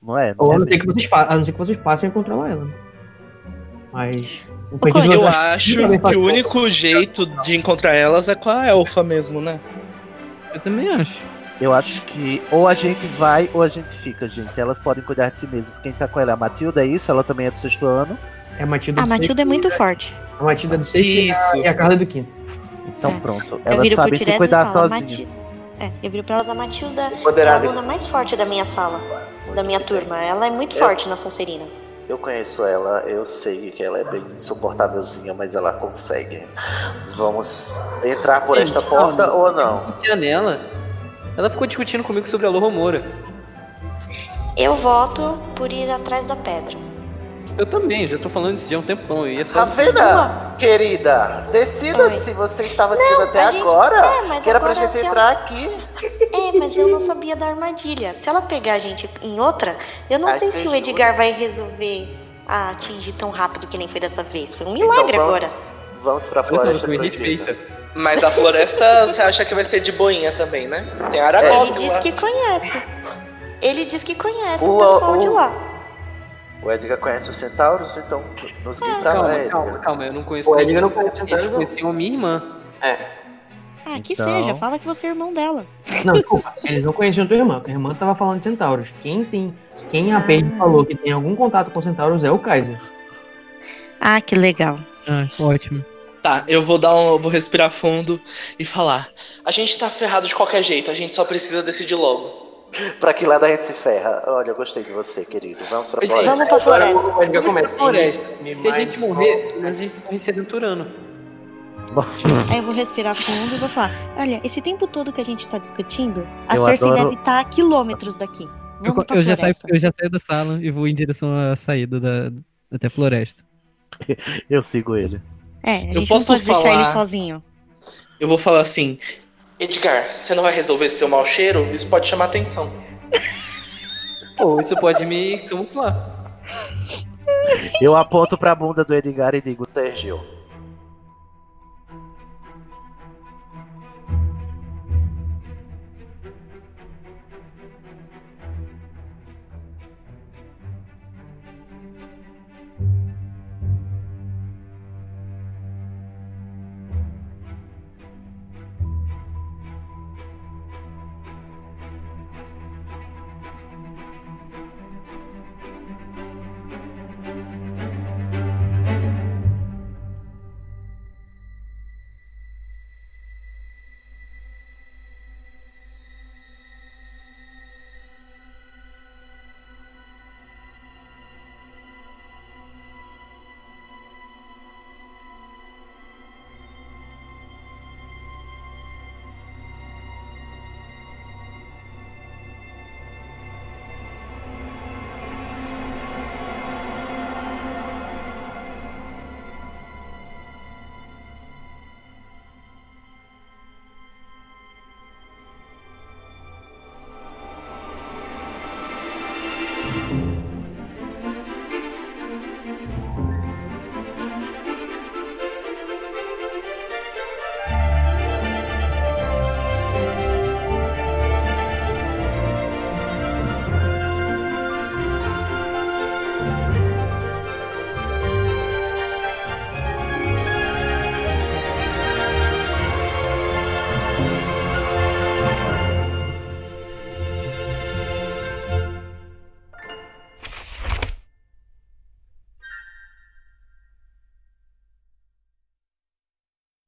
S2: Não é?
S1: Ou
S2: Não
S1: a
S2: é
S1: não ser que vocês, a não ser que vocês passem a controlar ela. né? Mas.
S4: Eu
S1: acha
S4: acho que o único jeito de encontrar elas é com a elfa mesmo, né?
S5: Eu também acho.
S2: Eu acho que ou a gente vai ou a gente fica, gente. Elas podem cuidar de si mesmas. Quem tá com ela é a Matilda, é isso? Ela também é do sexto ano.
S1: É a Matilda
S3: A
S1: do
S3: Matilda é muito forte.
S1: A Matilda é do sexto a-
S4: Isso.
S1: e a Carla é do quinto.
S2: Então
S3: É.
S2: pronto. Elas sabem se cuidar
S3: falo,
S2: sozinhas.
S3: É, eu viro pra elas, a Matilda é a aluna mais forte da minha sala, da minha turma. Ela é muito forte na Sonserina.
S2: Eu conheço ela, eu sei que ela é bem insuportávelzinha, mas ela consegue. Vamos entrar por
S6: Gente,
S2: esta
S6: calma.
S2: porta ou não?
S6: Confia nela. Ela ficou discutindo comigo sobre a Lorra Moura.
S3: Eu voto por ir atrás da pedra.
S6: Eu também, já tô falando isso já há um tempão. Eu ia só.
S2: Ravena, querida, decida
S3: Oi.
S2: se você estava dizendo até
S3: gente-
S2: agora
S3: é, mas
S2: que era pra
S3: agora
S2: gente
S3: se ela-
S2: entrar aqui.
S3: É, mas eu não sabia da armadilha. Se ela pegar a gente em outra, eu não
S2: Ai,
S3: sei se o
S2: jura?
S3: Edgar vai resolver a atingir tão rápido que nem foi dessa vez. Foi um milagre
S2: Então vamos,
S3: agora.
S2: Vamos pra
S6: Eu
S2: floresta
S6: me respeita.
S4: Mas a floresta você acha que vai ser de boinha também, né? Tem
S3: Ele
S4: Aragog
S3: diz
S4: lá.
S3: que conhece. Ele diz que conhece o,
S2: O-
S3: pessoal de
S2: o-
S3: lá.
S2: O Edgar conhece os centauros, então nos guie pra lá,
S6: Calma,
S2: Edgar.
S6: calma, calma. Eu não conheço.
S1: O Edgar não conhece
S6: Eles
S1: Centauro, não.
S6: conheciam a minha irmã.
S3: Ah, que
S2: Então-
S3: seja. Fala que você é irmão dela.
S1: Não, desculpa. Eles não conheciam tua irmã. Tua irmã tava falando de centauros. Quem tem. Quem a Paige falou que tem algum contato com centauros é o Kaiser.
S3: Ah, que legal.
S5: Ah, ótimo.
S4: Tá, eu vou dar um. eu vou respirar fundo e falar. A gente tá ferrado de qualquer jeito, a gente só precisa decidir logo.
S2: Pra que lado a gente se ferra? Olha, eu gostei de você, querido. Vamos pra floresta.
S3: Vamos pra floresta.
S6: Vamos pra floresta.
S1: Me
S6: Se a gente morrer, mas a gente morre se aventurando.
S3: Aí eu vou respirar fundo e vou falar: Olha, esse tempo todo que a gente tá discutindo, a
S2: Eu
S3: Cersei
S2: adoro-
S3: deve estar a quilômetros daqui.
S5: Eu, eu já saio,
S3: floresta.
S5: eu já saio da sala e vou em direção à saída da, até a floresta.
S2: Eu sigo ele.
S3: É, a
S4: Eu
S3: gente
S4: posso
S3: não pode deixar
S4: falar-
S3: ele sozinho.
S4: Eu vou falar assim. Edgar, você não vai resolver esse seu mau cheiro? Isso pode chamar atenção.
S6: Pô, isso pode me camuflar.
S2: Eu aponto pra bunda do Edgar e digo, Tergil,